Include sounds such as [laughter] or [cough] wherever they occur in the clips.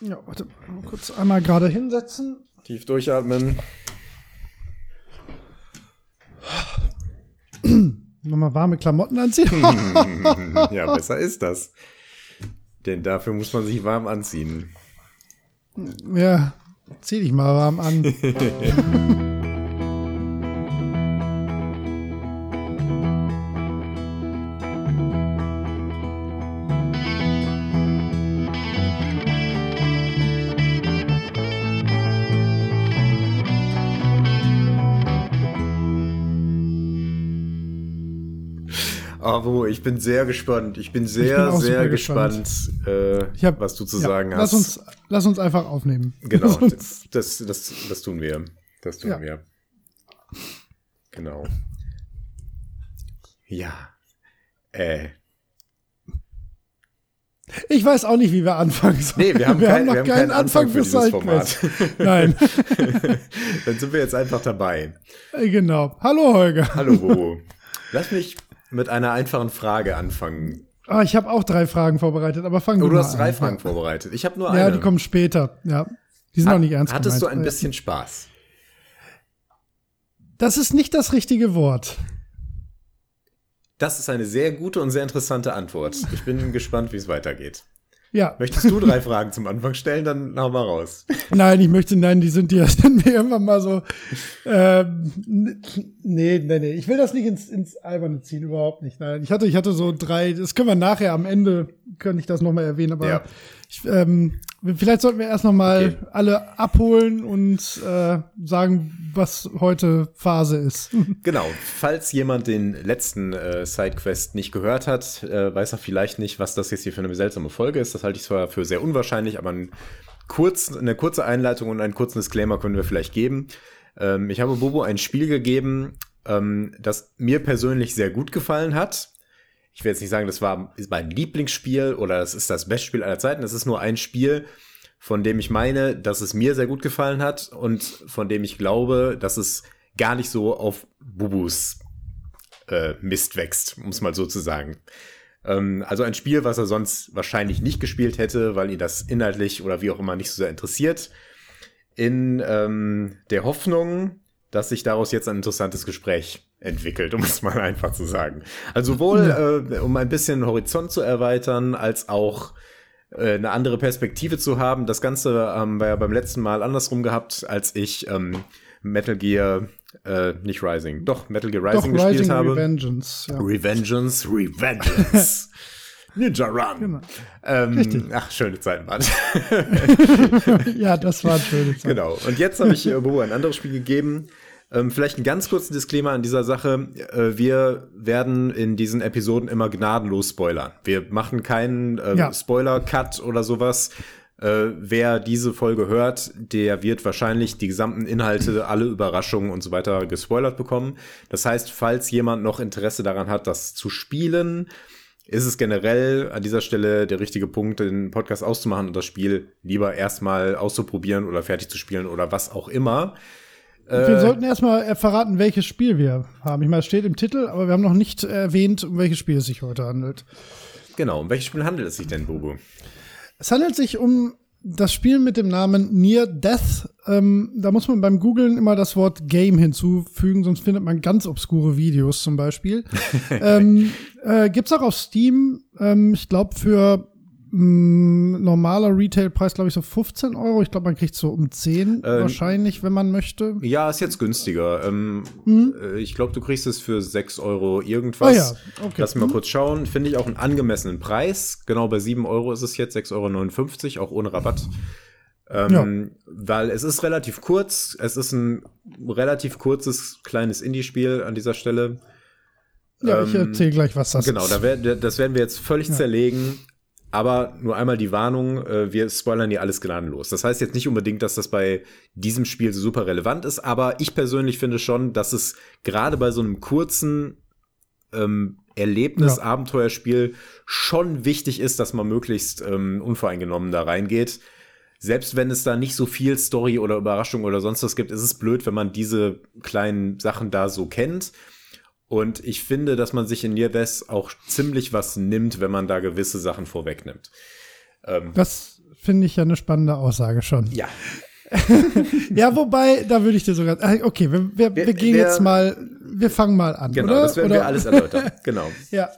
Ja, warte, mal kurz einmal gerade hinsetzen. Tief durchatmen. Nochmal warme Klamotten anziehen. [laughs] ja, besser ist das. Denn dafür muss man sich warm anziehen. ja, zieh dich mal warm an. [laughs] ich bin sehr gespannt. Ich bin sehr, bin sehr gespannt, gespannt. äh, Ich hab- was du zu Ja, sagen lass hast. Uns, lass uns einfach aufnehmen. [laughs] Genau, das, das, das, das tun wir. Das tun Ja. wir. Genau. Ja. Äh. Ich weiß auch nicht, wie wir anfangen sollen. Nee, wir haben, [laughs] kein, noch wir haben keinen keinen Anfang für dieses. Format. [laughs] Nein, Dann sind wir jetzt einfach dabei. Äh, genau. Hallo Holger. Hallo, Bobo. Lass mich mit einer einfachen Frage anfangen. Ah, ich habe auch drei Fragen vorbereitet, aber fangen Oh, wir du mal hast drei an. Fragen vorbereitet. Ich habe nur Ja, eine. die kommen später. Ja, die sind Hat- auch nicht ernst Hattest du gemeint. ein bisschen Spaß? Das ist nicht das richtige Wort. Das ist eine sehr gute und sehr interessante Antwort. Ich bin [laughs] gespannt, wie es weitergeht. Ja, Möchtest du drei Fragen zum Anfang stellen? Dann hau mal raus. nein, ich möchte, nein, die sind, die [laughs] sind mir irgendwann mal so, ähm, nee, nee, nee, ich will das nicht ins, ins Alberne ziehen, überhaupt nicht. Nein, ich hatte, ich hatte so drei, das können wir nachher am Ende, könnte ich das nochmal erwähnen, aber Ja. ich, ähm, vielleicht sollten wir erst nochmal Okay. alle abholen und äh, sagen, was heute Phase ist. [laughs] Genau, falls jemand den letzten äh, Sidequest nicht gehört hat, äh, weiß er vielleicht nicht, was das jetzt hier für eine seltsame Folge ist. Das halte ich zwar für sehr unwahrscheinlich, aber ein kurz, eine kurze Einleitung und einen kurzen Disclaimer können wir vielleicht geben. Ähm, ich habe Bobo ein Spiel gegeben, ähm, das mir persönlich sehr gut gefallen hat. Ich will jetzt nicht sagen, das war mein Lieblingsspiel oder das ist das beste Spiel aller Zeiten. Es ist nur ein Spiel, von dem ich meine, dass es mir sehr gut gefallen hat und von dem ich glaube, dass es gar nicht so auf Bubus äh, Mist wächst, um es mal so zu sagen. Ähm, also ein Spiel, was er sonst wahrscheinlich nicht gespielt hätte, weil ihn das inhaltlich oder wie auch immer nicht so sehr interessiert. In ähm, der Hoffnung, dass sich daraus jetzt ein interessantes Gespräch entwickelt, um es mal einfach zu sagen. Also sowohl äh, um ein bisschen den Horizont zu erweitern, als auch äh, eine andere Perspektive zu haben. Das Ganze haben wir ja beim letzten Mal andersrum gehabt, als ich ähm, Metal Gear, äh, nicht Rising, doch Metal Gear Doch, Rising gespielt Rising habe. Revengeance. Ja. Revengeance, Revengeance. [laughs] Ninja Run. Genau. Ähm, ach, schöne Zeiten waren. [laughs] ja, das war ein schönes Zeit. genau. Und jetzt habe ich äh, Bobo ein anderes Spiel gegeben. Ähm, vielleicht einen ganz kurzen Disclaimer an dieser Sache. Äh, wir werden in diesen Episoden immer gnadenlos spoilern. Wir machen keinen äh, Ja. Spoiler-Cut oder sowas. Äh, wer diese Folge hört, der wird wahrscheinlich die gesamten Inhalte, alle Überraschungen und so weiter gespoilert bekommen. Das heißt, falls jemand noch Interesse daran hat, das zu spielen, ist es generell an dieser Stelle der richtige Punkt, den Podcast auszumachen und das Spiel lieber erstmal auszuprobieren oder fertig zu spielen oder was auch immer. Wir sollten erstmal äh, verraten, welches Spiel wir haben. Ich meine, es steht im Titel, aber wir haben noch nicht erwähnt, um welches Spiel es sich heute handelt. Genau, um welches Spiel handelt es sich denn, Bobo? Es handelt sich um das Spiel mit dem Namen Near Death. Ähm, da muss man beim Googlen immer das Wort Game hinzufügen, sonst findet man ganz obskure Videos zum Beispiel. [laughs] ähm, äh, gibt's auch auf Steam, ähm, ich glaube für mh, normaler Retailpreis, glaube ich, so 15 Euro. Ich glaube, man kriegt so um 10 Ähm, wahrscheinlich, wenn man möchte. Ja, ist jetzt günstiger. Ähm, äh, Ich glaube, du kriegst es für 6 Euro irgendwas. Ah ja, okay. Lass mal kurz schauen. Finde ich auch einen angemessenen Preis. Genau bei 7 Euro ist es jetzt, 6,59 Euro, auch ohne Rabatt. Ähm, Weil es ist relativ kurz. Es ist ein relativ kurzes, kleines Indie-Spiel an dieser Stelle. Ja, ich ähm, erzähle gleich, was das Genau, ist. da wer, das werden wir jetzt völlig zerlegen. Aber nur einmal die Warnung, äh, wir spoilern hier alles gnadenlos. Das heißt jetzt nicht unbedingt, dass das bei diesem Spiel super relevant ist, aber ich persönlich finde schon, dass es gerade bei so einem kurzen ähm, Erlebnis, Ja. Schon wichtig ist, dass man möglichst ähm, unvoreingenommen da reingeht. Selbst wenn es da nicht so viel Story oder Überraschung oder sonst was gibt, ist es blöd, wenn man diese kleinen Sachen da so kennt. Und ich finde, dass man sich in Near Death auch ziemlich was nimmt, wenn man da gewisse Sachen vorwegnimmt. Das finde ich ja eine spannende Aussage schon. Ja. [laughs] ja, wobei, da würde ich dir sogar. Ah, okay, wir, wir, wir, wir gehen jetzt mal, wir fangen mal an. Genau, oder? das werden oder? wir alles erläutern. [laughs] Genau. ja.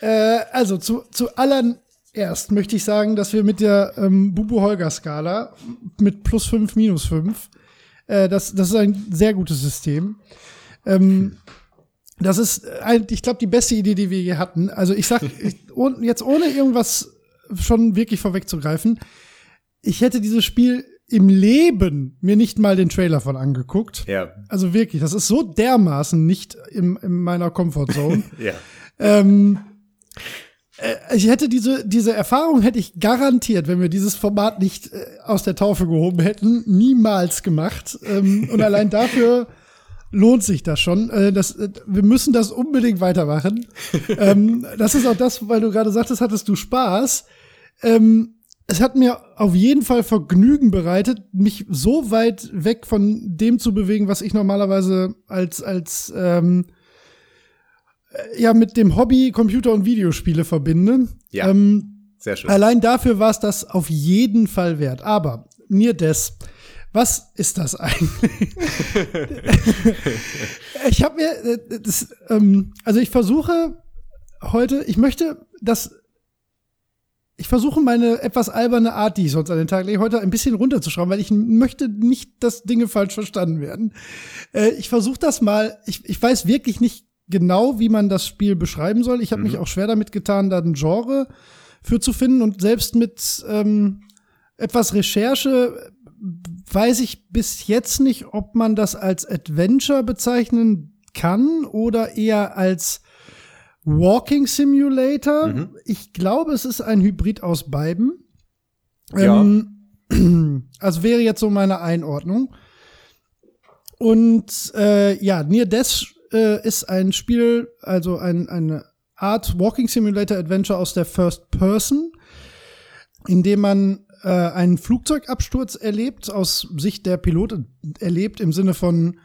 Äh, also zu, zu allererst möchte ich sagen, dass wir mit der ähm, Bubu-Holger-Skala mit plus 5, minus 5, äh, das, das ist ein sehr gutes System. Ähm, das ist, ein, ich glaube, die beste Idee, die wir je hatten. Also ich sag, [laughs] ich, jetzt ohne irgendwas schon wirklich vorwegzugreifen, ich hätte dieses Spiel im Leben mir nicht mal den Trailer von angeguckt. Ja. Also wirklich, das ist so dermaßen nicht in, in meiner Comfortzone. [laughs] ja. Ähm, äh, ich hätte diese, diese Erfahrung hätte ich garantiert, wenn wir dieses Format nicht äh, aus der Taufe gehoben hätten, niemals gemacht. Ähm, und allein [laughs] dafür lohnt sich das schon. Äh, das, äh, wir müssen das unbedingt weitermachen. [laughs] ähm, das ist auch das, weil du gerade sagtest, hattest du Spaß. Ähm, es hat mir auf jeden Fall Vergnügen bereitet, mich so weit weg von dem zu bewegen, was ich normalerweise als, als ähm, äh, ja mit dem Hobby Computer- und Videospiele verbinde. Ja. Ähm, sehr schön. Allein dafür war es das auf jeden Fall wert. Aber Near Death, was ist das eigentlich? [laughs] ich habe mir, äh, das, ähm, also ich versuche heute, ich möchte das ich versuche meine etwas alberne Art, die ich sonst an den Tag lege, heute ein bisschen runterzuschrauben, weil ich möchte nicht, dass Dinge falsch verstanden werden. Äh, ich versuche das mal, ich, ich weiß wirklich nicht genau, wie man das Spiel beschreiben soll. Ich habe mhm. mich auch schwer damit getan, da ein Genre für zu finden und selbst mit ähm, etwas Recherche weiß ich bis jetzt nicht, ob man das als Adventure bezeichnen kann oder eher als Walking Simulator. Mhm. Ich glaube, es ist ein Hybrid aus beiden. Ja. Ähm, [clears throat] also wäre jetzt so meine Einordnung. Und äh, ja, Near Death äh, ist ein Spiel, also ein, eine Art Walking Simulator Adventure aus der First Person, in dem man äh, einen Flugzeugabsturz erlebt, aus Sicht der Pilot erlebt, im Sinne von,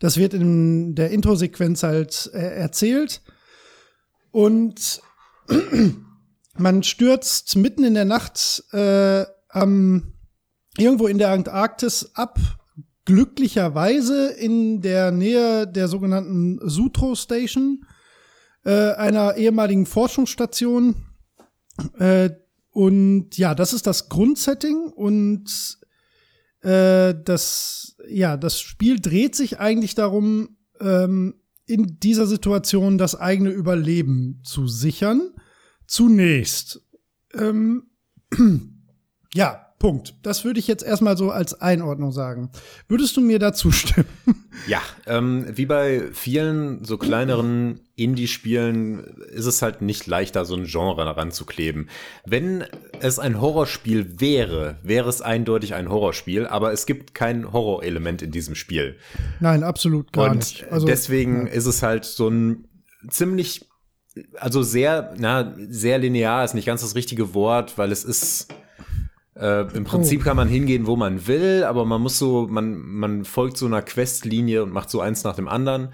das wird in der Intro-Sequenz halt äh, erzählt. Und [clears throat] man stürzt mitten in der Nacht äh, am, irgendwo in der Antarktis ab, glücklicherweise in der Nähe der sogenannten Sutro Station, äh, einer ehemaligen Forschungsstation. Äh, und ja, das ist das Grundsetting und äh, das, ja, das Spiel dreht sich eigentlich darum, ähm, in dieser Situation das eigene Überleben zu sichern. Zunächst. Ähm, [clears throat] ja, Punkt. Das würde ich jetzt erstmal so als Einordnung sagen. Würdest du mir dazu stimmen? [laughs] Ja, ähm, wie bei vielen so kleineren Indie-Spielen ist es halt nicht leichter, so ein Genre ranzukleben. Wenn es ein Horrorspiel wäre, wäre es eindeutig ein Horrorspiel, aber es gibt kein Horrorelement in diesem Spiel. Nein, absolut gar Und nicht. Also, deswegen ja. ist es halt so ein ziemlich, also sehr, na, sehr linear ist nicht ganz das richtige Wort, weil es ist äh, Im Prinzip oh. kann man hingehen, wo man will, aber man muss so, man, man folgt so einer Questlinie und macht so eins nach dem anderen.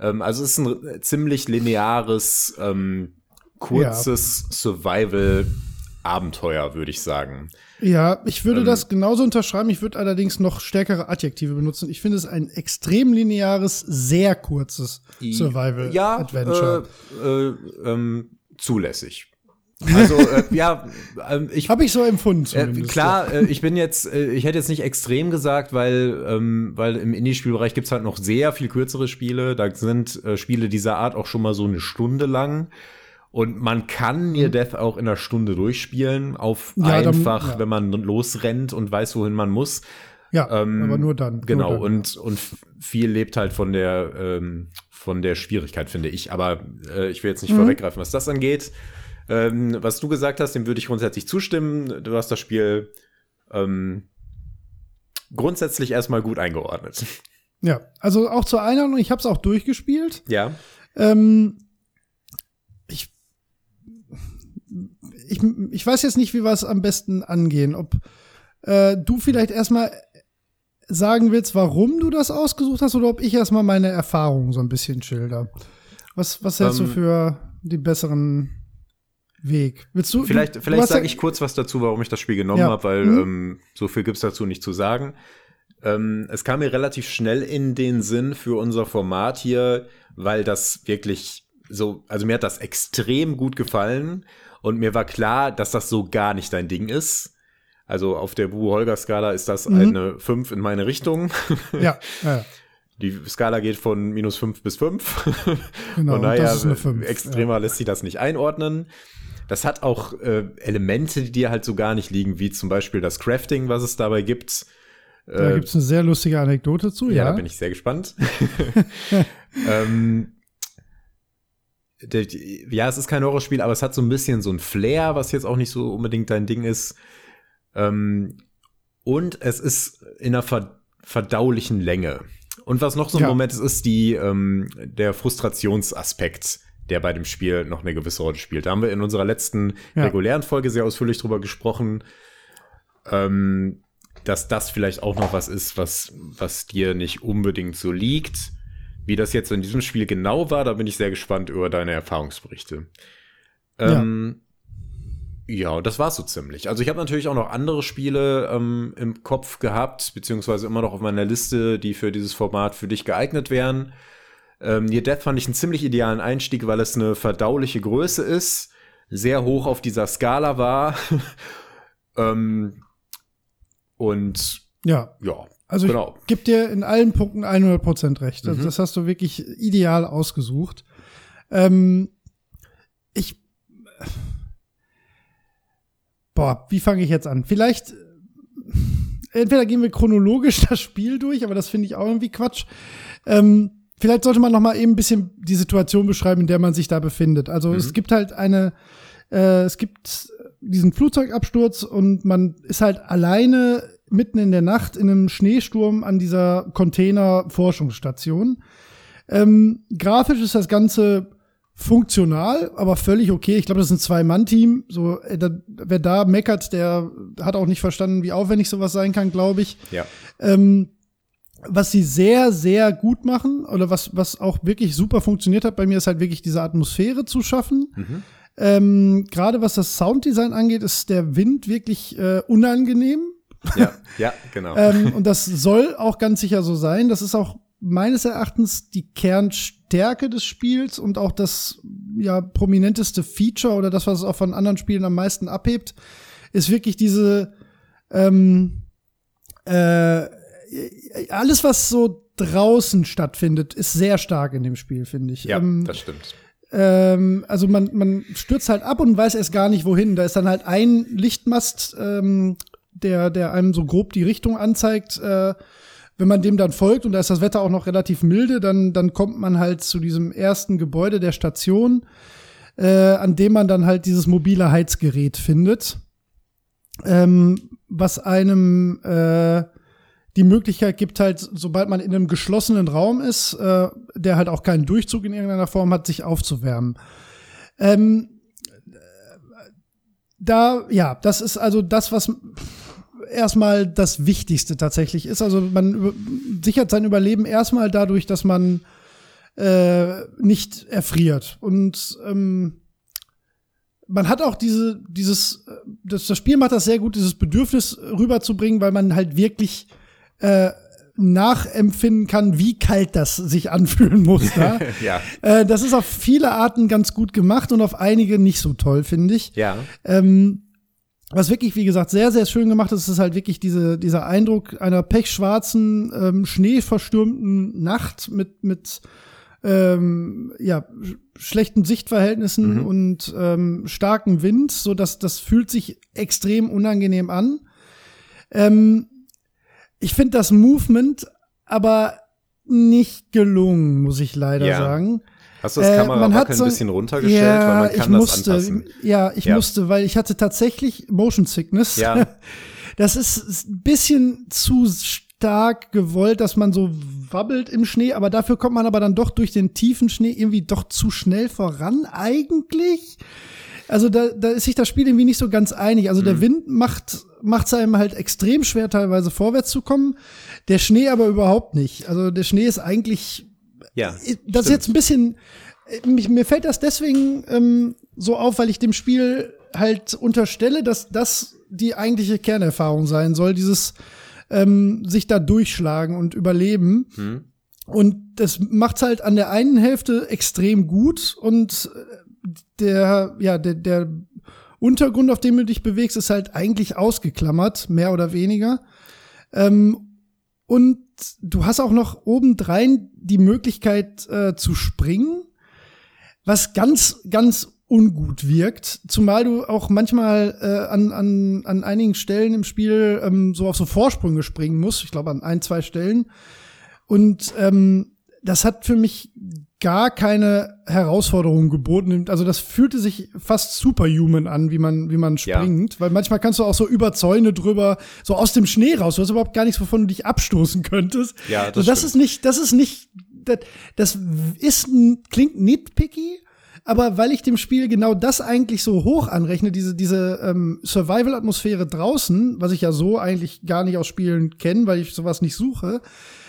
Ähm, also es ist ein ziemlich lineares, ähm, kurzes ja. Survival-Abenteuer, würde ich sagen. Ja, ich würde ähm, das genauso unterschreiben. Ich würde allerdings noch stärkere Adjektive benutzen. Ich finde es ein extrem lineares, sehr kurzes Survival-Adventure. Ja, äh, äh, ähm, zulässig. Also äh, ja, äh, ich habe ich so empfunden. Äh, klar, äh, ich bin jetzt, äh, ich hätte jetzt nicht extrem gesagt, weil ähm, weil im Indie-Spielbereich gibt's halt noch sehr viel kürzere Spiele. Da sind äh, Spiele dieser Art auch schon mal so eine Stunde lang. Und man kann Near mhm. Death auch in einer Stunde durchspielen, auf ja, einfach, dann, ja. wenn man losrennt und weiß, wohin man muss. Ja, ähm, aber nur dann. Genau, nur dann, und, und viel lebt halt von der, ähm, von der Schwierigkeit, finde ich. Aber äh, ich will jetzt nicht mhm. vorweggreifen, was das angeht. Ähm, was du gesagt hast, dem würde ich grundsätzlich zustimmen. Du hast das Spiel ähm, grundsätzlich erstmal gut eingeordnet. [laughs] Ja, also auch zur Einordnung, ich habe es auch durchgespielt. Ja. Ähm, ich, ich, ich weiß jetzt nicht, wie wir es am besten angehen. Ob äh, du vielleicht erstmal sagen willst, warum du das ausgesucht hast, oder ob ich erstmal meine Erfahrungen so ein bisschen schilder. Was, was hältst um, du ähm, für die besseren Weg. Willst du? Vielleicht, du, vielleicht sage ich kurz was dazu, warum ich das Spiel genommen Ja. habe, weil Mhm. ähm, so viel gibt's dazu nicht zu sagen. Ähm, es kam mir relativ schnell in den Sinn für unser Format hier, weil das wirklich so, also mir hat das extrem gut gefallen und mir war klar, dass das so gar nicht dein Ding ist. Also auf der Bu-Holger-Skala ist das Mhm. eine 5 in meine Richtung. Ja, ja, Die Skala geht von minus 5 bis 5. genau. Und eine 5. extremer lässt sich das nicht einordnen. Das hat auch äh, Elemente, die dir halt so gar nicht liegen, wie zum Beispiel das Crafting, was es dabei gibt. Da Äh, gibt's eine sehr lustige Anekdote zu, ja, ja. da bin ich sehr gespannt. [laughs] [laughs] ähm, ja, es ist kein Horrorspiel, aber es hat so ein bisschen so ein Flair, was jetzt auch nicht so unbedingt dein Ding ist. Ähm, und es ist in einer ver verdaulichen Länge. Und was noch so ein Ja. Moment ist, ist die, ähm, der Frustrationsaspekt, der bei dem Spiel noch eine gewisse Rolle spielt. Da haben wir in unserer letzten Ja. regulären Folge sehr ausführlich drüber gesprochen, ähm, dass das vielleicht auch noch was ist, was, was dir nicht unbedingt so liegt. Wie das jetzt in diesem Spiel genau war, da bin ich sehr gespannt über deine Erfahrungsberichte. Ähm, ja. das war's so ziemlich. Also ich habe natürlich auch noch andere Spiele ähm, im Kopf gehabt, beziehungsweise immer noch auf meiner Liste, die für dieses Format für dich geeignet wären. Ähm, Near Death fand ich einen ziemlich idealen Einstieg, weil es eine verdauliche Größe ist, sehr hoch auf dieser Skala war. [laughs] ähm, und Ja, ja, also genau. ich gebe dir in allen Punkten 100% recht. Also Mhm. Das hast du wirklich ideal ausgesucht. Ähm, ich, boah, wie fange ich jetzt an? Vielleicht, entweder gehen wir chronologisch [laughs] das Spiel durch, aber das finde ich auch irgendwie Quatsch. Ähm, vielleicht sollte man noch mal eben ein bisschen die Situation beschreiben, in der man sich da befindet. Also es gibt halt eine, äh, es gibt diesen Flugzeugabsturz und man ist halt alleine mitten in der Nacht in einem Schneesturm an dieser Container-Forschungsstation. Ähm, grafisch ist das Ganze funktional, aber völlig okay. Ich glaube, das ist ein Zwei-Mann-Team. So, äh, da, wer da meckert, der hat auch nicht verstanden, wie aufwendig sowas sein kann, glaube ich. Ja. Ähm, was sie sehr, sehr gut machen oder was, was auch wirklich super funktioniert hat bei mir, ist halt wirklich diese Atmosphäre zu schaffen. Mhm. Ähm, Gerade was das Sounddesign angeht, ist der Wind wirklich äh, unangenehm. Ja, [laughs] ja, genau. ähm, und das soll auch ganz sicher so sein. Das ist auch meines Erachtens die Kernstärke des Spiels und auch das ja prominenteste Feature oder das, was es auch von anderen Spielen am meisten abhebt, ist wirklich diese ähm, äh, alles, was so draußen stattfindet, ist sehr stark in dem Spiel, finde ich. ja, ähm, das stimmt. ähm, also man, man stürzt halt ab und weiß erst gar nicht wohin. Da ist dann halt ein Lichtmast, ähm, der, der einem so grob die Richtung anzeigt. Äh, wenn man dem dann folgt und da ist das Wetter auch noch relativ milde, dann, dann kommt man halt zu diesem ersten Gebäude der Station, äh, an dem man dann halt dieses mobile Heizgerät findet, ähm, was einem äh, die Möglichkeit gibt halt, sobald man in einem geschlossenen Raum ist, äh, der halt auch keinen Durchzug in irgendeiner Form hat, sich aufzuwärmen. Ähm, da, ja, das ist also das, was erstmal das Wichtigste tatsächlich ist. Also man sichert sein Überleben erstmal dadurch, dass man äh, nicht erfriert. Und ähm, man hat auch diese, dieses, äh, das, das Spiel macht das sehr gut, dieses Bedürfnis rüberzubringen, weil man halt wirklich äh, nachempfinden kann, wie kalt das sich anfühlen muss. [laughs] Da. ja, äh, das ist auf viele Arten ganz gut gemacht und auf einige nicht so toll, finde ich. ja, Ähm, was wirklich, wie gesagt, sehr, sehr schön gemacht ist, ist halt wirklich diese, dieser Eindruck einer pechschwarzen, ähm, schneeverstürmten Nacht mit, mit ähm, ja, sch schlechten Sichtverhältnissen Mhm. und ähm, starkem Wind, so dass das fühlt sich extrem unangenehm an. Ähm, ich finde das Movement aber nicht gelungen, muss ich leider Ja. sagen. Hast du das Äh, Kamerawacken man hat ein so- bisschen runtergestellt, ja, weil man kann ich das musste, anpassen. Ja, ich Ja. musste, weil ich hatte tatsächlich Motion Sickness. Ja. [laughs] Das ist, ist ein bisschen zu stark gewollt, dass man so wabbelt im Schnee, aber dafür kommt man aber dann doch durch den tiefen Schnee irgendwie doch zu schnell voran eigentlich. Also da, da ist sich das Spiel irgendwie nicht so ganz einig. Also Mhm. der Wind macht macht einem halt extrem schwer, teilweise vorwärts zu kommen. Der Schnee aber überhaupt nicht. Also der Schnee ist eigentlich Ja, das ist jetzt ein bisschen mich, mir fällt das deswegen ähm, so auf, weil ich dem Spiel halt unterstelle, dass das die eigentliche Kernerfahrung sein soll, dieses ähm, sich da durchschlagen und überleben. Hm. Und das macht's halt an der einen Hälfte extrem gut und äh, der, ja, der, der Untergrund, auf dem du dich bewegst, ist halt eigentlich ausgeklammert, mehr oder weniger. Ähm, und du hast auch noch obendrein die Möglichkeit äh, zu springen, was ganz, ganz ungut wirkt. Zumal du auch manchmal äh, an, an, an einigen Stellen im Spiel ähm, so auf so Vorsprünge springen musst. Ich glaube an ein, zwei Stellen. Und ähm, das hat für mich gar keine Herausforderung geboten. Also das fühlte sich fast superhuman an, wie man, wie man springt. Ja. Weil manchmal kannst du auch so über Zäune drüber, so aus dem Schnee raus. Du hast überhaupt gar nichts, wovon du dich abstoßen könntest. Ja, das, so, das ist nicht, das ist nicht, das, das ist, klingt nitpicky, aber weil ich dem Spiel genau das eigentlich so hoch anrechne, diese, diese ähm, Survival-Atmosphäre draußen, was ich ja so eigentlich gar nicht aus Spielen kenne, weil ich sowas nicht suche,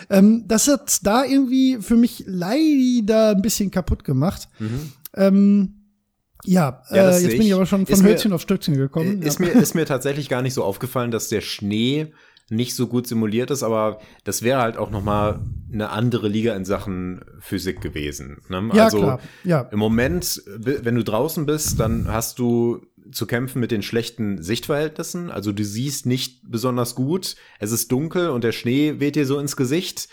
ähm, das hat da irgendwie für mich leider ein bisschen kaputt gemacht. Mhm. Ähm, ja, ja äh, jetzt bin ich aber schon von Hölzchen auf Stöckchen gekommen. Ist, ja. mir, ist mir tatsächlich gar nicht so aufgefallen, dass der Schnee nicht so gut simuliert ist, aber das wäre halt auch noch mal eine andere Liga in Sachen Physik gewesen. Ne? Ja, also klar. Ja. im Moment, wenn du draußen bist, dann hast du zu kämpfen mit den schlechten Sichtverhältnissen. Also du siehst nicht besonders gut. Es ist dunkel und der Schnee weht dir so ins Gesicht.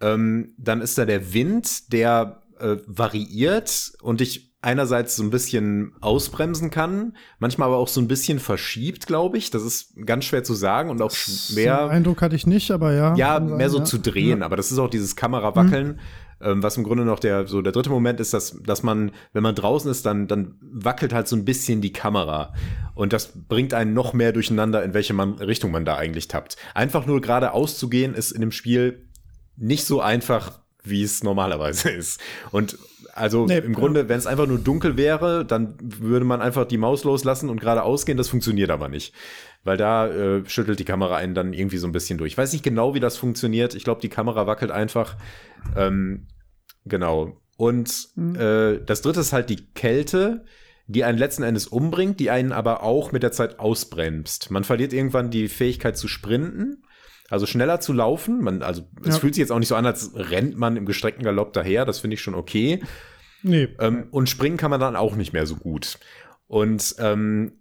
Ähm, dann ist da der Wind, der äh, variiert und dich einerseits so ein bisschen ausbremsen kann, manchmal aber auch so ein bisschen verschiebt, glaube ich. Das ist ganz schwer zu sagen und auch schwer. Den Eindruck hatte ich nicht, aber ja. Ja, mehr so ja. zu drehen, ja. aber das ist auch dieses Kamerawackeln. Mhm. Ähm, was im Grunde noch der, so der dritte Moment ist, dass, dass man, wenn man draußen ist, dann, dann wackelt halt so ein bisschen die Kamera. Und das bringt einen noch mehr durcheinander, in welche man, Richtung man da eigentlich tappt. Einfach nur geradeaus zu gehen, ist in dem Spiel nicht so einfach, wie es normalerweise [laughs] ist. Und also nee, im Grunde, wenn es einfach nur dunkel wäre, dann würde man einfach die Maus loslassen und geradeaus gehen. Das funktioniert aber nicht. Weil da äh, schüttelt die Kamera einen dann irgendwie so ein bisschen durch. Ich weiß nicht genau, wie das funktioniert. Ich glaube, die Kamera wackelt einfach. Ähm, genau. Und mhm. äh, das dritte ist halt die Kälte, die einen letzten Endes umbringt, die einen aber auch mit der Zeit ausbremst. Man verliert irgendwann die Fähigkeit zu sprinten. Also schneller zu laufen. Man, also ja. es fühlt sich jetzt auch nicht so an, als rennt man im gestreckten Galopp daher. Das finde ich schon okay. Nee. Ähm, und springen kann man dann auch nicht mehr so gut. Und ähm,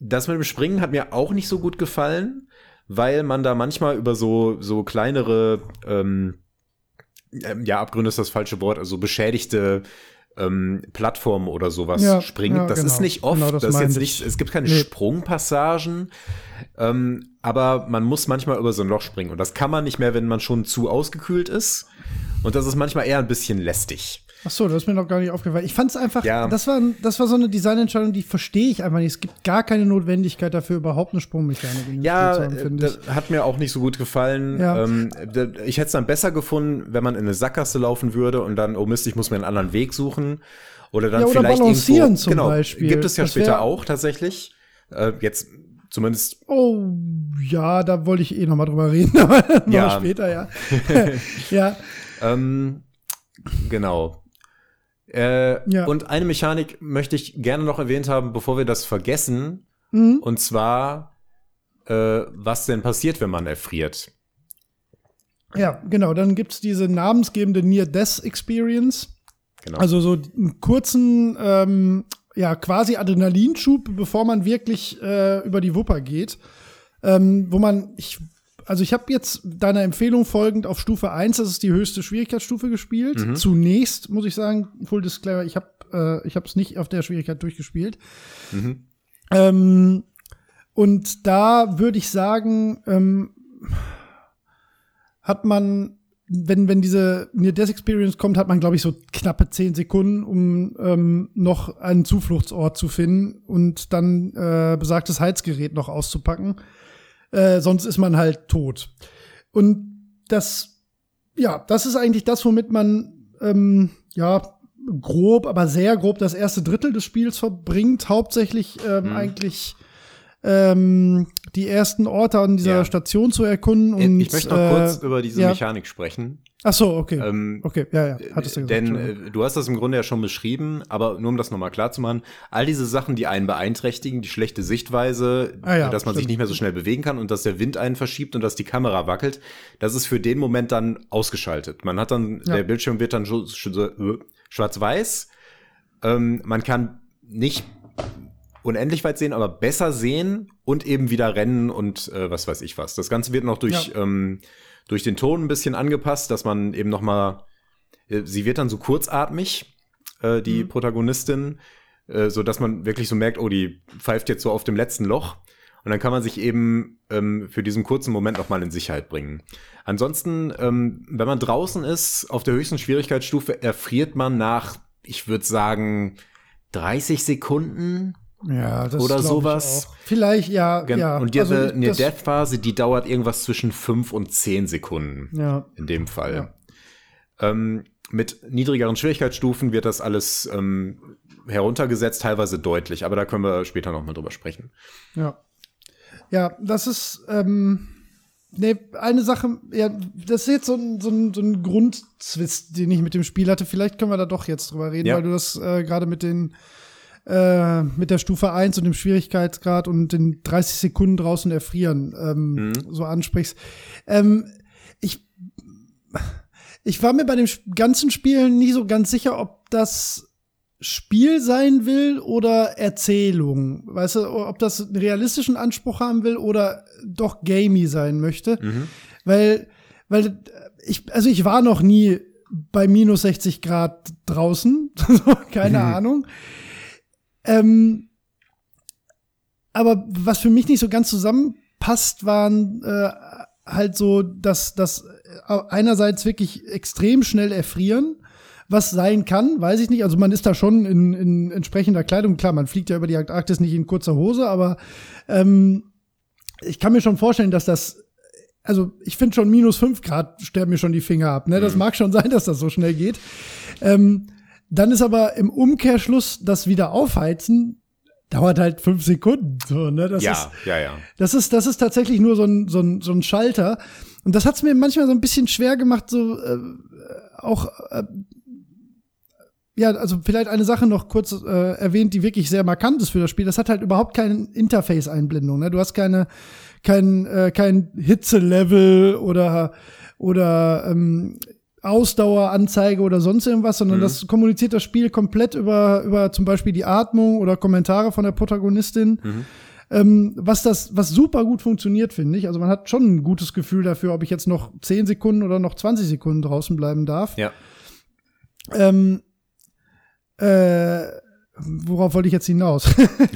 das mit dem Springen hat mir auch nicht so gut gefallen, weil man da manchmal über so, so kleinere, ähm, ja, Abgründe ist das falsche Wort, also beschädigte ähm, Plattformen oder sowas ja, springt. Ja, das genau. ist nicht oft. Genau, das, das ist jetzt nicht, es gibt keine nee. Sprungpassagen, ähm, aber man muss manchmal über so ein Loch springen. Und das kann man nicht mehr, wenn man schon zu ausgekühlt ist. Und das ist manchmal eher ein bisschen lästig. Ach so, das ist mir noch gar nicht aufgefallen. Ich fand es einfach, ja. das, war, das war so eine Designentscheidung, die verstehe ich einfach nicht. Es gibt gar keine Notwendigkeit dafür, überhaupt eine Sprungmechanik in Ja, haben, das ich. hat mir auch nicht so gut gefallen. Ja. Ähm, ich hätte es dann besser gefunden, wenn man in eine Sackgasse laufen würde und dann, oh Mist, ich muss mir einen anderen Weg suchen. Oder dann ja, oder vielleicht balancieren irgendwo, zum genau, Beispiel. Gibt es ja das später auch tatsächlich. Äh, jetzt zumindest. Oh, ja, da wollte ich eh noch mal drüber reden, [laughs] aber ja. später, ja. [laughs] [laughs] ja. Ähm, genau. Äh, ja. Und eine Mechanik möchte ich gerne noch erwähnt haben, bevor wir das vergessen. Mhm. Und zwar, äh, was denn passiert, wenn man erfriert. Ja, genau. Dann gibt es diese namensgebende Near-Death-Experience. Genau. Also so einen kurzen, ähm, ja, quasi Adrenalinschub, bevor man wirklich äh, über die Wupper geht. Ähm, wo man, ich also ich habe jetzt deiner Empfehlung folgend auf Stufe 1, das ist die höchste Schwierigkeitsstufe gespielt. Mhm. Zunächst muss ich sagen, Full Disclaimer, ich habe äh, ich habe es nicht auf der Schwierigkeit durchgespielt. Mhm. Ähm, und da würde ich sagen, ähm, hat man, wenn, wenn diese Near Death Experience kommt, hat man, glaube ich, so knappe zehn Sekunden, um ähm, noch einen Zufluchtsort zu finden und dann äh, besagtes Heizgerät noch auszupacken. Äh, sonst ist man halt tot. Und das, ja, das ist eigentlich das, womit man, ähm, ja, grob, aber sehr grob das erste Drittel des Spiels verbringt. Hauptsächlich ähm, hm. eigentlich ähm, die ersten Orte an dieser ja. Station zu erkunden. Und, ich möchte noch äh, kurz über diese ja. Mechanik sprechen. Ach so, okay. Ähm, okay, ja, ja. Hattest du gesagt, denn äh, du hast das im Grunde ja schon beschrieben, aber nur um das nochmal klar zu machen, all diese Sachen, die einen beeinträchtigen, die schlechte Sichtweise, ah, ja, dass man stimmt. sich nicht mehr so schnell bewegen kann und dass der Wind einen verschiebt und dass die Kamera wackelt, das ist für den Moment dann ausgeschaltet. Man hat dann, ja. der Bildschirm wird dann äh, schwarz-weiß. Ähm, man kann nicht unendlich weit sehen, aber besser sehen und eben wieder rennen und äh, was weiß ich was. Das Ganze wird noch durch ja. ähm, durch den Ton ein bisschen angepasst, dass man eben noch mal, äh, sie wird dann so kurzatmig, äh, die mhm. Protagonistin, äh, so dass man wirklich so merkt, oh, die pfeift jetzt so auf dem letzten Loch. Und dann kann man sich eben ähm, für diesen kurzen Moment noch mal in Sicherheit bringen. Ansonsten, ähm, wenn man draußen ist, auf der höchsten Schwierigkeitsstufe, erfriert man nach, ich würde sagen, 30 Sekunden ja, das oder sowas. Vielleicht, ja, Gen ja. Und die also, eine Death-Phase, die dauert irgendwas zwischen fünf und zehn Sekunden. Ja. In dem Fall. Ja. Ähm, mit niedrigeren Schwierigkeitsstufen wird das alles ähm, heruntergesetzt, teilweise deutlich, aber da können wir später noch mal drüber sprechen. Ja. Ja, das ist, ähm, ne, eine Sache, ja, das ist jetzt so ein, so ein, so ein Grundzwist, den ich mit dem Spiel hatte. Vielleicht können wir da doch jetzt drüber reden, ja. weil du das äh, gerade mit den äh, mit der Stufe 1 und dem Schwierigkeitsgrad und den 30 Sekunden draußen erfrieren ähm, mhm. so ansprichst. Ähm, ich, ich war mir bei dem ganzen Spiel nie so ganz sicher, ob das Spiel sein will oder Erzählung. Weißt du, ob das einen realistischen Anspruch haben will oder doch gamey sein möchte. Mhm. Weil, weil ich, also ich war noch nie bei minus 60 Grad draußen. [laughs] Keine mhm. Ahnung. Ähm, aber was für mich nicht so ganz zusammenpasst, waren äh, halt so, dass das äh, einerseits wirklich extrem schnell erfrieren, was sein kann, weiß ich nicht. Also man ist da schon in, in entsprechender Kleidung. Klar, man fliegt ja über die Antarktis nicht in kurzer Hose, aber ähm, ich kann mir schon vorstellen, dass das, also ich finde schon minus fünf Grad sterben mir schon die Finger ab. Ne? Das mhm. mag schon sein, dass das so schnell geht. Ähm, dann ist aber im Umkehrschluss das wieder aufheizen dauert halt fünf Sekunden. So, ne? Das ja, ist, ja, ja. Das ist, das ist tatsächlich nur so ein, so ein, so ein Schalter. Und das hat es mir manchmal so ein bisschen schwer gemacht, so äh, auch äh, ja, also vielleicht eine Sache noch kurz äh, erwähnt, die wirklich sehr markant ist für das Spiel. Das hat halt überhaupt keine Interface-Einblendung. Ne? Du hast keine, kein, äh, kein Hitzelevel oder oder ähm, Ausdaueranzeige oder sonst irgendwas, sondern mhm. das kommuniziert das Spiel komplett über, über zum Beispiel die Atmung oder Kommentare von der Protagonistin. Mhm. Ähm, was das, was super gut funktioniert, finde ich. Also man hat schon ein gutes Gefühl dafür, ob ich jetzt noch 10 Sekunden oder noch 20 Sekunden draußen bleiben darf. Ja. Ähm, äh, worauf wollte ich jetzt hinaus?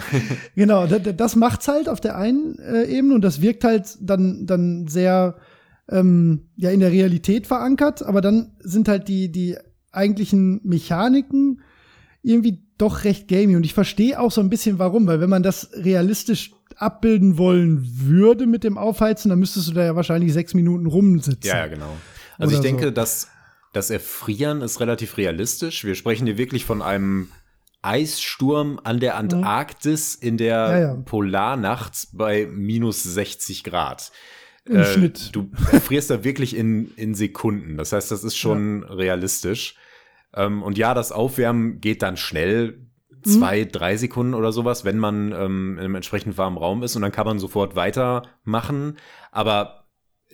[laughs] genau, das, das macht's halt auf der einen äh, Ebene und das wirkt halt dann, dann sehr ähm, ja in der Realität verankert, aber dann sind halt die, die eigentlichen Mechaniken irgendwie doch recht gamey. Und ich verstehe auch so ein bisschen warum, weil wenn man das realistisch abbilden wollen würde mit dem Aufheizen, dann müsstest du da ja wahrscheinlich sechs Minuten rumsitzen. Ja, ja genau. Also ich denke, so. dass das Erfrieren ist relativ realistisch. Wir sprechen hier wirklich von einem Eissturm an der mhm. Antarktis in der ja, ja. Polarnacht bei minus 60 Grad. Im äh, Schnitt. Du frierst da wirklich in, in Sekunden. Das heißt, das ist schon ja. realistisch. Ähm, und ja, das Aufwärmen geht dann schnell. Zwei, mhm. drei Sekunden oder sowas, wenn man ähm, in einem entsprechend warmen Raum ist und dann kann man sofort weitermachen. Aber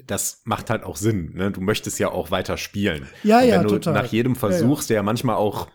das macht halt auch Sinn. Ne? Du möchtest ja auch weiter spielen. Ja, und ja, wenn du total. nach jedem Versuch, ja, ja. der ja manchmal auch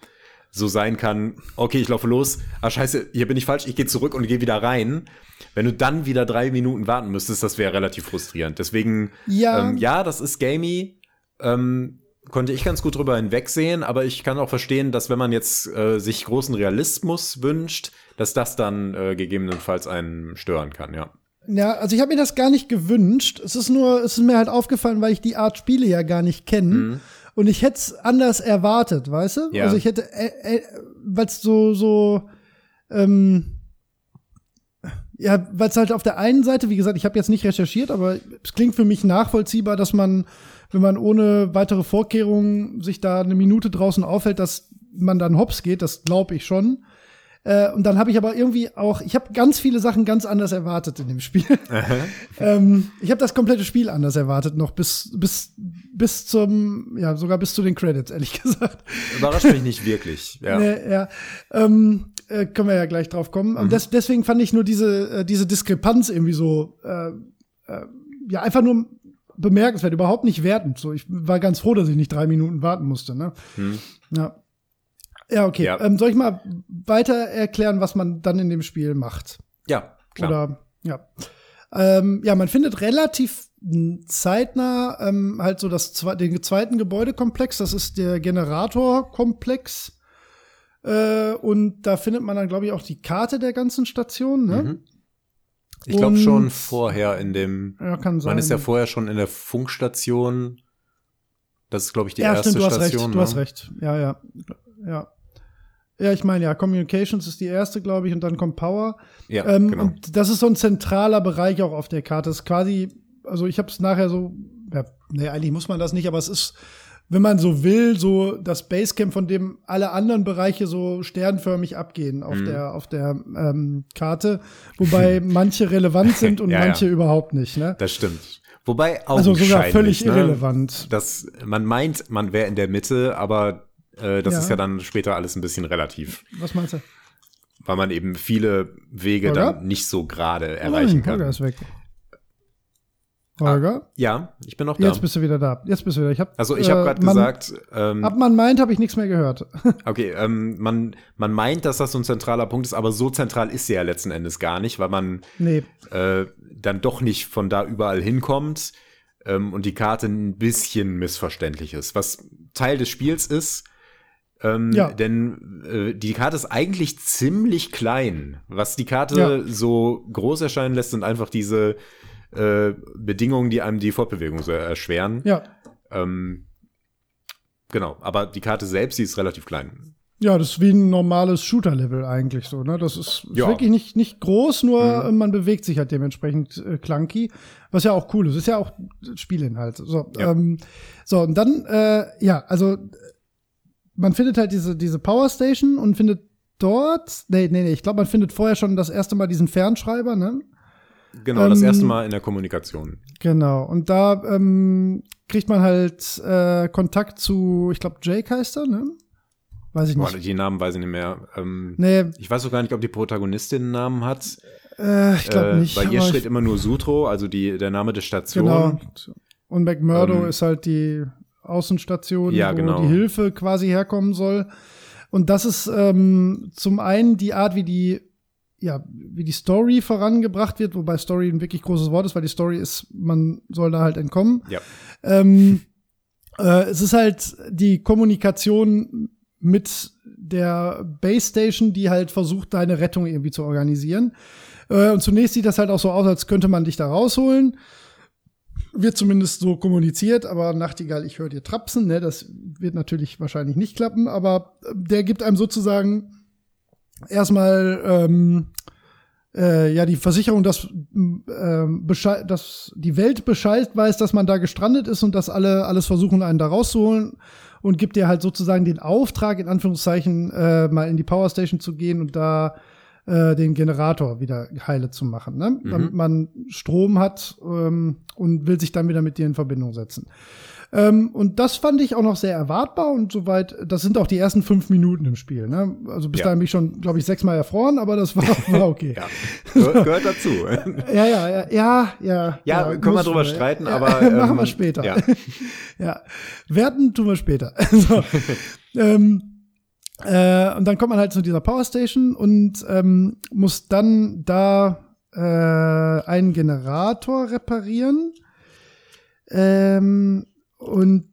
so sein kann, okay, ich laufe los, ah scheiße, hier bin ich falsch, ich gehe zurück und gehe wieder rein. Wenn du dann wieder drei Minuten warten müsstest, das wäre relativ frustrierend. Deswegen, ja, ähm, ja das ist gamey. Ähm, konnte ich ganz gut drüber hinwegsehen, aber ich kann auch verstehen, dass wenn man jetzt äh, sich großen Realismus wünscht, dass das dann äh, gegebenenfalls einen stören kann, ja. Ja, also ich habe mir das gar nicht gewünscht. Es ist nur, es ist mir halt aufgefallen, weil ich die Art Spiele ja gar nicht kenne. Mhm. Und ich hätte es anders erwartet, weißt du? Ja. Also ich hätte, äh, äh, weil es so, so, ähm, ja, weil es halt auf der einen Seite, wie gesagt, ich habe jetzt nicht recherchiert, aber es klingt für mich nachvollziehbar, dass man, wenn man ohne weitere Vorkehrungen sich da eine Minute draußen aufhält, dass man dann hops geht, das glaube ich schon. Äh, und dann habe ich aber irgendwie auch, ich habe ganz viele Sachen ganz anders erwartet in dem Spiel. [laughs] ähm, ich habe das komplette Spiel anders erwartet noch, bis, bis bis zum, ja, sogar bis zu den Credits, ehrlich [laughs] gesagt. Überrascht mich nicht wirklich, ja. Nee, ja. Ähm, äh, können wir ja gleich drauf kommen. Mhm. Und des, deswegen fand ich nur diese, äh, diese Diskrepanz irgendwie so, äh, äh, ja, einfach nur bemerkenswert, überhaupt nicht wertend. So, ich war ganz froh, dass ich nicht drei Minuten warten musste, ne? Mhm. Ja. Ja, okay. Ja. Ähm, soll ich mal weiter erklären, was man dann in dem Spiel macht? Ja, klar. Oder, ja. Ähm, ja, man findet relativ zeitnah ähm, halt so das den zweiten Gebäudekomplex. Das ist der Generatorkomplex. Äh, und da findet man dann, glaube ich, auch die Karte der ganzen Station. Ne? Mhm. Ich glaube schon vorher in dem. Ja, kann sein. Man ist ja vorher schon in der Funkstation. Das ist, glaube ich, die ja, erste stimmt, du Station. Hast recht, ne? Du hast recht. Ja, ja. Ja. Ja, ich meine, ja, Communications ist die erste, glaube ich, und dann kommt Power. Ja, ähm, genau. Und das ist so ein zentraler Bereich auch auf der Karte. Das ist quasi, also ich habe es nachher so, ja, nee, eigentlich muss man das nicht, aber es ist, wenn man so will, so das Basecamp, von dem alle anderen Bereiche so sternförmig abgehen auf mhm. der auf der ähm, Karte, wobei [laughs] manche relevant sind und ja, manche ja. überhaupt nicht. Ne? Das stimmt. Wobei auch also sogar völlig ne? irrelevant. Das, man meint, man wäre in der Mitte, aber äh, das ja. ist ja dann später alles ein bisschen relativ. Was meinst du? Weil man eben viele Wege Holger? dann nicht so gerade erreichen kann. Holger ist weg. Holger? Ah, ja, ich bin noch da. Jetzt bist du wieder da. Jetzt bist du wieder. Ich hab, also ich habe gerade äh, gesagt. Ähm, ab man meint, habe ich nichts mehr gehört. [laughs] okay, ähm, man, man meint, dass das so ein zentraler Punkt ist, aber so zentral ist sie ja letzten Endes gar nicht, weil man nee. äh, dann doch nicht von da überall hinkommt ähm, und die Karte ein bisschen missverständlich ist. Was Teil des Spiels ist, ähm, ja. Denn äh, die Karte ist eigentlich ziemlich klein. Was die Karte ja. so groß erscheinen lässt, sind einfach diese äh, Bedingungen, die einem die Fortbewegung so erschweren. Ja. Ähm, genau, aber die Karte selbst, die ist relativ klein. Ja, das ist wie ein normales Shooter-Level eigentlich so, ne? Das ist, ja. wirklich nicht, nicht groß, nur mhm. man bewegt sich halt dementsprechend äh, clunky, was ja auch cool ist. Ist ja auch Spielinhalt. So, ja. ähm, so und dann, äh, ja, also man findet halt diese, diese Power Station und findet dort, nee, nee, nee, ich glaube, man findet vorher schon das erste Mal diesen Fernschreiber, ne? Genau, ähm, das erste Mal in der Kommunikation. Genau, und da ähm, kriegt man halt äh, Kontakt zu, ich glaube, Jake heißt er, ne? Weiß ich nicht. Boah, die Namen weiß ich nicht mehr. Ähm, nee. Ich weiß auch gar nicht, ob die Protagonistin einen Namen hat. Äh, ich glaube äh, nicht. Bei ihr steht immer nur Sutro, also die, der Name der Station. Genau. Und McMurdo ähm, ist halt die Außenstation, ja, wo genau. die Hilfe quasi herkommen soll. Und das ist ähm, zum einen die Art, wie die ja, wie die Story vorangebracht wird, wobei Story ein wirklich großes Wort ist, weil die Story ist, man soll da halt entkommen. Ja. Ähm, äh, es ist halt die Kommunikation mit der Base Station, die halt versucht, deine Rettung irgendwie zu organisieren. Äh, und zunächst sieht das halt auch so aus, als könnte man dich da rausholen wird zumindest so kommuniziert, aber Nachtigall, ich höre dir trapsen, ne? Das wird natürlich wahrscheinlich nicht klappen, aber der gibt einem sozusagen erstmal ähm, äh, ja die Versicherung, dass, äh, dass die Welt Bescheid weiß, dass man da gestrandet ist und dass alle alles versuchen, einen da rauszuholen und gibt dir halt sozusagen den Auftrag, in Anführungszeichen, äh, mal in die Powerstation zu gehen und da äh, den Generator wieder heile zu machen, ne? Mhm. damit man Strom hat ähm, und will sich dann wieder mit dir in Verbindung setzen. Ähm, und das fand ich auch noch sehr erwartbar und soweit, das sind auch die ersten fünf Minuten im Spiel. Ne? Also bis ja. dahin bin ich schon, glaube ich, sechsmal erfroren, aber das war, [laughs] war okay. ja. Gehör, [laughs] gehört dazu. ja, ja, ja, ja, ja. Ja, können wir drüber streiten, aber. [laughs] machen wir ähm, später. Ja. ja. Werten tun wir später. so. ähm, äh, und dann kommt man halt zu dieser Powerstation und ähm, muss dann da äh, einen Generator reparieren. Ähm, und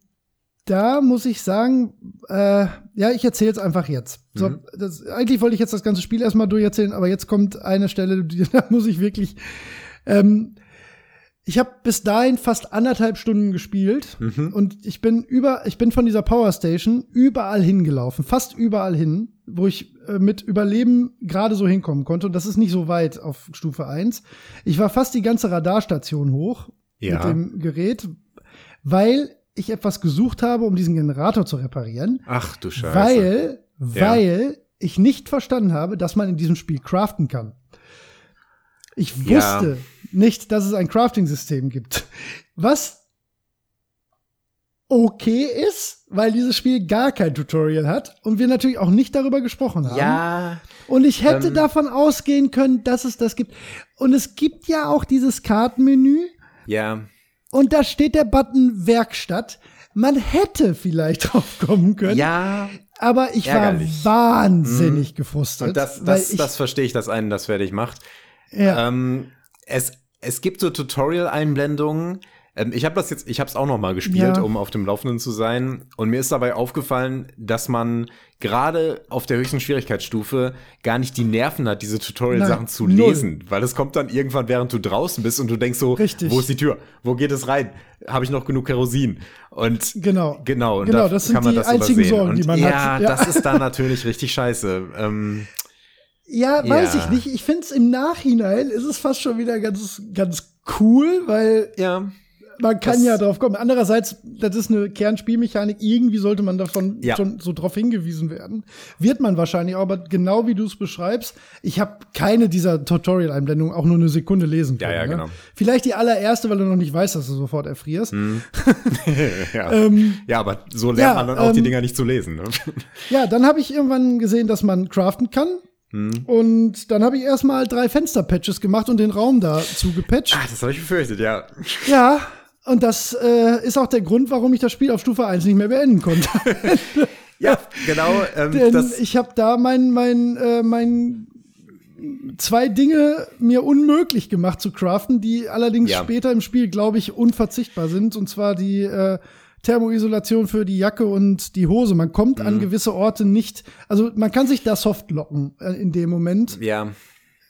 da muss ich sagen, äh, ja, ich erzähle es einfach jetzt. So, mhm. das, eigentlich wollte ich jetzt das ganze Spiel erstmal durcherzählen, aber jetzt kommt eine Stelle, die, [laughs] da muss ich wirklich. Ähm, ich habe bis dahin fast anderthalb Stunden gespielt mhm. und ich bin über, ich bin von dieser Power Station überall hingelaufen, fast überall hin, wo ich äh, mit Überleben gerade so hinkommen konnte. Und das ist nicht so weit auf Stufe 1. Ich war fast die ganze Radarstation hoch ja. mit dem Gerät, weil ich etwas gesucht habe, um diesen Generator zu reparieren. Ach du Scheiße. Weil, weil ja. ich nicht verstanden habe, dass man in diesem Spiel craften kann. Ich wusste, ja nicht, dass es ein Crafting-System gibt. Was okay ist, weil dieses Spiel gar kein Tutorial hat und wir natürlich auch nicht darüber gesprochen haben. Ja. Und ich hätte ähm, davon ausgehen können, dass es das gibt. Und es gibt ja auch dieses Kartenmenü Ja. und da steht der Button Werkstatt. Man hätte vielleicht [laughs] drauf kommen können, Ja. aber ich Ärgerlich. war wahnsinnig gefrustet. Und das, das, ich, das verstehe ich, dass einen das fertig macht. ja, Ähm, es, es gibt so Tutorial-Einblendungen. Ähm, ich habe das jetzt, ich habe es auch noch mal gespielt, Ja. um auf dem Laufenden zu sein. Und mir ist dabei aufgefallen, dass man gerade auf der höchsten Schwierigkeitsstufe gar nicht die Nerven hat, diese Tutorial-Sachen zu null. lesen. Weil es kommt dann irgendwann, während du draußen bist und du denkst so, Richtig. wo ist die Tür? Wo geht es rein? Habe ich noch genug Kerosin? Und Genau. genau, und Genau, da das sind kann man die das einzigen übersehen. Sorgen, und die man ja, hat. Ja. das ist dann [laughs] natürlich richtig scheiße. Ähm, Ja, weiß Ja. ich nicht. Ich finde es im Nachhinein ist es fast schon wieder ganz, ganz cool, weil ja. man kann ja drauf kommen. Andererseits, das ist eine Kernspielmechanik. Irgendwie sollte man davon Ja. schon so drauf hingewiesen werden. Wird man wahrscheinlich, auch, aber genau wie du es beschreibst, ich habe keine dieser Tutorial-Einblendungen auch nur eine Sekunde lesen Ja, können. ja, ne? genau. Vielleicht die allererste, weil du noch nicht weißt, dass du sofort erfrierst. [laughs] [laughs] ja. Ähm, ja, aber so lernt ja, man dann auch die ähm, Dinger nicht zu lesen. Ne? [laughs] Ja, dann habe ich irgendwann gesehen, dass man craften kann. Hm. Und dann habe ich erstmal drei Fensterpatches gemacht und den Raum da zugepatcht. Ah, das habe ich befürchtet, ja. Ja, und das äh, ist auch der Grund, warum ich das Spiel auf Stufe 1 nicht mehr beenden konnte. [laughs] Ja, genau. Ähm, Denn ich habe da mein, mein, äh, mein zwei Dinge mir unmöglich gemacht zu craften, die allerdings Ja. später im Spiel, glaube ich, unverzichtbar sind. Und zwar die äh, Thermoisolation für die Jacke und die Hose. Man kommt Mhm. an gewisse Orte nicht, also man kann sich da soft locken äh, in dem Moment, ja,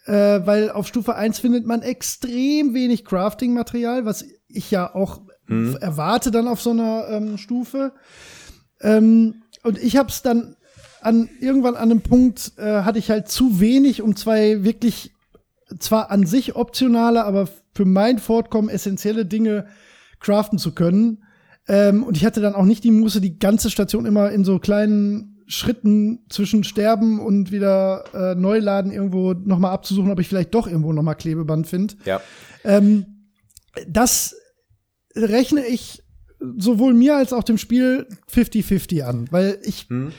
äh, weil auf Stufe 1 findet man extrem wenig Crafting-Material, was ich ja auch Mhm. erwarte dann auf so einer ähm, Stufe. Ähm, und ich habe es dann an irgendwann an einem Punkt äh, hatte ich halt zu wenig, um zwei wirklich zwar an sich optionale, aber für mein Fortkommen essentielle Dinge craften zu können. Ähm, und ich hatte dann auch nicht die Muße, die ganze Station immer in so kleinen Schritten zwischen Sterben und wieder äh, Neuladen irgendwo noch mal abzusuchen, ob ich vielleicht doch irgendwo noch mal Klebeband finde. ja. Ähm, das rechne ich sowohl mir als auch dem Spiel 50-50 an, weil ich Hm.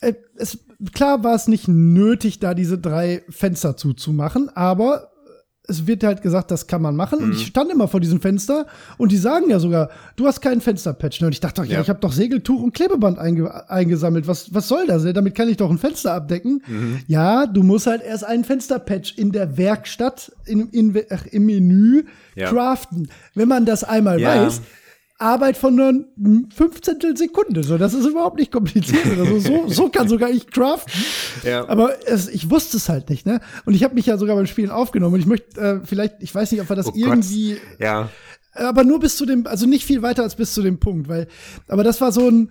äh, es, klar war es nicht nötig, da diese drei Fenster zuzumachen, aber es wird halt gesagt, das kann man machen. Mhm. Und ich stand immer vor diesem Fenster und die sagen ja sogar, du hast keinen Fensterpatch. Ne? Und ich dachte doch, ja, Ja. ich habe doch Segeltuch und Klebeband einge eingesammelt. Was, was soll das? Damit kann ich doch ein Fenster abdecken. Mhm. Ja, du musst halt erst einen Fensterpatch in der Werkstatt, in, in, ach, im Menü Ja. craften. Wenn man das einmal weiß, Arbeit von nur Fünfzehntel Sekunde. So, das ist überhaupt nicht kompliziert. Also so, so kann sogar ich craften. Ja. Aber es, ich wusste es halt nicht, ne? Und ich habe mich ja sogar beim Spielen aufgenommen. Und ich möchte äh, vielleicht, ich weiß nicht, ob wir das Oh Gott. irgendwie, Ja, aber nur bis zu dem, also nicht viel weiter als bis zu dem Punkt, weil, aber das war so ein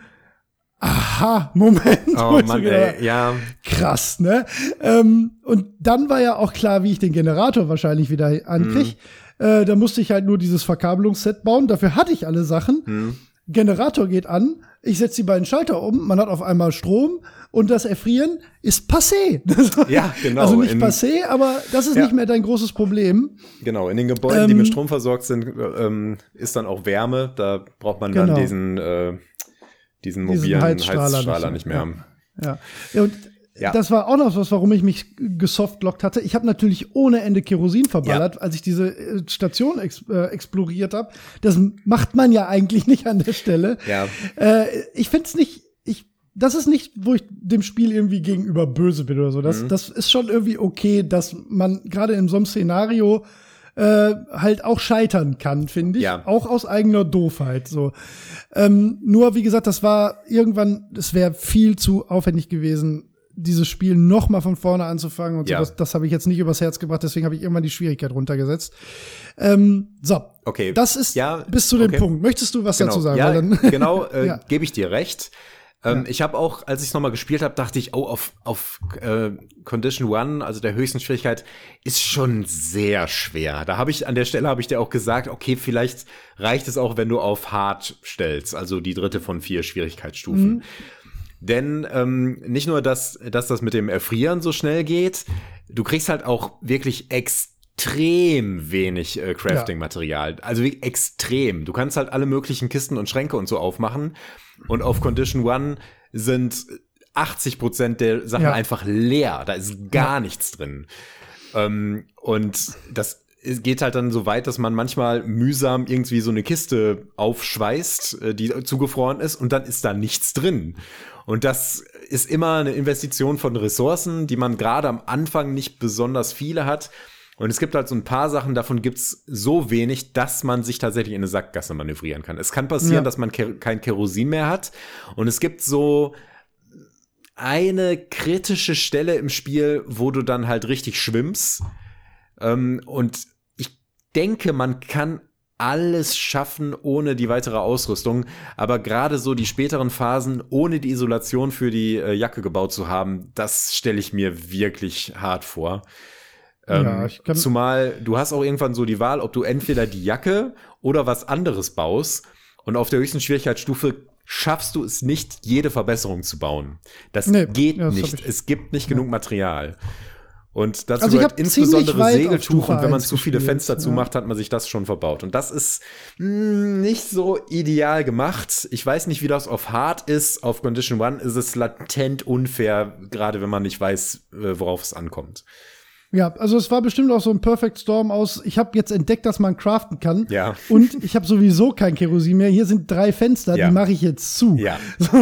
Aha-Moment. [laughs] wo oh Mann, ey, ja. krass, ne? Ähm, und dann war ja auch klar, wie ich den Generator wahrscheinlich wieder ankrieg. Äh, da musste ich halt nur dieses Verkabelungsset bauen. Dafür hatte ich alle Sachen. Generator geht an, ich setze die beiden Schalter um, man hat auf einmal Strom und das Erfrieren ist passé. [laughs] Ja, genau. Also nicht In- passé, aber das ist Ja. nicht mehr dein großes Problem. Genau, in den Gebäuden, die Ähm, mit Strom versorgt sind, ähm, ist dann auch Wärme. Da braucht man Genau. dann diesen, äh, diesen Diesen mobilen Heizstrahler Heizstrahler, nicht nicht mehr. mehr. Ja. ja und Ja. das war auch noch was, warum ich mich gesoftlockt hatte. Ich habe natürlich ohne Ende Kerosin verballert, als ich diese äh, Station ex äh, exploriert habe. Das macht man ja eigentlich nicht an der Stelle. Ja. Äh, ich find's nicht, ich, das ist nicht, wo ich dem Spiel irgendwie gegenüber böse bin oder so. Das, Mhm. das ist schon irgendwie okay, dass man gerade in so einem Szenario äh, halt auch scheitern kann, finde ich. Ja. Auch aus eigener Doofheit. So. Ähm, nur, wie gesagt, das war irgendwann, es wäre viel zu aufwendig gewesen, dieses Spiel noch mal von vorne anzufangen und Ja. so. Das, das habe ich jetzt nicht übers Herz gebracht, deswegen habe ich irgendwann die Schwierigkeit runtergesetzt. Ähm, so. Okay. Das ist Ja, bis zu dem okay. Punkt. Möchtest du was Genau, dazu sagen? ja, dann, [laughs] [laughs] genau, äh, Ja. gebe ich dir recht. Ähm, Ich habe auch, als ich es nochmal gespielt habe, dachte ich, oh, auf, auf äh, Condition One, also der höchsten Schwierigkeit, ist schon sehr schwer. Da habe ich, an der Stelle habe ich dir auch gesagt, okay, vielleicht reicht es auch, wenn du auf Hard stellst, also die dritte von vier Schwierigkeitsstufen. Mhm. Denn ähm, nicht nur, dass, dass das mit dem Erfrieren so schnell geht, du kriegst halt auch wirklich extrem wenig äh, Crafting-Material. Also wie extrem. Du kannst halt alle möglichen Kisten und Schränke und so aufmachen. Und auf Condition One sind 80 Prozent der Sachen Ja. einfach leer. Da ist gar nichts drin. Ähm, und das es geht halt dann so weit, dass man manchmal mühsam irgendwie so eine Kiste aufschweißt, äh, die zugefroren ist, und dann ist da nichts drin. Und das ist immer eine Investition von Ressourcen, die man gerade am Anfang nicht besonders viele hat. Und es gibt halt so ein paar Sachen, davon gibt's so wenig, dass man sich tatsächlich in eine Sackgasse manövrieren kann. Es kann passieren, Ja. dass man ke kein Kerosin mehr hat. Und es gibt so eine kritische Stelle im Spiel, wo du dann halt richtig schwimmst. Ähm, und ich denke, man kann alles schaffen ohne die weitere Ausrüstung. Aber gerade so die späteren Phasen, ohne die Isolation für die äh, Jacke gebaut zu haben, das stelle ich mir wirklich hart vor. Ähm, Ja, ich kann- zumal du hast auch irgendwann so die Wahl, ob du entweder die Jacke oder was anderes baust. Und auf der höchsten Schwierigkeitsstufe schaffst du es nicht, jede Verbesserung zu bauen. Das Nee, geht ja, das nicht. ich- Es gibt nicht genug Material. Und dazu Also gehört insbesondere Segeltuch und wenn man 1 zu viele gespielt, Fenster ja. zumacht, hat man sich das schon verbaut. Und das ist mh, nicht so ideal gemacht. Ich weiß nicht, wie das auf Hard ist. Auf Condition One ist es latent unfair, gerade wenn man nicht weiß, äh, worauf es ankommt. Ja, also es war bestimmt auch so ein Perfect Storm aus, ich habe jetzt entdeckt, dass man craften kann. Ja. [laughs] Und ich habe sowieso kein Kerosin mehr. Hier sind drei Fenster, Ja. die mache ich jetzt zu. Ja. [laughs]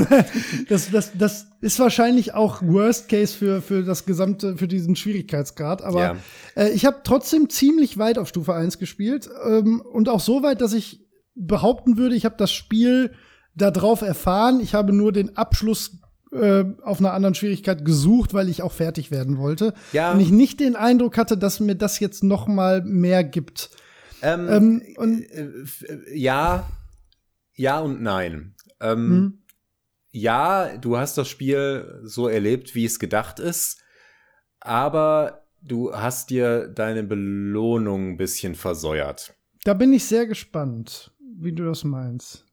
Das, das, das ist wahrscheinlich auch Worst Case für, für das gesamte, für diesen Schwierigkeitsgrad. Aber Ja. äh, ich habe trotzdem ziemlich weit auf Stufe 1 gespielt. Ähm, und auch so weit, dass ich behaupten würde, ich habe das Spiel da drauf erfahren. Ich habe nur den Abschluss äh, auf einer anderen Schwierigkeit gesucht, weil ich auch fertig werden wollte. Ja. Und ich nicht den Eindruck hatte, dass mir das jetzt noch mal mehr gibt. Ähm, Ähm, und äh, f- äh, ja, ja und nein. Ähm, Hm. Ja, du hast das Spiel so erlebt, wie es gedacht ist, aber du hast dir deine Belohnung ein bisschen versäuert. da bin ich sehr gespannt, wie du das meinst.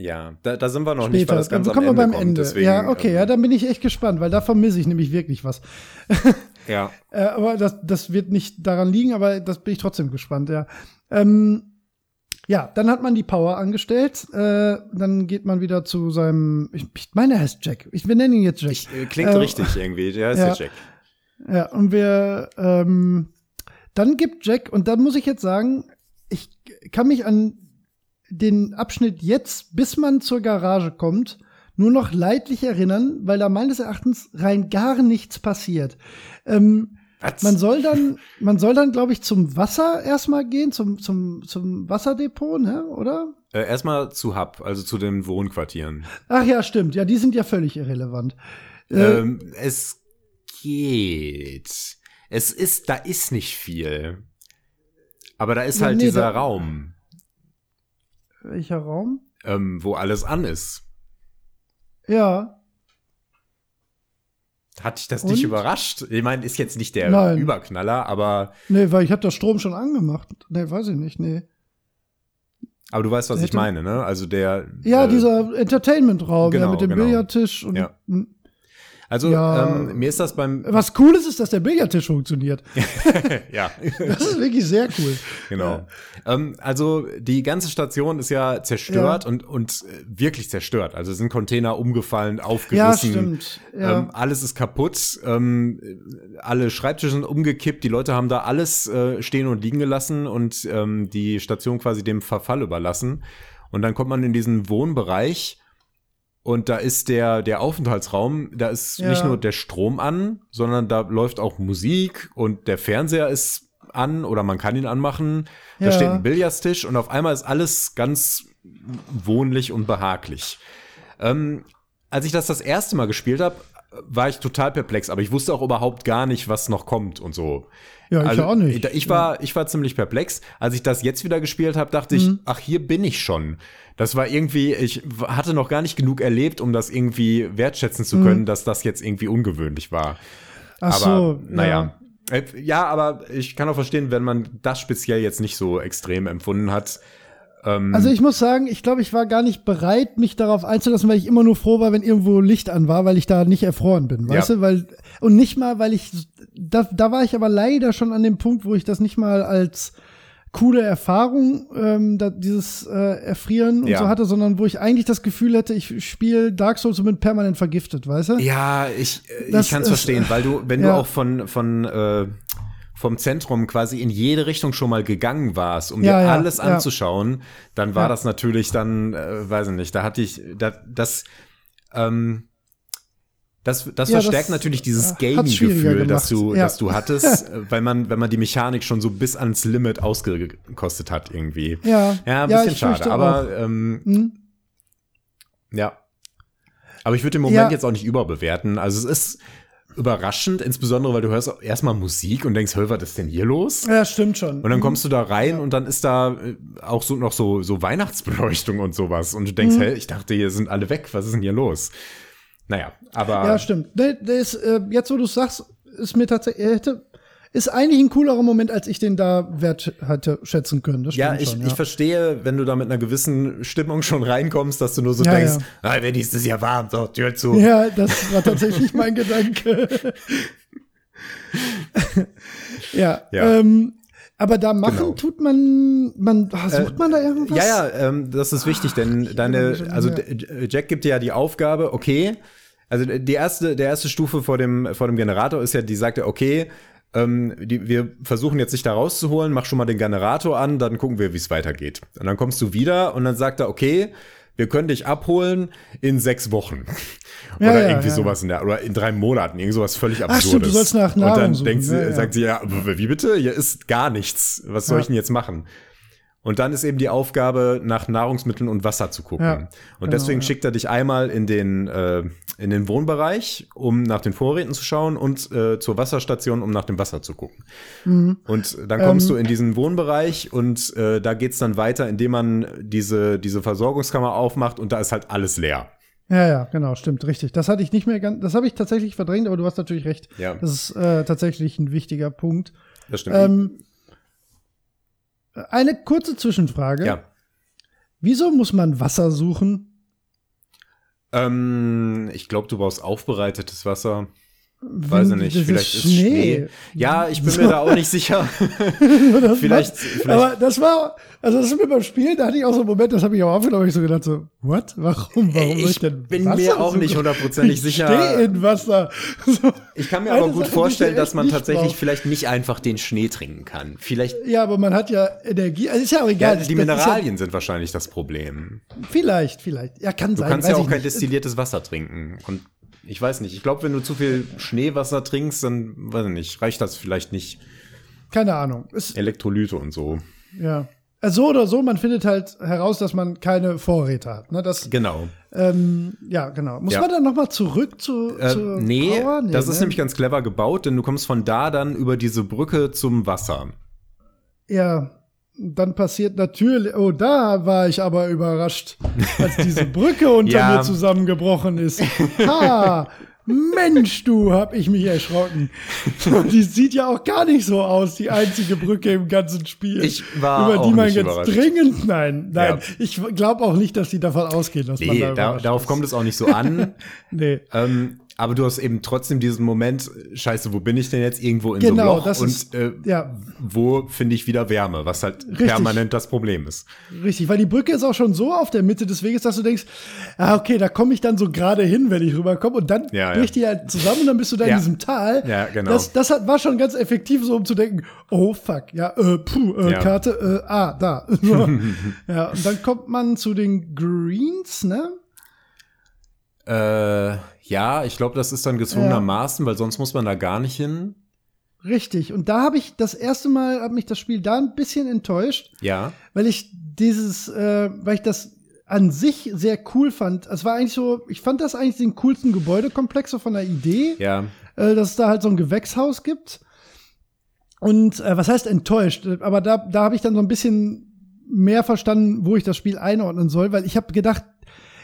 Ja, da, da sind wir noch nicht, Später, weil das ganz dann am kommen wir Ende beim kommt. Ende. Deswegen, ja, okay, ähm, ja, dann bin ich echt gespannt, weil da vermisse ich nämlich wirklich was. [laughs] ja. Äh, aber das, das wird nicht daran liegen, aber das bin ich trotzdem gespannt, ja. Ähm, ja, dann hat man die Power angestellt. Äh, dann geht man wieder zu seinem. Ich, ich meine, er heißt Jack. Ich, wir nennen ihn jetzt Jack. Ich, äh, klingt Äh, richtig irgendwie. Der ist [laughs] ja. der Jack. Ja, und wir, ähm, dann gibt Jack, und dann muss ich jetzt sagen, ich kann mich an den Abschnitt jetzt, bis man zur Garage kommt, nur noch leidlich erinnern, weil da meines Erachtens rein gar nichts passiert. Ähm, man soll dann, man soll dann, glaube ich, zum Wasser erstmal gehen, zum, zum, zum Wasserdepot, ne, oder? äh, erstmal zu Hub, also zu den Wohnquartieren. Ach ja, stimmt. Ja, die sind ja völlig irrelevant. Äh, Ähm, es geht. Es ist, da ist nicht viel. Aber da ist halt nee, dieser Raum, welcher Raum? ähm, wo alles an ist. Ja. Hat dich das Und? nicht überrascht? Ich meine, ist jetzt nicht der Nein. Überknaller, aber, Nee, weil ich habe das Strom schon angemacht. Nee, weiß ich nicht, nee. aber du weißt, was ich Hätte- meine, ne? Also der. Ja, äh, dieser Entertainment-Raum, ja, genau, mit dem genau. Billardtisch und Ja. Also Ja. ähm, mir ist das beim. was cool ist, ist, dass der Billardtisch funktioniert. [laughs] ja. Das ist wirklich sehr cool. Genau. Ähm, also die ganze Station ist ja zerstört und, und äh, wirklich zerstört. Also es sind Container umgefallen, Ja, aufgerissen. stimmt. Ja. Ähm, alles ist kaputt. Ähm, alle Schreibtische sind umgekippt. Die Leute haben da alles äh, stehen und liegen gelassen und ähm, die Station quasi dem Verfall überlassen. Und dann kommt man in diesen Wohnbereich und da ist der, der Aufenthaltsraum, da ist Ja. nicht nur der Strom an, sondern da läuft auch Musik und der Fernseher ist an oder man kann ihn anmachen. Da Ja. steht ein Billardstisch und auf einmal ist alles ganz wohnlich und behaglich. Ähm, als ich das das erste Mal gespielt habe, war ich total perplex, aber ich wusste auch überhaupt gar nicht, was noch kommt und so. Ja, ich also, auch nicht. Ich war, ich war ziemlich perplex. Als ich das jetzt wieder gespielt habe, dachte ich, Mhm. ach, hier bin ich schon. Das war irgendwie, ich hatte noch gar nicht genug erlebt, um das irgendwie wertschätzen zu können, dass das jetzt irgendwie ungewöhnlich war. Mhm. Ach aber so, naja. Äh, Ja, aber ich kann auch verstehen, wenn man das speziell jetzt nicht so extrem empfunden hat. Ähm, Also ich muss sagen, ich glaube, ich war gar nicht bereit, mich darauf einzulassen, weil ich immer nur froh war, wenn irgendwo Licht an war, weil ich da nicht erfroren bin, Ja. weißt du? Weil, und nicht mal, weil ich da, da war ich aber leider schon an dem Punkt, wo ich das nicht mal als coole Erfahrung, ähm, da, dieses äh, Erfrieren und Ja. so hatte, sondern wo ich eigentlich das Gefühl hätte, ich spiele Dark Souls und bin permanent vergiftet, weißt du? Ja, ich, äh, ich kann es verstehen, weil du, wenn Ja. du auch von, von äh, vom Zentrum quasi in jede Richtung schon mal gegangen warst, um Ja, dir alles ja. anzuschauen, dann war das natürlich dann, äh, weiß ich nicht, da hatte ich, da, das, ähm, das, das Ja, verstärkt das, natürlich dieses äh, Game-Gefühl, das du, Ja. das du hattest, [laughs] äh, weil man, wenn man die Mechanik schon so bis ans Limit ausgekostet hat irgendwie. Ja, Ja, ein ja, bisschen schade, aber ähm, Hm? ja. Aber ich würde den Moment jetzt auch nicht überbewerten. Also es ist überraschend, insbesondere weil du hörst erstmal Musik und denkst, hör, was ist denn hier los? Ja, stimmt schon. Und dann kommst du da rein und dann ist da äh, auch so noch so, so Weihnachtsbeleuchtung und sowas. Und du denkst, Mhm. hä, ich dachte, hier sind alle weg, was ist denn hier los? Naja, aber Ja, stimmt. Der ist, äh, jetzt, wo du sagst, ist mir tatsächlich, hätte, ist eigentlich ein coolerer Moment, als ich den da wert hätte schätzen können. Ja, ich, schon, ich verstehe, wenn du da mit einer gewissen Stimmung schon reinkommst, dass du nur so Ja, denkst, ja. ah, wenn ist es ja warm, so, Tür zu. Ja, das war tatsächlich mein Gedanke. [laughs] ja, Ja. Ähm, aber da machen Genau. tut man, man ah, sucht man da irgendwas? Ja, ja, ähm, das ist wichtig, denn deine, also Jack gibt dir ja die Aufgabe, okay, also die erste, der erste Stufe vor dem, vor dem Generator ist ja, die sagt ja, okay, ähm, die, wir versuchen jetzt dich da rauszuholen, mach schon mal den Generator an, dann gucken wir, wie es weitergeht. Und dann kommst du wieder und dann sagt er, okay, wir können dich abholen in sechs Wochen. Ja, oder ja, irgendwie ja. sowas in der, oder in drei Monaten, irgend sowas völlig Ach absurdes. stimmt, du sollst nach Nahrung Und dann suchen, denkt sie, sagt sie, ja, wie bitte? Hier ist gar nichts. Was soll ich denn jetzt machen? Und dann ist eben die Aufgabe, nach Nahrungsmitteln und Wasser zu gucken. Ja, und genau, deswegen ja. schickt er dich einmal in den, äh, in den Wohnbereich, um nach den Vorräten zu schauen und äh, zur Wasserstation, um nach dem Wasser zu gucken. Mhm. Und dann kommst Ähm. du in diesen Wohnbereich und äh, da geht's dann weiter, indem man diese, diese Versorgungskammer aufmacht und da ist halt alles leer. Ja, ja, genau, stimmt, richtig. Das hatte ich nicht mehr ganz, das habe ich tatsächlich verdrängt, aber du hast natürlich recht. Ja. Das ist äh, tatsächlich ein wichtiger Punkt. Das stimmt. Ähm, eine kurze Zwischenfrage. ja. Wieso muss man Wasser suchen? Ähm, ich glaube, du brauchst aufbereitetes Wasser. Weiß ich nicht, vielleicht ist Schnee. Schnee. Ja, ich bin mir da auch nicht sicher. [laughs] Vielleicht- vielleicht- Aber das war, also das ist mir beim Spielen, da hatte ich auch so einen Moment, das habe ich auch aufgenommen, hab ich so gedacht so, what? Warum? Warum soll ich Ich denn bin Wasser mir auch suchen? nicht hundertprozentig ich sicher. Stehe in Wasser. [laughs] So. Ich kann mir aber gut die vorstellen, ich dass man tatsächlich brauch. vielleicht nicht einfach den Schnee trinken kann. Vielleicht, Ja, aber man hat ja Energie. Also ist ja auch ja, egal. die Das ist Mineralien sind wahrscheinlich das Problem. Ja, vielleicht, vielleicht. Ja, kann Du sein. kannst weiß ja auch ich kein nicht. destilliertes Wasser trinken. Und ich weiß nicht. Ich glaube, wenn du zu viel Schneewasser trinkst, dann, weiß ich nicht, reicht das vielleicht nicht. Keine Ahnung. Ist, Elektrolyte und so. ja. Also so oder so, man findet halt heraus, dass man keine Vorräte hat. Ne? Das, Genau. ähm, ja, genau. Muss Ja. man dann noch mal zurück zu, Äh, zur nee, Power? das ist ne? nämlich ganz clever gebaut, denn du kommst von da dann über diese Brücke zum Wasser. Ja, dann passiert natürlich, oh, da war ich aber überrascht, als diese Brücke [laughs] unter Ja. mir zusammengebrochen ist. Ha, Mensch, du, hab ich mich erschrocken. Die sieht ja auch gar nicht so aus, die einzige Brücke im ganzen Spiel. Ich war über die man jetzt überrascht. dringend, nein, nein. Ja. Ich glaube auch nicht, dass die davon ausgehen, dass man Nee, da da, darauf ist. kommt es auch nicht so an. [laughs] Nee. ähm, aber du hast eben trotzdem diesen Moment, scheiße, wo bin ich denn jetzt? Irgendwo in so Genau, einem Loch das und ist- äh, ja. wo finde ich wieder Wärme, was halt Richtig. permanent das Problem ist. Richtig, weil die Brücke ist auch schon so auf der Mitte des Weges, dass du denkst, ah, okay, da komme ich dann so gerade hin, wenn ich rüberkomme. Und dann Ja, ja. bricht die halt zusammen und dann bist du da Ja. in diesem Tal. Ja, genau. Das, das hat, war schon ganz effektiv, so um zu denken, oh fuck, ja, äh, puh, äh, Ja. Karte, äh, ah, da. So. [laughs] [laughs] ja, und dann kommt man zu den Greens, ne? Äh, ja, ich glaube, das ist dann gezwungenermaßen, weil sonst muss man da gar nicht hin. Richtig. Und da habe ich das erste Mal, hat mich das Spiel da ein bisschen enttäuscht. Ja. weil ich dieses, äh, weil ich das an sich sehr cool fand. Es war eigentlich so, ich fand das eigentlich den coolsten Gebäudekomplex so von der Idee, Ja. äh, dass es da halt so ein Gewächshaus gibt. Und äh, was heißt enttäuscht? Aber da, da habe ich dann so ein bisschen mehr verstanden, wo ich das Spiel einordnen soll, weil ich habe gedacht,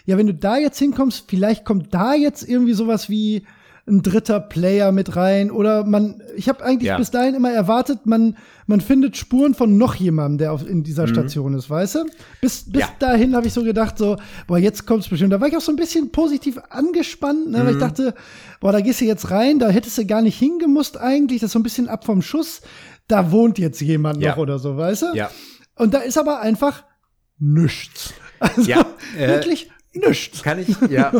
ja, wenn du da jetzt hinkommst, vielleicht kommt da jetzt irgendwie sowas wie ein dritter Player mit rein oder man, ich habe eigentlich Ja. bis dahin immer erwartet, man, man findet Spuren von noch jemandem, der auf, in dieser Station ist, weißt du? Bis, bis Mhm. Ja. dahin habe ich so gedacht, so, boah, jetzt kommt's bestimmt. Da war ich auch so ein bisschen positiv angespannt, ne, weil Mhm. ich dachte, boah, da gehst du jetzt rein, da hättest du gar nicht hingemusst eigentlich, das ist so ein bisschen ab vom Schuss. Da wohnt jetzt jemand Ja. noch oder so, weißt du? Ja. Und da ist aber einfach nichts. [laughs] Also Ja, äh, wirklich nichts. Kann ich, ja,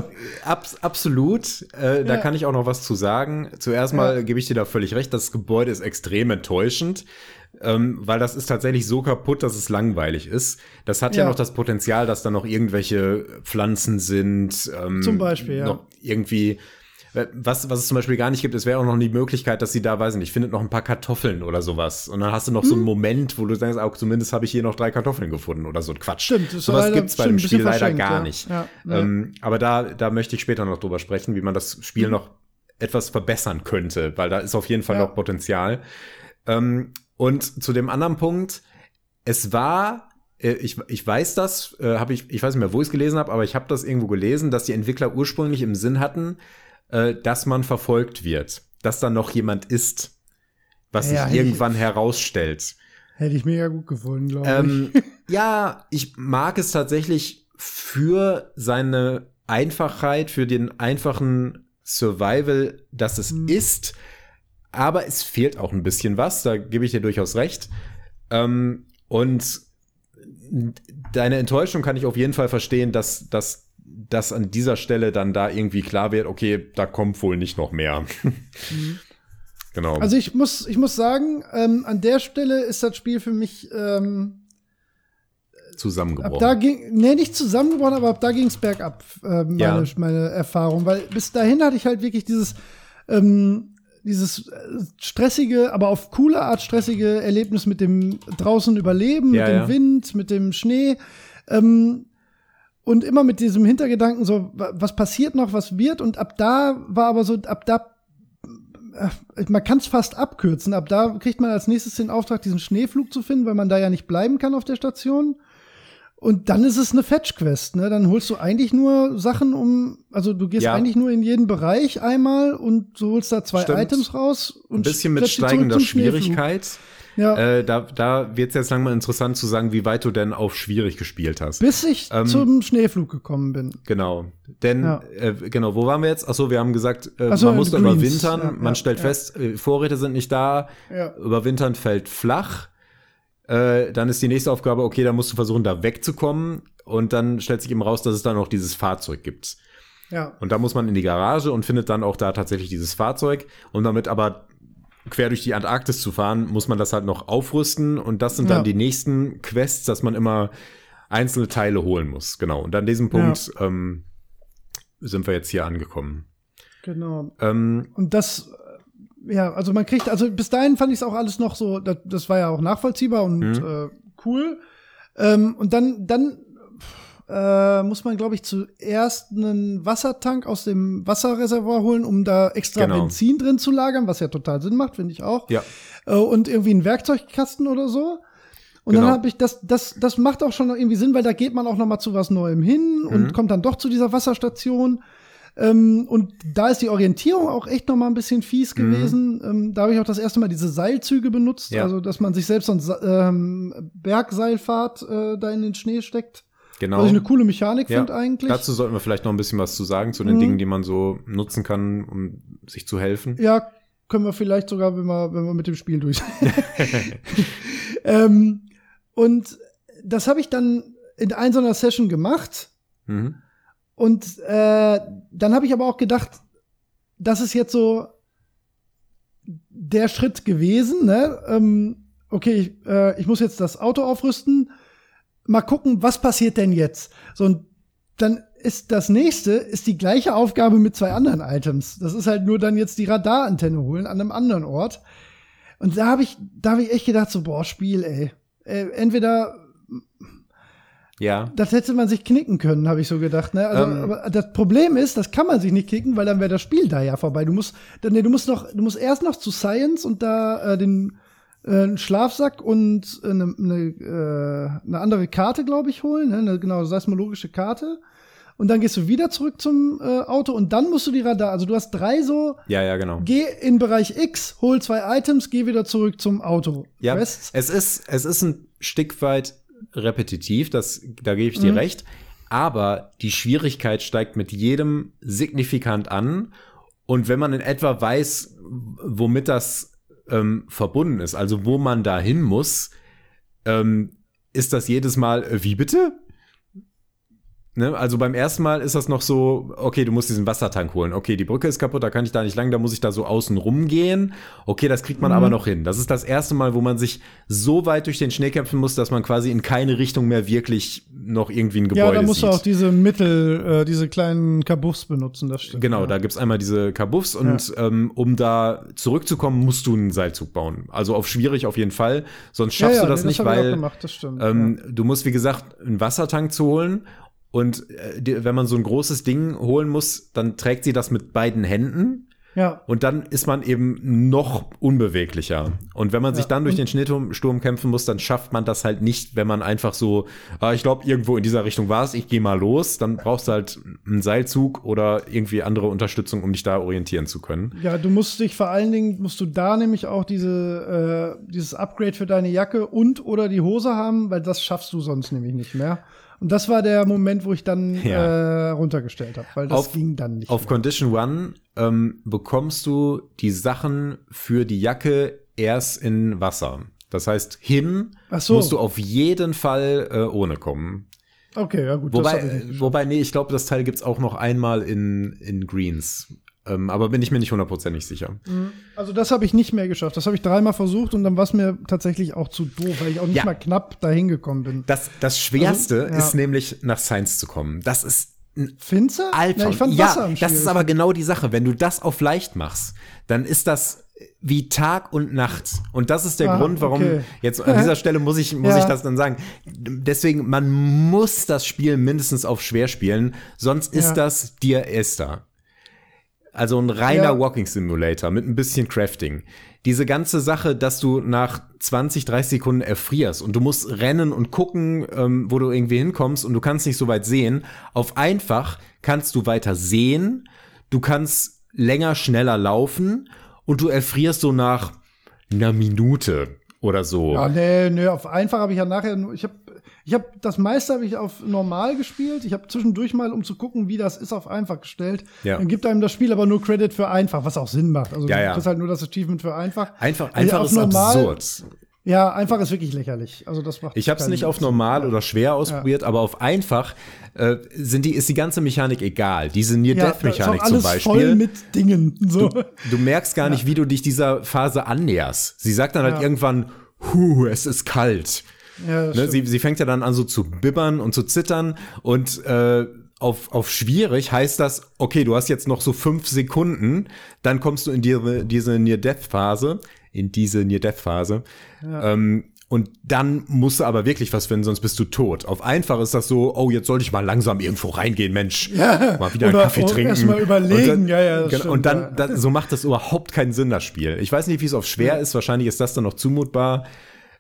abs absolut. Äh, Da Ja. kann ich auch noch was zu sagen. Zuerst mal gebe ich dir da völlig recht, das Gebäude ist extrem enttäuschend. Ähm, weil das ist tatsächlich so kaputt, dass es langweilig ist. Das hat ja, Ja. noch das Potenzial, dass da noch irgendwelche Pflanzen sind. Ähm, Zum Beispiel, ja. Noch irgendwie, was, was es zum Beispiel gar nicht gibt, es wäre auch noch die Möglichkeit, dass sie da, weiß ich nicht, findet noch ein paar Kartoffeln oder sowas. Und dann hast du noch so Hm. einen Moment, wo du denkst, auch zumindest habe ich hier noch drei Kartoffeln gefunden oder so ein Quatsch. Stimmt, das Sowas leider- gibt's bei dem Spiel leider gar ja. nicht. Ja, ja. Ähm, aber da, da möchte ich später noch drüber sprechen, wie man das Spiel noch etwas verbessern könnte, weil da ist auf jeden Fall noch Potenzial. Ähm, und zu dem anderen Punkt, es war, äh, ich, ich weiß das, äh, habe ich, ich weiß nicht mehr, wo ich es gelesen habe, aber ich habe das irgendwo gelesen, dass die Entwickler ursprünglich im Sinn hatten, äh, dass man verfolgt wird, dass da noch jemand ist, was Ja, sich ich- irgendwann herausstellt. Hätte ich mega gut gefunden, glaube Ähm, [laughs] ja, ich mag es tatsächlich für seine Einfachheit, für den einfachen Survival, dass es Mhm. ist. Aber es fehlt auch ein bisschen was, da gebe ich dir durchaus recht. Ähm, und deine Enttäuschung kann ich auf jeden Fall verstehen, dass, dass, dass an dieser Stelle dann da irgendwie klar wird, okay, da kommt wohl nicht noch mehr. [laughs] genau. ich. Also ich muss, ich muss sagen, ähm, an der Stelle ist das Spiel für mich ähm, ab zusammengebrochen. da ging, nee, nicht zusammengebrochen, aber ab da ging es bergab, äh, meine, Ja. meine Erfahrung. Weil bis dahin hatte ich halt wirklich dieses, ähm, dieses äh, stressige, aber auf coole Art stressige Erlebnis mit dem draußen Überleben, Ja, mit dem ja. Wind, mit dem Schnee. Ähm, und immer mit diesem Hintergedanken, so, wa- was passiert noch, was wird? Und ab da war aber so, ab da, äh, man kann es fast abkürzen. Ab da kriegt man als nächstes den Auftrag, diesen Schneeflug zu finden, weil man da ja nicht bleiben kann auf der Station. Und dann ist es eine Fetch-Quest, ne? Dann holst du eigentlich nur Sachen um, also du gehst Ja. eigentlich nur in jeden Bereich einmal und du holst da zwei Stimmt. Items raus und ein bisschen mit steigender zum Schneeflug. Ja, Äh, da da wird es jetzt langsam interessant zu sagen, wie weit du denn auf schwierig gespielt hast. bis ich ähm, zum Schneeflug gekommen bin. Genau. Denn, Ja. äh, genau, wo waren wir jetzt? Achso, wir haben gesagt, äh, so, man muss überwintern. Ja, man stellt fest, äh, Vorräte sind nicht da. Überwintern fällt flach. Äh, dann ist die nächste Aufgabe, okay, da musst du versuchen, da wegzukommen. Und dann stellt sich eben raus, dass es da noch dieses Fahrzeug gibt. Ja. Und da muss man in die Garage und findet dann auch da tatsächlich dieses Fahrzeug. Und damit aber quer durch die Antarktis zu fahren, muss man das halt noch aufrüsten. Und das sind dann Ja. die nächsten Quests, dass man immer einzelne Teile holen muss. Genau. Und an diesem Punkt ähm, sind wir jetzt hier angekommen. Genau. Ähm, Und das, äh, ja, also man kriegt, also bis dahin fand ich es auch alles noch so, das, das war ja auch nachvollziehbar und Mhm. äh, cool. Ähm, und dann, dann äh, muss man, glaube ich, zuerst einen Wassertank aus dem Wasserreservoir holen, um da extra Genau. Benzin drin zu lagern, was ja total Sinn macht, finde ich auch. ja. Äh, und irgendwie einen Werkzeugkasten oder so. Und Genau. dann habe ich das, das, das macht auch schon irgendwie Sinn, weil da geht man auch noch mal zu was Neuem hin Mhm. und kommt dann doch zu dieser Wasserstation. Ähm, und da ist die Orientierung auch echt noch mal ein bisschen fies gewesen. Ähm, da habe ich auch das erste Mal diese Seilzüge benutzt, Mhm. Ja. also dass man sich selbst so ein ähm, Bergseilfahrt äh, da in den Schnee steckt. Genau. Was ich eine coole Mechanik Ja. finde eigentlich. Dazu sollten wir vielleicht noch ein bisschen was zu sagen, zu den Mhm. Dingen, die man so nutzen kann, um sich zu helfen. Ja, können wir vielleicht sogar, wenn wir, wenn wir mit dem Spiel durch sind. [laughs] [laughs] ähm, und das habe ich dann in einer so einer Session gemacht. Mhm. Und äh, dann habe ich aber auch gedacht, das ist jetzt so der Schritt gewesen. Ne? Ähm, okay, ich, äh, ich muss jetzt das Auto aufrüsten. Mal gucken, was passiert denn jetzt? So, und dann ist das nächste, ist die gleiche Aufgabe mit zwei anderen Items. Das ist halt nur dann jetzt die Radarantenne holen an einem anderen Ort. Und da habe ich, da habe ich echt gedacht, so, boah, Spiel, ey. Äh, entweder Ja. das hätte man sich knicken können, habe ich so gedacht. Ne? Also, Ähm. aber das Problem ist, das kann man sich nicht knicken, weil dann wäre das Spiel da ja vorbei. Du musst, dann, nee, du musst noch, du musst erst noch zu Science und da äh, den einen Schlafsack und eine, eine, äh, eine andere Karte, glaube ich, holen. Ne? Eine genau seismologische Karte. und dann gehst du wieder zurück zum äh, Auto und dann musst du die Radar, also du hast drei so, Ja, ja, genau. geh in Bereich X, hol zwei Items, geh wieder zurück zum Auto. Ja, Quests. es ist, es ist ein Stück weit repetitiv, das, da gebe ich dir Mhm. recht. Aber die Schwierigkeit steigt mit jedem signifikant an. Und wenn man in etwa weiß, womit das ähm, verbunden ist, also wo man da hin muss, ähm, ist das jedes Mal, äh, wie bitte? Ne? Also beim ersten Mal ist das noch so, okay, du musst diesen Wassertank holen. Okay, die Brücke ist kaputt, da kann ich da nicht lang, da muss ich da so außen rumgehen. Okay, das kriegt man Mhm. aber noch hin. Das ist das erste Mal, wo man sich so weit durch den Schnee kämpfen muss, dass man quasi in keine Richtung mehr wirklich noch irgendwie ein Gebäude Ja, da musst sieht. du auch diese Mittel, äh, diese kleinen Kabuffs benutzen, das stimmt. Genau, ja. da gibt's einmal diese Kabuffs und ähm, um da zurückzukommen, musst du einen Seilzug bauen. Also auf schwierig auf jeden Fall, sonst ja, schaffst ja, du das nee, nicht, auch weil gemacht, das stimmt. ähm, du musst, wie gesagt, einen Wassertank zu holen. Und äh, die, wenn man so ein großes Ding holen muss, dann trägt sie das mit beiden Händen. ja. Und dann ist man eben noch unbeweglicher. Und wenn man sich Ja, dann durch den Schneesturm Sturm kämpfen muss, dann schafft man das halt nicht, wenn man einfach so, ah, ich glaube, irgendwo in dieser Richtung war es, ich gehe mal los. Dann brauchst du halt einen Seilzug oder irgendwie andere Unterstützung, um dich da orientieren zu können. Ja, du musst dich vor allen Dingen, musst du da nämlich auch diese, äh, dieses Upgrade für deine Jacke und oder die Hose haben, weil das schaffst du sonst nämlich nicht mehr. Und das war der Moment, wo ich dann Ja. äh, runtergestellt habe, weil das Auf- ging dann nicht. Auf mehr. Condition One ähm, bekommst du die Sachen für die Jacke erst in Wasser. Das heißt, hin so. musst du auf jeden Fall äh, ohne kommen. Okay, ja gut. Wobei, wobei, nee, ich glaube, das Teil gibt's auch noch einmal in, in Greens. Ähm, aber bin ich mir nicht hundertprozentig sicher. also das habe ich nicht mehr geschafft. Das habe ich dreimal versucht und dann war es mir tatsächlich auch zu doof, weil ich auch nicht Ja. mal knapp dahin gekommen bin. Das, das Schwerste Also, ja. ist nämlich nach Science zu kommen. Das ist ein Findest du? Na, ich fand ja, Wasser am das ist aber genau die Sache. Wenn du das auf leicht machst, dann ist das wie Tag und Nacht. Und das ist der Ah, Grund, warum okay. jetzt an dieser [laughs] Stelle muss ich, muss Ja. ich das dann sagen. Deswegen, man muss das Spiel mindestens auf schwer spielen, sonst ist Ja. das Dear Esther. Also ein reiner Ja. Walking Simulator mit ein bisschen Crafting. Diese ganze Sache, dass du nach 20, 30 Sekunden erfrierst und du musst rennen und gucken, ähm, wo du irgendwie hinkommst und du kannst nicht so weit sehen. Auf einfach kannst du weiter sehen, du kannst länger, schneller laufen und du erfrierst so nach einer Minute oder so. Ja, nee, nee, auf einfach habe ich ja nachher ich habe ich habe das meiste habe ich auf normal gespielt. Ich habe zwischendurch mal um zu gucken, wie das ist auf einfach gestellt. Ja. Dann gibt einem das Spiel aber nur Credit für einfach, was auch Sinn macht. Also Ja, du ja. kriegst halt nur das Achievement für einfach. Einfach, Also einfach ist normal- absurd. Ja, einfach ist wirklich lächerlich. Also das macht Ich habe es nicht auf normal oder schwer ausprobiert, aber auf einfach äh, sind die, ist die ganze Mechanik egal. Diese Ja, da ist Near-Death-Mechanik auch zum alles Beispiel. voll mit Dingen. So. Du merkst gar nicht, wie du dich dieser Phase annäherst. Sie sagt dann halt Ja. irgendwann, huh, es ist kalt. Ja, Ne, sie, sie fängt ja dann an so zu bibbern und zu zittern und äh, auf, auf schwierig heißt das, okay, du hast jetzt noch so fünf Sekunden, dann kommst du in diese, diese Near-Death-Phase, in diese Near-Death-Phase. Ähm, und dann musst du aber wirklich was finden, sonst bist du tot. Auf einfach ist das so, oh, jetzt sollte ich mal langsam irgendwo reingehen, Mensch. Mal wieder einen Oder Kaffee auch trinken. erst mal überlegen, Und dann, ja, ja, genau, stimmt, und dann, ja. dann, so macht das überhaupt keinen Sinn, das Spiel. Ich weiß nicht, wie es auf schwer ist. Wahrscheinlich ist das dann noch zumutbar.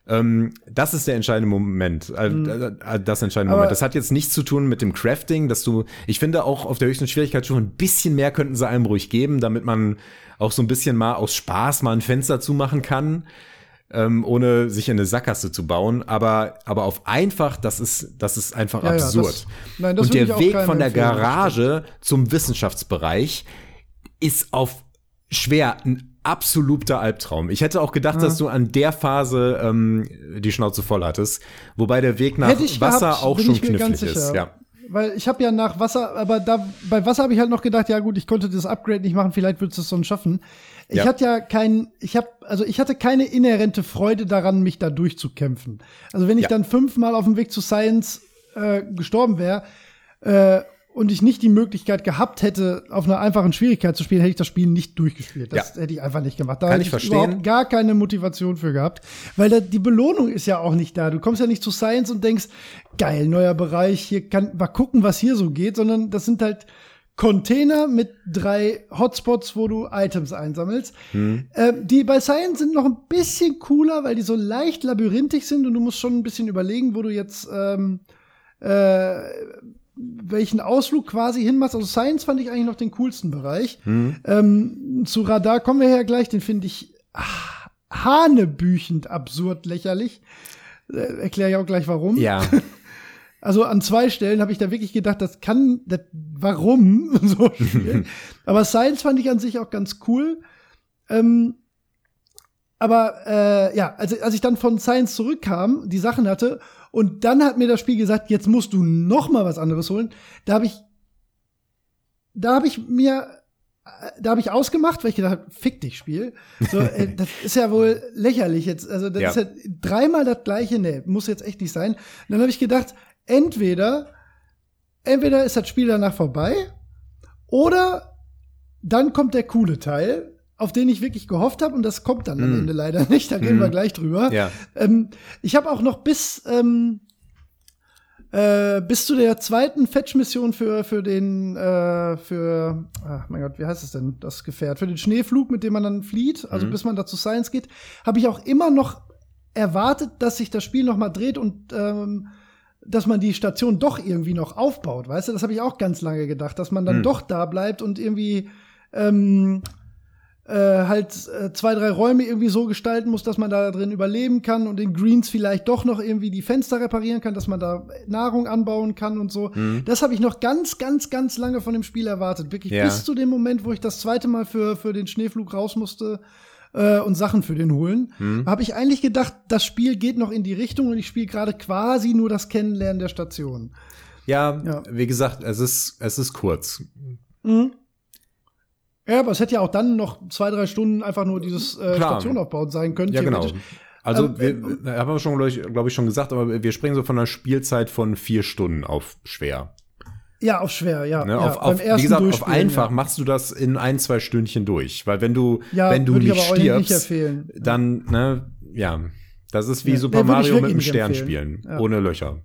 Ähm, das ist der entscheidende Moment. Äh, äh, das entscheidende Mhm. Aber- Moment. Das hat jetzt nichts zu tun mit dem Crafting, dass du, ich finde auch auf der höchsten Schwierigkeitsstufe ein bisschen mehr könnten sie einem ruhig geben, damit man auch so ein bisschen mal aus Spaß mal ein Fenster zumachen kann, ähm, ohne sich in eine Sackgasse zu bauen. Aber, aber auf einfach, das ist, das ist einfach Ja, ja, absurd. das- nein, das Und der Weg von der Garage zum Wissenschaftsbereich ist auf schwer ein absoluter Albtraum. Ich hätte auch gedacht, dass du an der Phase ähm, die Schnauze voll hattest, wobei der Weg nach Wasser gehabt, auch schon ich mir ganz knifflig ist. Ja. Weil ich habe ja nach Wasser, aber da bei Wasser habe ich halt noch gedacht, ja gut, ich konnte das Upgrade nicht machen, vielleicht würdest du es sonst schaffen. Ich Ja. hatte ja kein, ich habe, also ich hatte keine inhärente Freude daran, mich da durchzukämpfen. Also wenn ich Ja. dann fünfmal auf dem Weg zu Science äh, gestorben wäre äh, und ich nicht die Möglichkeit gehabt hätte, auf einer einfachen Schwierigkeit zu spielen, hätte ich das Spiel nicht durchgespielt. Das Ja. hätte ich einfach nicht gemacht. Da Kann hätte ich verstehen. überhaupt gar keine Motivation für gehabt, weil da, die Belohnung ist ja auch nicht da. Du kommst ja nicht zu Science und denkst, geil, neuer Bereich, hier kann mal gucken, was hier so geht, sondern das sind halt Container mit drei Hotspots, wo du Items einsammelst. Hm. Ähm, die bei Science sind noch ein bisschen cooler, weil die so leicht labyrinthisch sind und du musst schon ein bisschen überlegen, wo du jetzt ähm, äh, welchen Ausflug quasi hinmachst. Also Science fand ich eigentlich noch den coolsten Bereich. Hm. Ähm, zu Radar kommen wir ja gleich, den finde ich ah, hanebüchend absurd lächerlich. Äh, Erkläre ich auch gleich warum. Ja. [laughs] Also an zwei Stellen habe ich da wirklich gedacht, das kann, das, warum [laughs] so spielen. [laughs] aber Science fand ich an sich auch ganz cool. Ähm, aber äh, ja, als, als ich dann von Science zurückkam, die Sachen hatte und dann hat mir das Spiel gesagt, jetzt musst du noch mal was anderes holen. Da habe ich, da habe ich mir, äh, da habe ich ausgemacht, weil ich gedacht habe, fick dich Spiel. So, äh, [laughs] das ist ja wohl lächerlich jetzt. Also das Ja. ist ja dreimal das gleiche. Nee, muss jetzt echt nicht sein. Und dann habe ich gedacht, entweder, entweder ist das Spiel danach vorbei oder dann kommt der coole Teil, auf den ich wirklich gehofft habe und das kommt dann am Mm. Ende leider [laughs] nicht. Da reden Mm. wir gleich drüber. Ja. Ähm, ich habe auch noch bis ähm, äh, bis zu der zweiten Fetch-Mission für für den äh, für ach mein Gott, wie heißt es denn das Gefährt für den Schneeflug, mit dem man dann flieht, also Mhm. bis man da zu Science geht, habe ich auch immer noch erwartet, dass sich das Spiel noch mal dreht und ähm, dass man die Station doch irgendwie noch aufbaut, weißt du? Das habe ich auch ganz lange gedacht, dass man dann doch da bleibt und irgendwie ähm, äh, halt äh, zwei, drei Räume irgendwie so gestalten muss, dass man da drin überleben kann und in Greens vielleicht doch noch irgendwie die Fenster reparieren kann, dass man da Nahrung anbauen kann und so. Mhm. Das habe ich noch ganz, ganz, ganz lange von dem Spiel erwartet. Wirklich Ja. bis zu dem Moment, wo ich das zweite Mal für, für den Schneeflug raus musste äh, und Sachen für den holen, Mhm. habe ich eigentlich gedacht, das Spiel geht noch in die Richtung und ich spiele gerade quasi nur das Kennenlernen der Station. Ja, Ja. wie gesagt, es ist, es ist kurz. Mhm. Ja, aber es hätte ja auch dann noch zwei, drei Stunden einfach nur dieses äh. Station aufbauen sein können. Ja, genau. Also, Ähm, wir, wir haben wir schon, glaube ich, glaub ich, schon gesagt, aber wir springen so von einer Spielzeit von vier Stunden auf schwer. Ja, auf schwer, ja. Ne? ja auf, auf, wie gesagt, auf einfach Ja, machst du das in ein, zwei Stündchen durch. Weil wenn du, ja wenn du nicht nicht stirbst, empfehlen. dann, ne, ja, das ist wie Super Mario mit nicht Stern empfehlen. spielen, ohne Löcher.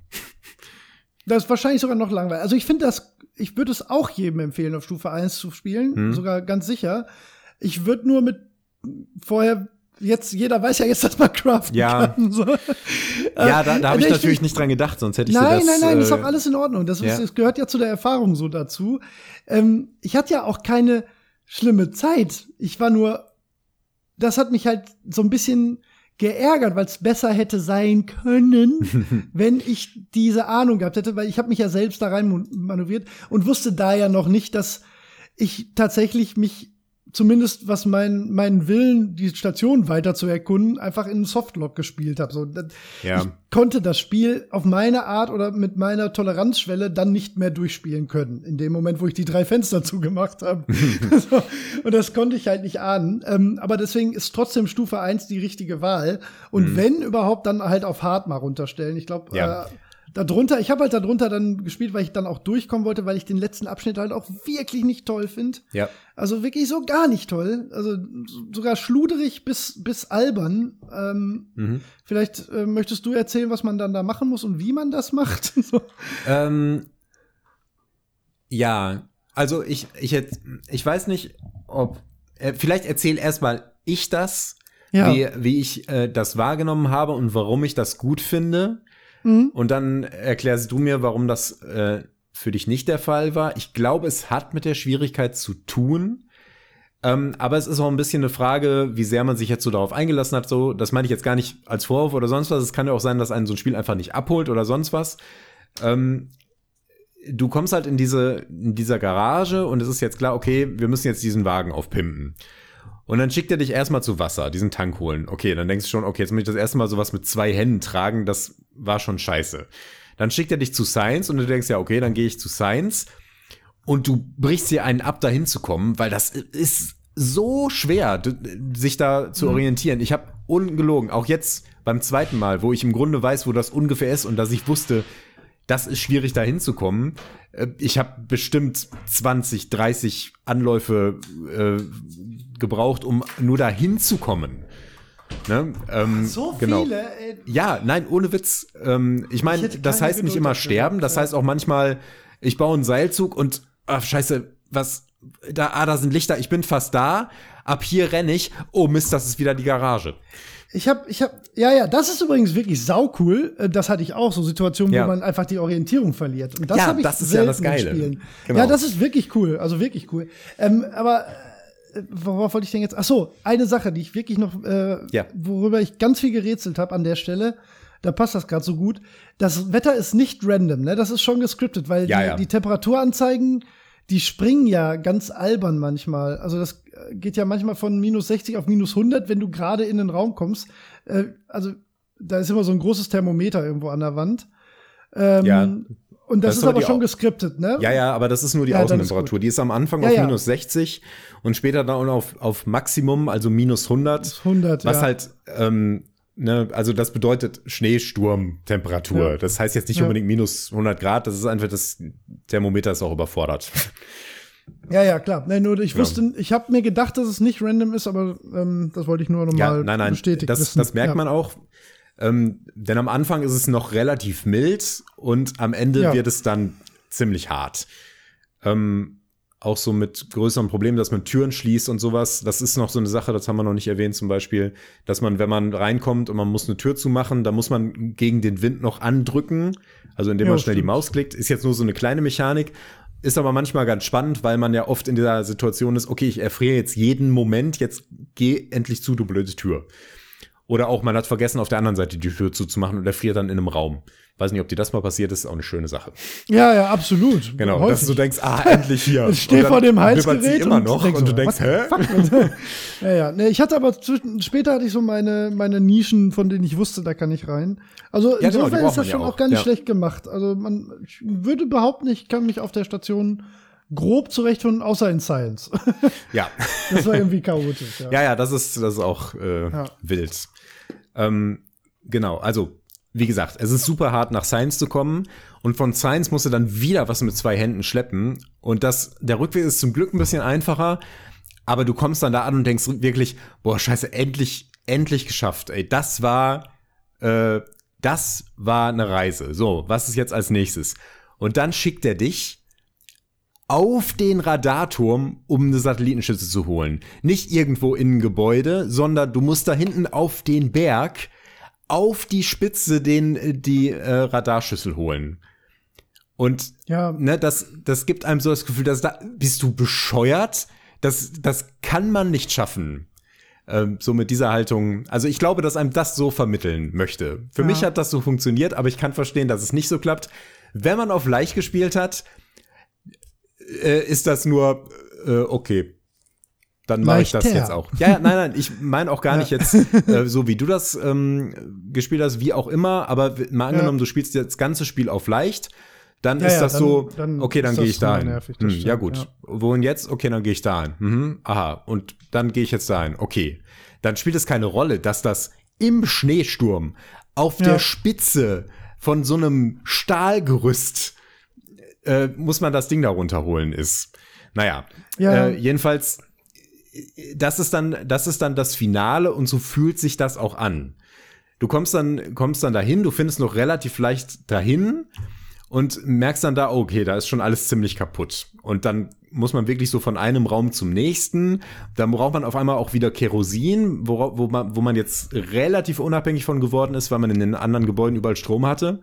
Das ist wahrscheinlich sogar noch langweilig. Also ich finde das, ich würde es auch jedem empfehlen, auf Stufe 1 zu spielen, Hm. sogar ganz sicher. Ich würde nur mit vorher jetzt, jeder weiß ja jetzt, dass man craften Ja. kann. So. Ja, da, da habe ich natürlich ich- nicht dran gedacht, sonst hätte ich Nein, das. nein, nein, ist äh, auch alles in Ordnung. Das, ist, ja. das gehört ja zu der Erfahrung so dazu. Ähm, ich hatte ja auch keine schlimme Zeit. Ich war nur, das hat mich halt so ein bisschen geärgert, weil es besser hätte sein können, [laughs] wenn ich diese Ahnung gehabt hätte, weil ich habe mich ja selbst da rein manövriert und wusste da ja noch nicht, dass ich tatsächlich mich zumindest was mein, meinen Willen, die Station weiter zu erkunden, einfach in Softlock gespielt habe. So, Ja. Ich konnte das Spiel auf meine Art oder mit meiner Toleranzschwelle dann nicht mehr durchspielen können. In dem Moment, wo ich die drei Fenster [laughs] zugemacht habe. [laughs] so, und das konnte ich halt nicht ahnen. Ähm, aber deswegen ist trotzdem Stufe 1 die richtige Wahl. Und wenn überhaupt, dann halt auf Hard mal runterstellen. Ich glaube, Ja. äh, darunter, ich habe halt darunter dann gespielt, weil ich dann auch durchkommen wollte, weil ich den letzten Abschnitt halt auch wirklich nicht toll finde. ja. Also wirklich so gar nicht toll. Also so- sogar schluderig bis, bis albern. Ähm, Mhm. Vielleicht äh, möchtest du erzählen, was man dann da machen muss und wie man das macht. [laughs] so. Ähm, ja, also ich, ich, jetzt, ich weiß nicht, ob. Äh, vielleicht erzähl erstmal ich das, Ja. wie, wie ich äh, das wahrgenommen habe und warum ich das gut finde. Mhm. Und dann erklärst du mir, warum das äh, für dich nicht der Fall war. Ich glaube, es hat mit der Schwierigkeit zu tun. Ähm, aber es ist auch ein bisschen eine Frage, wie sehr man sich jetzt so darauf eingelassen hat. So, das meine ich jetzt gar nicht als Vorwurf oder sonst was. Es kann ja auch sein, dass einen so ein Spiel einfach nicht abholt oder sonst was. Ähm, du kommst halt in diese in dieser Garage und es ist jetzt klar, okay, wir müssen jetzt diesen Wagen aufpimpen. Und dann schickt er dich erstmal zu Wasser, diesen Tank holen. Okay, dann denkst du schon, okay, jetzt muss ich das erste Mal sowas mit zwei Händen tragen, das war schon scheiße. Dann schickt er dich zu Science und du denkst ja, okay, dann gehe ich zu Science und du brichst dir einen ab, da hinzukommen, weil das ist so schwer, sich da zu orientieren. Ich habe ungelogen, auch jetzt beim zweiten Mal, wo ich im Grunde weiß, wo das ungefähr ist und dass ich wusste, das ist schwierig da hinzukommen. Äh, Ich habe bestimmt 20, 30 Anläufe äh, gebraucht, um nur da hinzukommen. Ne? Ähm, So genau. viele, ey. Ja, nein, ohne Witz. Ähm, ich meine, das heißt nicht immer sterben, das heißt auch manchmal, ich baue einen Seilzug und, ach, scheiße, was, da, ah, da sind Lichter, ich bin fast da, ab hier renne ich, oh Mist, das ist wieder die Garage. Ich habe, ich habe, ja, ja, das ist übrigens wirklich saucool. Äh, Das hatte ich auch, so Situationen, Ja. wo man einfach die Orientierung verliert. Und das Ja, habe ich das ist ja das Geile. Genau. Ja, das ist wirklich cool, also wirklich cool. Ähm, aber worauf wollte ich denn jetzt? Ach so, eine Sache, die ich wirklich noch, äh, Ja. worüber ich ganz viel gerätselt habe an der Stelle. Da passt das gerade so gut. Das Wetter ist nicht random, ne? Das ist schon gescriptet, weil Ja, die, ja. die Temperaturanzeigen, die springen ja ganz albern manchmal. Also das äh, geht ja manchmal von minus 60 auf minus 100, wenn du gerade in den Raum kommst. Äh, also da ist immer so ein großes Thermometer irgendwo an der Wand. Ähm, Ja. Und das, Das ist ist aber schon geskriptet, ne? Ja, ja, aber das ist nur die Ja, ist Außentemperatur. gut. Die ist am Anfang Ja, auf ja. minus 60 und später dann auf, auf Maximum, also minus 100. 100, was ja. halt, ähm, ne, also das bedeutet Schneesturmtemperatur. Ja. Das heißt jetzt nicht Ja. unbedingt minus 100 Grad, das ist einfach, das Thermometer ist auch überfordert. Ja, ja, klar. Nee, nur ich Ja. wusste, ich habe mir gedacht, dass es nicht random ist, aber ähm, das wollte ich nur noch Ja, nein, nein, bestätigt das, das merkt ja. man auch. Ähm, denn am Anfang ist es noch relativ mild und am Ende Ja. wird es dann ziemlich hart. Ähm, auch so mit größeren Problemen, dass man Türen schließt und sowas. Das ist noch so eine Sache, das haben wir noch nicht erwähnt, zum Beispiel, dass man, wenn man reinkommt und man muss eine Tür zumachen, da muss man gegen den Wind noch andrücken, also indem Ja, man schnell die stimmt. Maus klickt. Ist jetzt nur so eine kleine Mechanik. Ist aber manchmal ganz spannend, weil man ja oft in dieser Situation ist, okay, ich erfriere jetzt jeden Moment, jetzt geh endlich zu, du blöde Tür. Oder auch, man hat vergessen, auf der anderen Seite die Tür zuzumachen und erfriert dann in einem Raum. Weiß nicht, ob dir das mal passiert ist, ist auch eine schöne Sache. Ja, ja, absolut. Genau, Häufig. dass du denkst, ah, endlich hier. [laughs] Ich stehe Und vor dem Heizgerät immer und noch und so, du denkst, hä? ja, ja. Nee, ich hatte aber zwischen, später hatte ich so meine, meine Nischen, von denen ich wusste, da kann ich rein. Also Ja, genau, insofern braucht ist das ja schon auch. auch gar nicht Ja. schlecht gemacht. Also man ich würde behaupten, ich kann mich auf der Station grob zurechtfinden, außer in Science. Ja. [laughs] das war irgendwie chaotisch. Ja. ja, ja, das ist, das ist auch äh, Ja. wild. Ähm, genau, also, wie gesagt, es ist super hart, nach Science zu kommen. Und von Science musst du dann wieder was mit zwei Händen schleppen. Und das, der Rückweg ist zum Glück ein bisschen einfacher. Aber du kommst dann da an und denkst wirklich, boah, scheiße, endlich, endlich geschafft. Ey, das war, äh, das war eine Reise. So, was ist jetzt als nächstes? Und dann schickt er dich auf den Radarturm, um eine Satellitenschütze zu holen. Nicht irgendwo in ein Gebäude, sondern du musst da hinten auf den Berg, auf die Spitze den, die äh, Radarschüssel holen. Und Ja. ne, das, das gibt einem so das Gefühl, dass da bist du bescheuert. Das, das kann man nicht schaffen. Ähm, so mit dieser Haltung. Also ich glaube, dass einem das so vermitteln möchte. Für Ja. mich hat das so funktioniert, aber ich kann verstehen, dass es nicht so klappt. Wenn man auf leicht gespielt hat, äh, ist das nur äh, okay. Dann mache ich das jetzt auch. Ja, ja, nein, nein, ich meine auch gar nicht jetzt äh, so, wie du das ähm, gespielt hast, wie auch immer, aber mal angenommen, du spielst das ganze Spiel auf leicht, dann Ja, ist ja, das dann- so, dann okay, dann gehe ich da hin. Hm, ja, gut. ja. Wohin jetzt? Okay, dann gehe ich da hin. Mhm, aha, und dann gehe ich jetzt da hin. Okay. Dann spielt es keine Rolle, dass das im Schneesturm auf Ja. der Spitze von so einem Stahlgerüst äh, muss man das Ding da runterholen ist. Naja, Ja. äh, jedenfalls, das ist dann, das ist dann das Finale und so fühlt sich das auch an. Du kommst dann, kommst dann dahin, du findest noch relativ leicht dahin und merkst dann da, okay, da ist schon alles ziemlich kaputt. Und dann muss man wirklich so von einem Raum zum nächsten. Dann braucht man auf einmal auch wieder Kerosin, wo, wo, man, wo man jetzt relativ unabhängig von geworden ist, weil man in den anderen Gebäuden überall Strom hatte.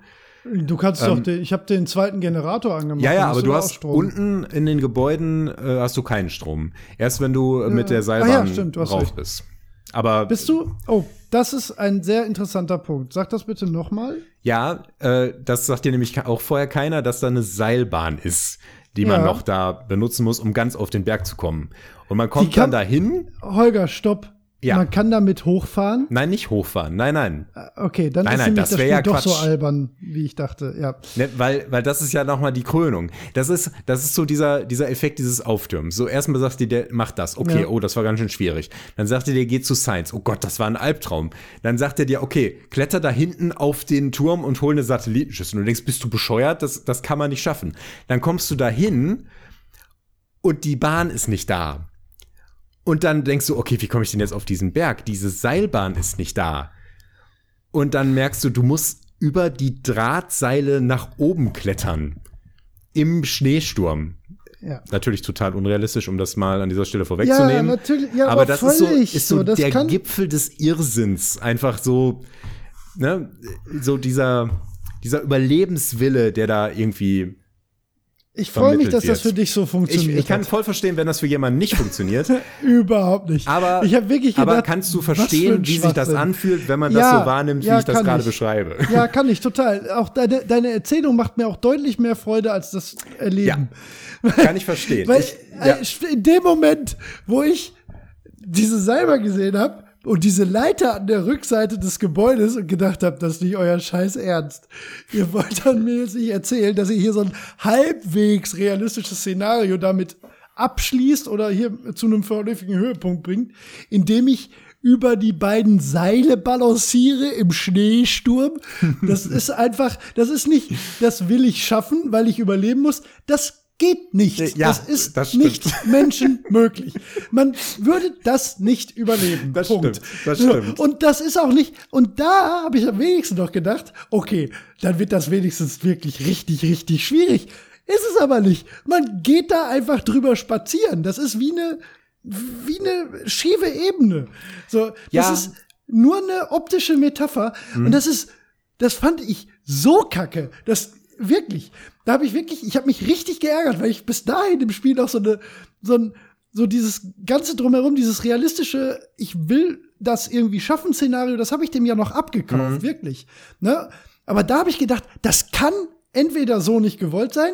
Du kannst doch, den, ich habe den zweiten Generator angemacht. Ähm, Ja, ja, aber du hast unten in den Gebäuden äh, hast du keinen Strom. Erst wenn du äh, mit der Ah, Seilbahn ja, stimmt, rauf recht. bist. Aber Bist du? Oh, das ist ein sehr interessanter Punkt. Sag das bitte nochmal. ja, äh, das sagt dir nämlich auch vorher keiner, dass da eine Seilbahn ist, die man Ja. noch da benutzen muss, um ganz auf den Berg zu kommen. Und man kommt dann dahin. Holger, stopp. Ja. Man kann damit hochfahren. Nein, nicht hochfahren. Nein, nein. Okay, dann Nein, ist nein, das das Spiel ja doch so Quatsch. albern, wie ich dachte. Ja. Ne, weil, weil das ist ja nochmal die Krönung. Das ist, das ist so dieser, dieser Effekt dieses Auftürmens. So erstmal sagt dir, der macht das. Okay, Ja. oh, das war ganz schön schwierig. Dann sagt er dir, geh zu Science. Oh Gott, das war ein Albtraum. Dann sagt er dir, okay, kletter da hinten auf den Turm und hol eine Satellitenschüssel. Und du denkst, bist du bescheuert? Das, das kann man nicht schaffen. Dann kommst du da hin und die Bahn ist nicht da. Und dann denkst du, okay, wie komme ich denn jetzt auf diesen Berg? Diese Seilbahn ist nicht da. Und dann merkst du, du musst über die Drahtseile nach oben klettern. Im Schneesturm. Ja. natürlich total unrealistisch, um das mal an dieser Stelle vorwegzunehmen. Ja, natürlich, ja, aber aber das ist so, ist so, so, der Gipfel des Irrsinns. Einfach so, ne, so dieser, dieser Überlebenswille, der da irgendwie Ich freue mich, dass das wird. für dich so Ich, funktioniert. ich kann hat. voll verstehen, wenn das für jemanden nicht funktioniert. [laughs] Überhaupt nicht. Aber, ich habe wirklich gedacht, aber kannst du verstehen, wie sich das anfühlt, wenn man Ja, das so wahrnimmt, ja, wie ich das kann gerade ich. beschreibe? [laughs] Ja, kann ich total. Auch deine, deine Erzählung macht mir auch deutlich mehr Freude als das Erleben. Kann ich verstehen. [laughs] Weil ich, ja, äh, in dem Moment, wo ich diese Salber gesehen habe und diese Leiter an der Rückseite des Gebäudes und gedacht habe, das ist nicht euer Scheiß Ernst. Ihr [laughs] wollt dann mir jetzt nicht erzählen, dass ihr hier so ein halbwegs realistisches Szenario damit abschließt oder hier zu einem vernünftigen Höhepunkt bringt, indem ich über die beiden Seile balanciere im Schneesturm. Das [laughs] ist einfach, das ist nicht, das will ich schaffen, weil ich überleben muss. Das geht nicht. Ja, das ist das nicht menschenmöglich. Man würde das nicht überleben. Das Punkt. stimmt, das stimmt. Und das ist auch nicht, und da habe ich am wenigsten noch gedacht, okay, dann wird das wenigstens wirklich richtig, richtig schwierig. Ist es aber nicht. Man geht da einfach drüber spazieren. Das ist wie eine, wie eine schiefe Ebene. So, Ja. das ist nur eine optische Metapher. Mhm. Und das ist, das fand ich so kacke. Das wirklich. Da habe ich wirklich, ich habe mich richtig geärgert, weil ich bis dahin im Spiel noch so eine, so ein, so dieses ganze drumherum, dieses realistische, ich will das irgendwie schaffen Szenario, das habe ich dem ja noch abgekauft, wirklich. Ne? Aber da habe ich gedacht, das kann entweder so nicht gewollt sein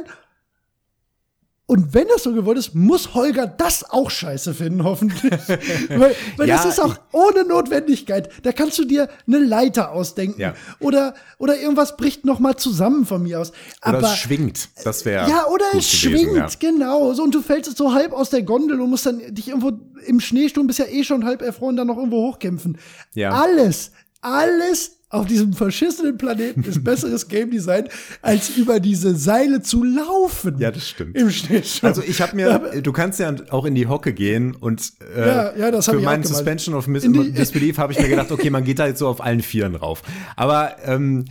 und wenn das so gewollt ist, muss Holger das auch scheiße finden, hoffentlich. [laughs] weil weil Ja, das ist auch ohne Notwendigkeit. Da kannst du dir eine Leiter ausdenken. Ja. Oder, oder irgendwas bricht noch mal zusammen von mir aus. oder Aber es schwingt. Das wäre. ja, oder es gewesen, schwingt, ja. genau. So, und du fällst so halb aus der Gondel und musst dann dich irgendwo im Schneesturm, bist ja eh schon halb erfroren, dann noch irgendwo hochkämpfen. Ja. Alles, alles auf diesem verschissenen Planeten ist besseres [laughs] Game Design, als über diese Seile zu laufen. Ja, das stimmt. Im Schneesturm. Also ich habe mir, du kannst ja auch in die Hocke gehen und äh, Ja, ja, das für meinen. Suspension of Mis die- Disbelief habe ich mir gedacht, okay, man geht da jetzt so auf allen Vieren rauf. Aber ähm,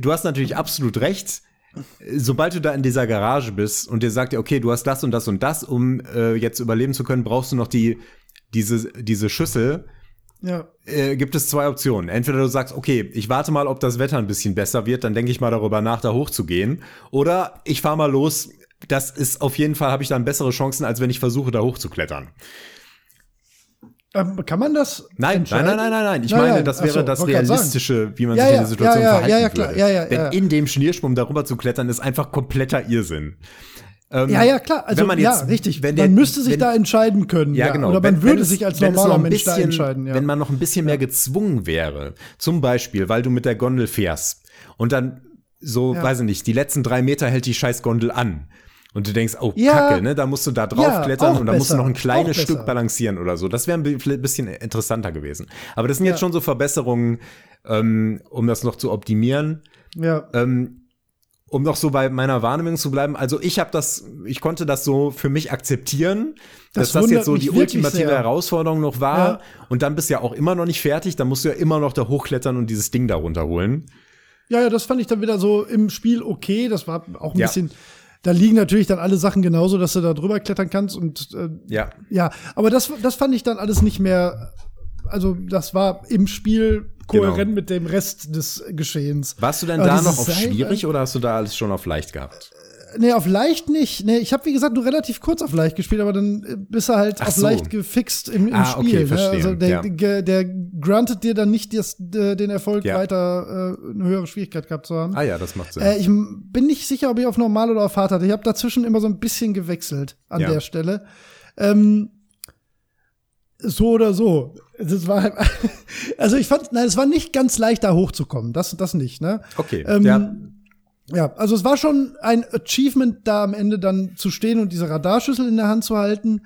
du hast natürlich absolut recht. Sobald du da in dieser Garage bist und dir sagt, okay, du hast das und das und das, um äh, jetzt überleben zu können, brauchst du noch die diese diese Schüssel. Ja. Äh, gibt es zwei Optionen. Entweder du sagst, okay, ich warte mal, ob das Wetter ein bisschen besser wird, dann denke ich mal darüber nach, da hochzugehen. Oder ich fahre mal los. Das ist auf jeden Fall, habe ich dann bessere Chancen, als wenn ich versuche, da hochzuklettern. Ähm, kann man das? Nein, nein, nein, nein, nein, nein. Ich Nein, meine, nein. das Ach wäre so, das. Realistische, wie man Ja, sich in ja, der Situation ja, ja, verhalten ja, ja, klar. würde. Ja, ja, Denn in dem Schneesturm darüber zu klettern, ist einfach kompletter Irrsinn. Ähm, Ja, ja, klar. Also, wenn man jetzt, ja, richtig. Wenn der, man müsste sich wenn, da entscheiden können. Ja, genau. Oder man Wenn- würde wenn sich als normaler Mensch da bisschen- entscheiden. Ja. Wenn man noch ein bisschen mehr gezwungen wäre, zum Beispiel, weil du mit der Gondel fährst und dann so, weiß ich nicht, die letzten drei Meter hält die scheiß Gondel an. Und du denkst, oh. Kacke, ne? Da musst du da draufklettern und da musst du noch ein kleines Stück balancieren oder so. Das wäre ein bisschen interessanter gewesen. Aber das sind jetzt schon so Verbesserungen, ähm, um das noch zu optimieren. ja. Ähm, um noch so bei meiner Wahrnehmung zu bleiben, also ich habe das, ich konnte das so für mich akzeptieren, Das dass das jetzt so die ultimative sehr. Herausforderung noch war. Ja. Und dann bist du ja auch immer noch nicht fertig, dann musst du ja immer noch da hochklettern und dieses Ding da runterholen. Ja, ja, das fand ich dann wieder so im Spiel okay. Das war auch ein Ja. bisschen. Da liegen natürlich dann alle Sachen genauso, dass du da drüber klettern kannst und äh, Ja. ja, aber das, das fand ich dann alles nicht mehr. Also das war im Spiel kohärent Genau. mit dem Rest des Geschehens. Warst du denn Aber da noch auf schwierig oder hast du da alles schon auf leicht gehabt? Nee, auf leicht nicht. Nee, ich habe wie gesagt nur relativ kurz auf leicht gespielt, aber dann äh, bist du halt Ach auf so. leicht gefixt im, im Ah, Spiel. okay, ne? verstehe, Also der, ja. der, der grantet dir dann nicht äh, den Erfolg, Ja. weiter äh, eine höhere Schwierigkeit gehabt zu haben. Ah ja, das macht Sinn. Äh, ich bin nicht sicher, ob ich auf normal oder auf hart hatte. Ich habe dazwischen immer so ein bisschen gewechselt an Ja. der Stelle. Ähm, so oder so. Das war halt, also ich fand, nein, es war nicht ganz leicht, da hochzukommen. Das, das nicht, ne? okay. ähm, ja. Ja, also es war schon ein Achievement, da am Ende dann zu stehen und diese Radarschüssel in der Hand zu halten.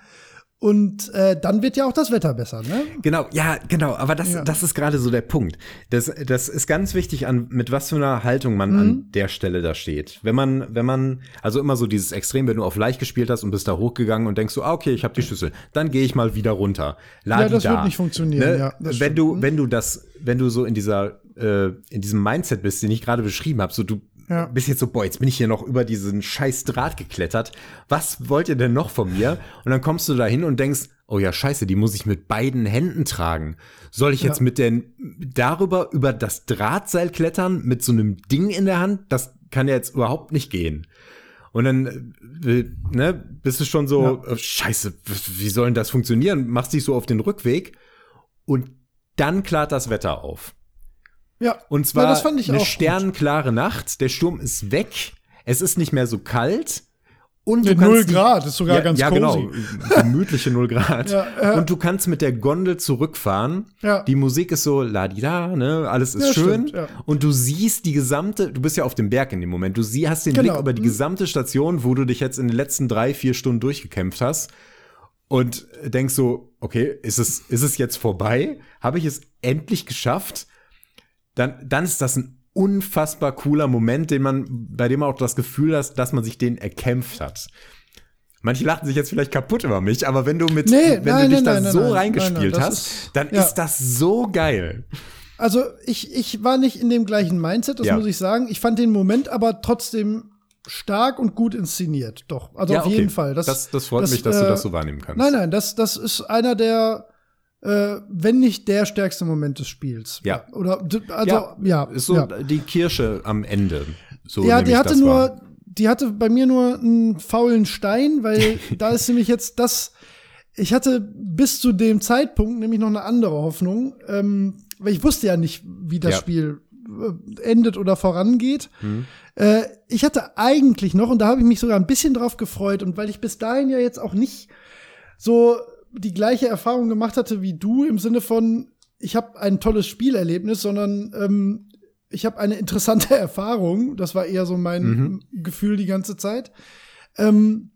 Und äh, dann wird ja auch das Wetter besser, ne? Genau, ja, genau, aber das, Ja. das ist gerade so der Punkt. Das, das ist ganz wichtig, an, mit was für einer Haltung man Mhm. an der Stelle da steht. Wenn man, wenn man, also immer so dieses Extrem, wenn du auf leicht gespielt hast und bist da hochgegangen und denkst so, ah, okay, ich habe die Schüssel, dann gehe ich mal wieder runter. Ladi Ja, das da. wird nicht funktionieren, ja, das wenn stimmt. du, wenn du das, wenn du so in dieser, äh, in diesem Mindset bist, den ich gerade beschrieben habe, so du ja. bist jetzt so, boah, jetzt bin ich hier noch über diesen scheiß Draht geklettert. Was wollt ihr denn noch von mir? Und dann kommst du da hin und denkst, oh ja, scheiße, die muss ich mit beiden Händen tragen. Soll ich jetzt mit den, darüber, über das Drahtseil klettern, mit so einem Ding in der Hand? Das kann ja jetzt überhaupt nicht gehen. Und dann äh, ne, bist du schon so, ja. scheiße, wie soll denn das funktionieren? Machst dich so auf den Rückweg und dann klart das Wetter auf. Ja. Und zwar ja, eine sternenklare Nacht, der Sturm ist weg, es ist nicht mehr so kalt. Und du Null Grad ist sogar ja, ganz Ja, genau. Gemütliche Null Grad. [laughs] ja, ja. Und du kannst mit der Gondel zurückfahren. Ja. Die Musik ist so la di da, ne? Alles ist ja, schön. Stimmt, ja. Und du siehst die gesamte, du bist ja auf dem Berg in dem Moment. Du sie, hast den genau. Blick über die mhm. gesamte Station, wo du dich jetzt in den letzten drei, vier Stunden durchgekämpft hast. Und denkst so, okay, ist es, ist es jetzt vorbei? Habe ich es endlich geschafft? Dann, dann ist das ein unfassbar cooler Moment, den man, bei dem man auch das Gefühl hat, dass man sich den erkämpft hat. Manche lachen sich jetzt vielleicht kaputt über mich, aber wenn du mit, nee, wenn nein, du dich nein, da nein, so reingespielt hast, ist, dann ja. ist das so geil. Also ich, ich war nicht in dem gleichen Mindset, das ja. muss ich sagen. Ich fand den Moment aber trotzdem stark und gut inszeniert. Doch, also ja, auf okay. jeden Fall. Das, das, das freut das, mich, dass äh, du das so wahrnehmen kannst. Nein, nein, das, das ist einer der äh, wenn nicht der stärkste Moment des Spiels. Ja. Oder also ja, ja ist so ja. die Kirsche am Ende. So ja, die hatte nur, war. die hatte bei mir nur einen faulen Stein, weil [laughs] da ist nämlich jetzt das. Ich hatte bis zu dem Zeitpunkt nämlich noch eine andere Hoffnung, ähm, weil ich wusste ja nicht, wie das ja. Spiel äh, endet oder vorangeht. Mhm. Äh, ich hatte eigentlich noch, und da habe ich mich sogar ein bisschen drauf gefreut, und weil ich bis dahin ja jetzt auch nicht so die gleiche Erfahrung gemacht hatte wie du im Sinne von, ich habe ein tolles Spielerlebnis, sondern ähm, ich habe eine interessante [laughs] Erfahrung. Das war eher so mein mhm. Gefühl die ganze Zeit. Ähm,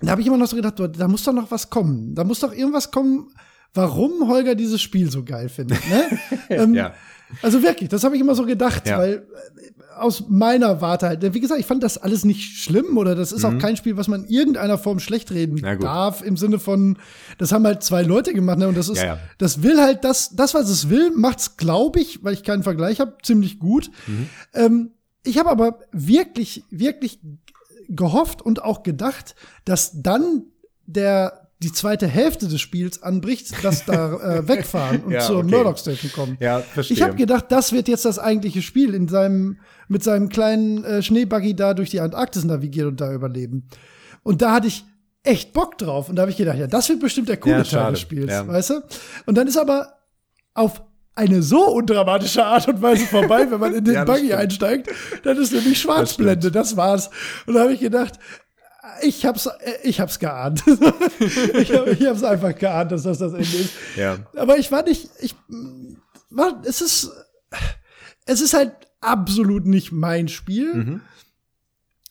da habe ich immer noch so gedacht, da muss doch noch was kommen. Da muss doch irgendwas kommen, warum Holger dieses Spiel so geil findet. Ne? [laughs] ähm, ja. Also wirklich, das habe ich immer so gedacht, ja. weil aus meiner Warte halt, wie gesagt, ich fand das alles nicht schlimm oder das ist mhm. auch kein Spiel, was man in irgendeiner Form schlecht reden darf, im Sinne von, das haben halt zwei Leute gemacht, ne? Und das ist, ja, ja. das will halt das, das, was es will, macht's, glaube ich, weil ich keinen Vergleich habe, ziemlich gut. Mhm. Ähm, ich habe aber wirklich, wirklich gehofft und auch gedacht, dass dann der die zweite Hälfte des Spiels anbricht, dass da äh, [laughs] wegfahren und ja, zur okay. Murdoch Station kommen. Ja, verstehe. Ich habe gedacht, das wird jetzt das eigentliche Spiel in seinem mit seinem kleinen äh, Schneebuggy da durch die Antarktis navigieren und da überleben. Und da hatte ich echt Bock drauf und da habe ich gedacht, ja, das wird bestimmt der coole ja, Teil des Spiels, ja. weißt du? Und dann ist aber auf eine so undramatische Art und Weise vorbei, wenn man in den [laughs] ja, Buggy stimmt. einsteigt, dann ist nämlich Schwarzblende, das, das war's. Und da habe ich gedacht, ich hab's, ich hab's geahnt. [laughs] ich, hab, ich hab's einfach geahnt, dass das das Ende ist. Ja. Aber ich war nicht, ich war, es ist, es ist halt absolut nicht mein Spiel. Mhm.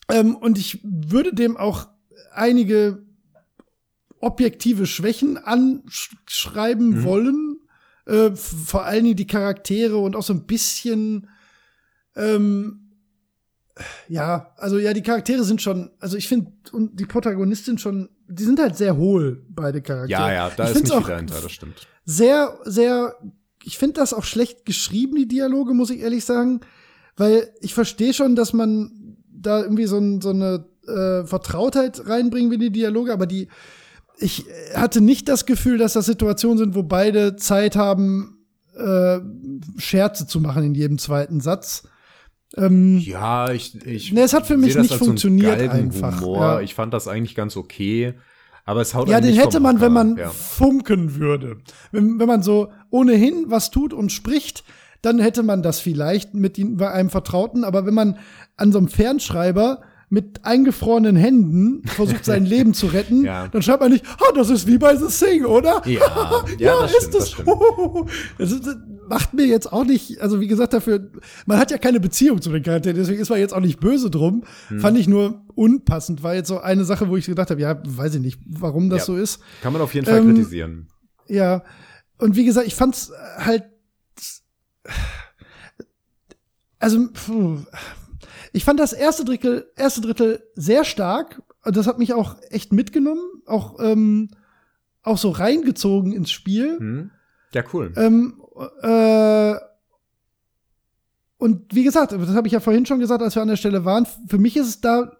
Ähm, und ich würde dem auch einige objektive Schwächen anschreiben mhm. wollen. Äh, vor allen Dingen die Charaktere und auch so ein bisschen ähm, ja, also ja, die Charaktere sind schon, also ich finde, und die Protagonistin schon, die sind halt sehr hohl, beide Charaktere. Ja, ja, da ich ist nicht viel dahinter, das stimmt. Sehr, sehr, ich finde das auch schlecht geschrieben, die Dialoge, muss ich ehrlich sagen, weil ich verstehe schon, dass man da irgendwie so, ein, so eine äh, Vertrautheit reinbringen will, die Dialoge, aber die, ich hatte nicht das Gefühl, dass das Situationen sind, wo beide Zeit haben, äh, Scherze zu machen in jedem zweiten Satz ähm, ja, ich, ich. Ne, es hat für mich nicht funktioniert einfach. Ja. Ich fand das eigentlich ganz okay. Aber es haut Ja, den hätte man, wenn man ja. funken würde. Wenn, wenn man so ohnehin was tut und spricht, dann hätte man das vielleicht mit einem Vertrauten. Aber wenn man an so einem Fernschreiber mit eingefrorenen Händen versucht, sein [laughs] Leben zu retten, ja. dann schreibt man nicht, oh, das ist wie bei The Sing, oder? Ja, [laughs] ja, ja das ist stimmt, das. Das, [laughs] ist, das, macht mir jetzt auch nicht, also wie gesagt, dafür, man hat ja keine Beziehung zu den Charakteren, deswegen ist man jetzt auch nicht böse drum. Hm. Fand ich nur unpassend, war jetzt so eine Sache, wo ich gedacht habe, ja, weiß ich nicht, warum das ja. so ist. Kann man auf jeden Fall ähm, kritisieren. Ja, und wie gesagt, ich fand's halt, also, ich fand das erste Drittel, erste Drittel sehr stark. Und das hat mich auch echt mitgenommen, auch, ähm, auch so reingezogen ins Spiel. Hm. Ja, cool. Ähm, äh, und wie gesagt, das habe ich ja vorhin schon gesagt, als wir an der Stelle waren, für mich ist es da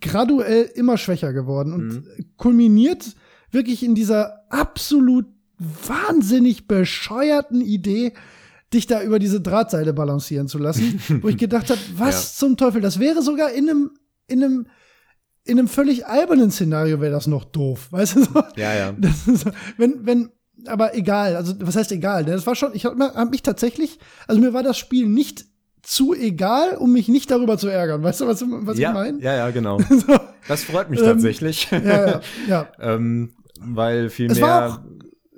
graduell immer schwächer geworden und Mhm. kulminiert wirklich in dieser absolut wahnsinnig bescheuerten Idee, dich da über diese Drahtseile balancieren zu lassen, [laughs] wo ich gedacht habe, was zum Teufel, das wäre sogar in einem, in einem, in einem völlig albernen Szenario wäre das noch doof, weißt du? So? Ja, ja. So- wenn, wenn, aber egal, also was heißt egal? ne? Das war schon, ich habe hab mich tatsächlich, also mir war das Spiel nicht zu egal, um mich nicht darüber zu ärgern. Weißt du, was, was ja, ich meine? ja, ja, genau. [laughs] So, Das freut mich Ähm, tatsächlich. ja, ja, ja, [laughs] ähm, weil viel Es mehr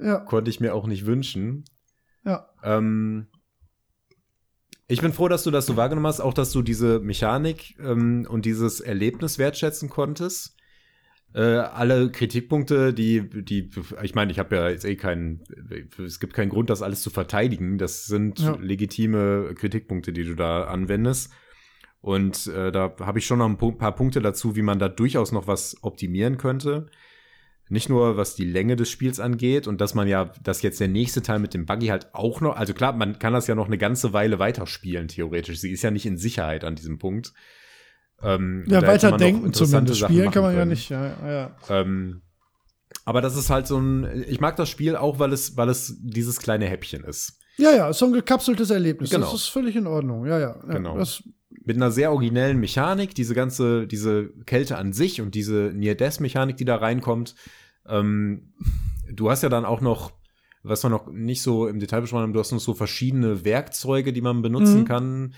ja, konnte ich mir auch nicht wünschen. ja. Ähm, ich bin froh, dass du das so wahrgenommen hast, auch dass du diese Mechanik ähm, und dieses Erlebnis wertschätzen konntest. Äh, alle Kritikpunkte, die, die, ich meine, ich habe ja jetzt eh keinen, es gibt keinen Grund, das alles zu verteidigen. Das sind Ja. legitime Kritikpunkte, die du da anwendest. Und äh, da habe ich schon noch ein paar Punkte dazu, wie man da durchaus noch was optimieren könnte. Nicht nur was die Länge des Spiels angeht und dass man ja, dass jetzt der nächste Teil mit dem Buggy halt auch noch, also klar, man kann das ja noch eine ganze Weile weiterspielen, theoretisch. Sie ist ja nicht in Sicherheit an diesem Punkt. Ähm, Ja, weiterdenken zumindest. Sachen Spielen kann man machen ja können. nicht. Ja, ja. Ähm, aber das ist halt so ein, ich mag das Spiel auch, weil es, weil es dieses kleine Häppchen ist. ja, ja, ist so ein gekapseltes Erlebnis. Genau. Das ist völlig in Ordnung. Ja, ja. ja Genau. Das, Mit einer sehr originellen Mechanik, diese ganze, diese Kälte an sich und diese Near-Death-Mechanik, die da reinkommt. Ähm, du hast ja dann auch noch, was wir noch nicht so im Detail besprochen haben, du hast noch so verschiedene Werkzeuge, die man benutzen Mhm. kann,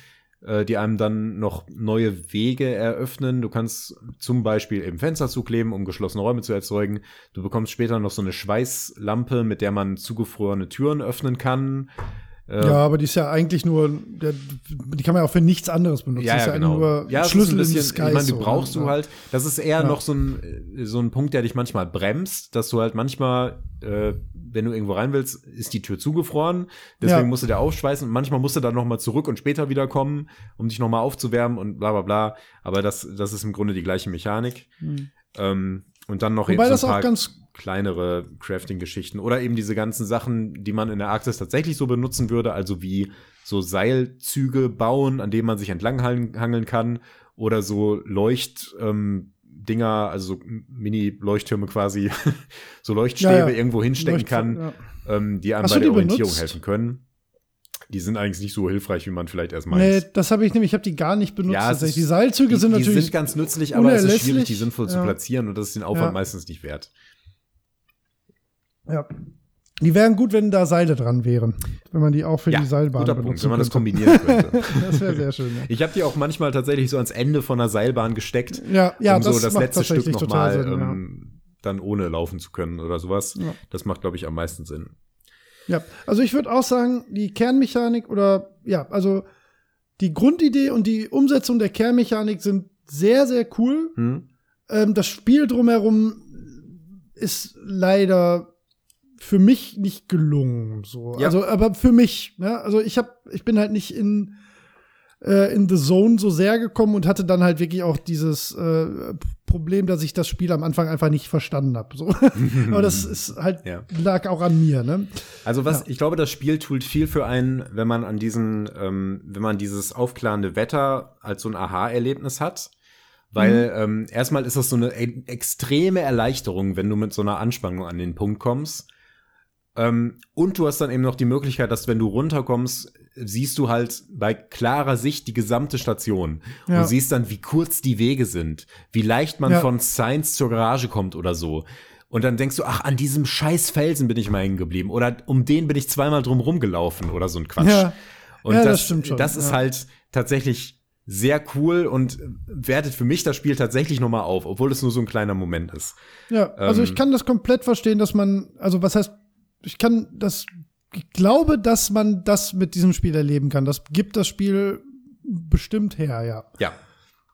die einem dann noch neue Wege eröffnen. Du kannst zum Beispiel eben Fenster zukleben, um geschlossene Räume zu erzeugen. Du bekommst später noch so eine Schweißlampe, mit der man zugefrorene Türen öffnen kann. Äh, ja, aber die ist ja eigentlich nur, die kann man ja auch für nichts anderes benutzen. Ja, Das ist ja, ja genau. nur ja, Schlüssel ein bisschen, in Sky. ich meine, du so, brauchst ne? du halt, das ist eher Ja. noch so ein, so ein Punkt, der dich manchmal bremst, dass du halt manchmal, äh, wenn du irgendwo rein willst, ist die Tür zugefroren, deswegen musst du der aufschweißen und manchmal musst du dann nochmal zurück und später wieder kommen, um dich nochmal aufzuwärmen und bla bla bla, aber das, das ist im Grunde die gleiche Mechanik. Hm. Ähm, und dann noch Wobei eben das so ein auch ganz kleinere Crafting-Geschichten oder eben diese ganzen Sachen, die man in der Arktis tatsächlich so benutzen würde, also wie so Seilzüge bauen, an denen man sich entlang hangeln hangeln kann oder so Leucht ähm, Dinger, also so Mini-Leuchttürme quasi, [laughs] so Leuchtstäbe Ja, ja. irgendwo hinstecken Leucht- kann, ja. ähm, die einem Hast bei der die Orientierung benutzt? helfen können. Die sind eigentlich nicht so hilfreich, wie man vielleicht erst meint. Nee, das habe ich nämlich, ich habe die gar nicht benutzt. Ja, tatsächlich. ist- die Seilzüge die, sind die natürlich. sind ganz nützlich, aber es ist schwierig, die sinnvoll zu platzieren und das ist den Aufwand meistens nicht wert. Ja. Die wären gut, wenn da Seile dran wären. Wenn man die auch für die Seilbahn guter Punkt, wenn man das kombinieren [laughs] könnte. Das wäre sehr schön. Ich habe die auch manchmal tatsächlich so ans Ende von der Seilbahn gesteckt, Ja, ja, ja um das, so das macht letzte Stück nochmal ähm, dann ohne laufen zu können oder sowas. Ja. Das macht, glaube ich, am meisten Sinn. ja. ja, also ich würde auch sagen, die Kernmechanik oder ja, also die Grundidee und die Umsetzung der Kernmechanik sind sehr, sehr cool. Hm? Ähm, das Spiel drumherum ist leider für mich nicht gelungen. So. Ja. Also, aber für mich, ne? Also ich habe, ich bin halt nicht in äh, in The Zone so sehr gekommen und hatte dann halt wirklich auch dieses äh, Problem, dass ich das Spiel am Anfang einfach nicht verstanden habe. So. [laughs] aber das ist halt Ja. lag auch an mir. Ne? Also was, Ja. ich glaube, das Spiel tut viel für einen, wenn man an diesen, ähm, wenn man dieses aufklärende Wetter als so ein Aha-Erlebnis hat. Weil ähm, erstmal ist das so eine e extreme Erleichterung, wenn du mit so einer Anspannung an den Punkt kommst. Ähm, und du hast dann eben noch die Möglichkeit, dass wenn du runterkommst, siehst du halt bei klarer Sicht die gesamte Station Ja. und siehst dann, wie kurz die Wege sind, wie leicht man Ja. von Science zur Garage kommt oder so. Und dann denkst du, ach, an diesem scheiß Felsen bin ich mal hängen geblieben. Oder um den bin ich zweimal drum rumgelaufen oder so ein Quatsch. Ja. Und Ja, das, das stimmt schon, das ist halt tatsächlich sehr cool und wertet für mich das Spiel tatsächlich nochmal auf, obwohl es nur so ein kleiner Moment ist. Ja, also Ähm, ich kann das komplett verstehen, dass man, also was heißt, ich kann das, ich glaube, dass man das mit diesem Spiel erleben kann. Das gibt das Spiel bestimmt her, ja. Ja.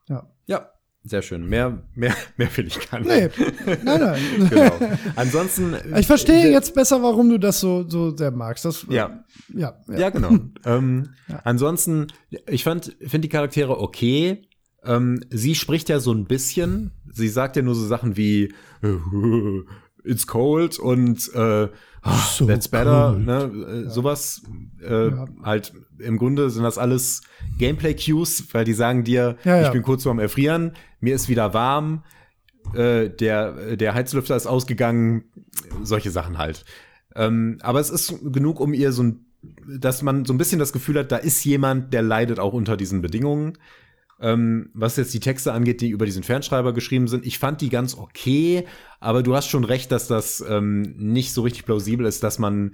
Ja. Ja, sehr schön. Mehr, mehr, mehr will ich gar nicht. Nee, nein, nein. [laughs] Genau. Ansonsten. [laughs] Ich verstehe äh, jetzt besser, warum du das so, so sehr magst. Das, Ja. ja, ja. Ja, genau. [laughs] ähm, Ansonsten, ich fand, finde die Charaktere okay. Ähm, sie spricht ja so ein bisschen. Sie sagt ja nur so Sachen wie, it's cold und äh, so that's better, cold. ne, äh, ja. sowas. Äh, ja. Halt, im Grunde sind das alles Gameplay-Cues, weil die sagen dir, ja, ich bin kurz vorm Erfrieren, mir ist wieder warm, äh, der, der Heizlüfter ist ausgegangen, solche Sachen halt. Ähm, aber es ist genug, um ihr so ein, dass man so ein bisschen das Gefühl hat, da ist jemand, der leidet auch unter diesen Bedingungen. Ähm, was jetzt die Texte angeht, die über diesen Fernschreiber geschrieben sind, ich fand die ganz okay, aber du hast schon recht, dass das ähm, nicht so richtig plausibel ist, dass man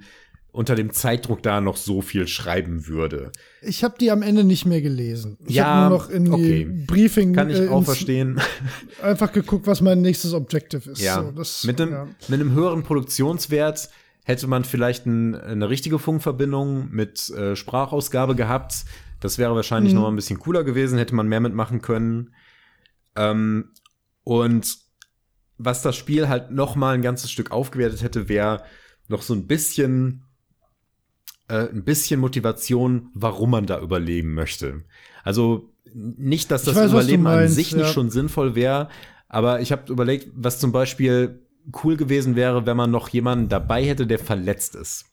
unter dem Zeitdruck da noch so viel schreiben würde. Ich habe die am Ende nicht mehr gelesen. Ich ja, habe nur noch in okay. Briefing. Kann ich äh, auch verstehen. [laughs] Einfach geguckt, was mein nächstes Objective ist. Ja. So, das, mit, einem, ja. mit einem höheren Produktionswert hätte man vielleicht ein, eine richtige Funkverbindung mit äh, Sprachausgabe gehabt. Das wäre wahrscheinlich mhm. noch mal ein bisschen cooler gewesen, hätte man mehr mitmachen können. Ähm, und was das Spiel halt noch mal ein ganzes Stück aufgewertet hätte, wäre noch so ein bisschen äh, ein bisschen Motivation, warum man da überleben möchte. Also nicht, dass das weiß, Überleben meinst, an sich ja. nicht schon sinnvoll wäre, aber ich habe überlegt, was zum Beispiel cool gewesen wäre, wenn man noch jemanden dabei hätte, der verletzt ist.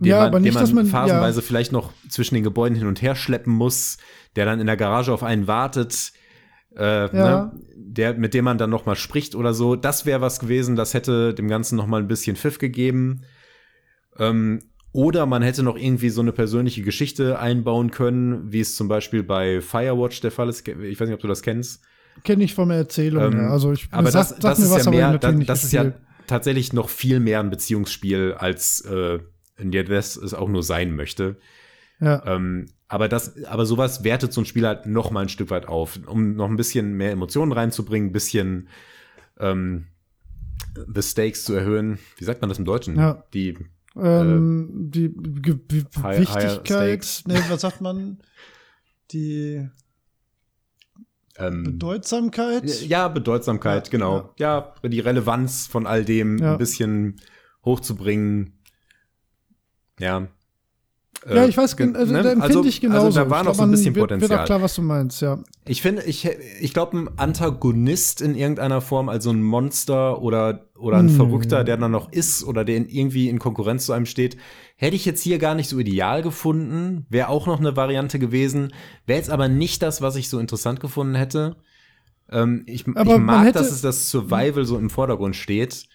Den ja, man, aber nicht, den man, dass man phasenweise ja. vielleicht noch zwischen den Gebäuden hin und her schleppen muss, der dann in der Garage auf einen wartet, äh, ja. ne, der, mit dem man dann noch mal spricht oder so. Das wäre was gewesen, das hätte dem Ganzen noch mal ein bisschen Pfiff gegeben. Ähm, oder man hätte noch irgendwie so eine persönliche Geschichte einbauen können, wie es zum Beispiel bei Firewatch der Fall ist. Ich weiß nicht, ob du das kennst. Kenne ich von der Erzählung. Ähm, Also ich, aber das, sag, das ist was, ja mehr, das, das ist ja tatsächlich noch viel mehr ein Beziehungsspiel, als äh, der das es auch nur sein möchte. Ja. Ähm, aber das, aber sowas wertet so ein Spiel halt noch mal ein Stück weit auf, um noch ein bisschen mehr Emotionen reinzubringen, ein bisschen ähm, the stakes zu erhöhen. Wie sagt man das im Deutschen? Ja. Die ähm, die Ge High, Wichtigkeit, nee, was sagt man? Die ähm, Bedeutsamkeit? Ja, Bedeutsamkeit, ja, genau. Ja. ja. die Relevanz von all dem ja. ein bisschen hochzubringen. Ja. Ja, ich weiß, äh, also, ne? da empfinde also, ich genauso. Also da war noch so ein bisschen wird, Potenzial. Wird auch klar, was du meinst, ja. Ich finde, ich, ich glaube, ein Antagonist in irgendeiner Form, also ein Monster oder, oder ein hm. Verrückter, der dann noch ist oder der irgendwie in Konkurrenz zu einem steht, hätte ich jetzt hier gar nicht so ideal gefunden. Wäre auch noch eine Variante gewesen. Wäre jetzt aber nicht das, was ich so interessant gefunden hätte. Ähm, ich, ich mag, hätte, dass es das Survival so im Vordergrund steht.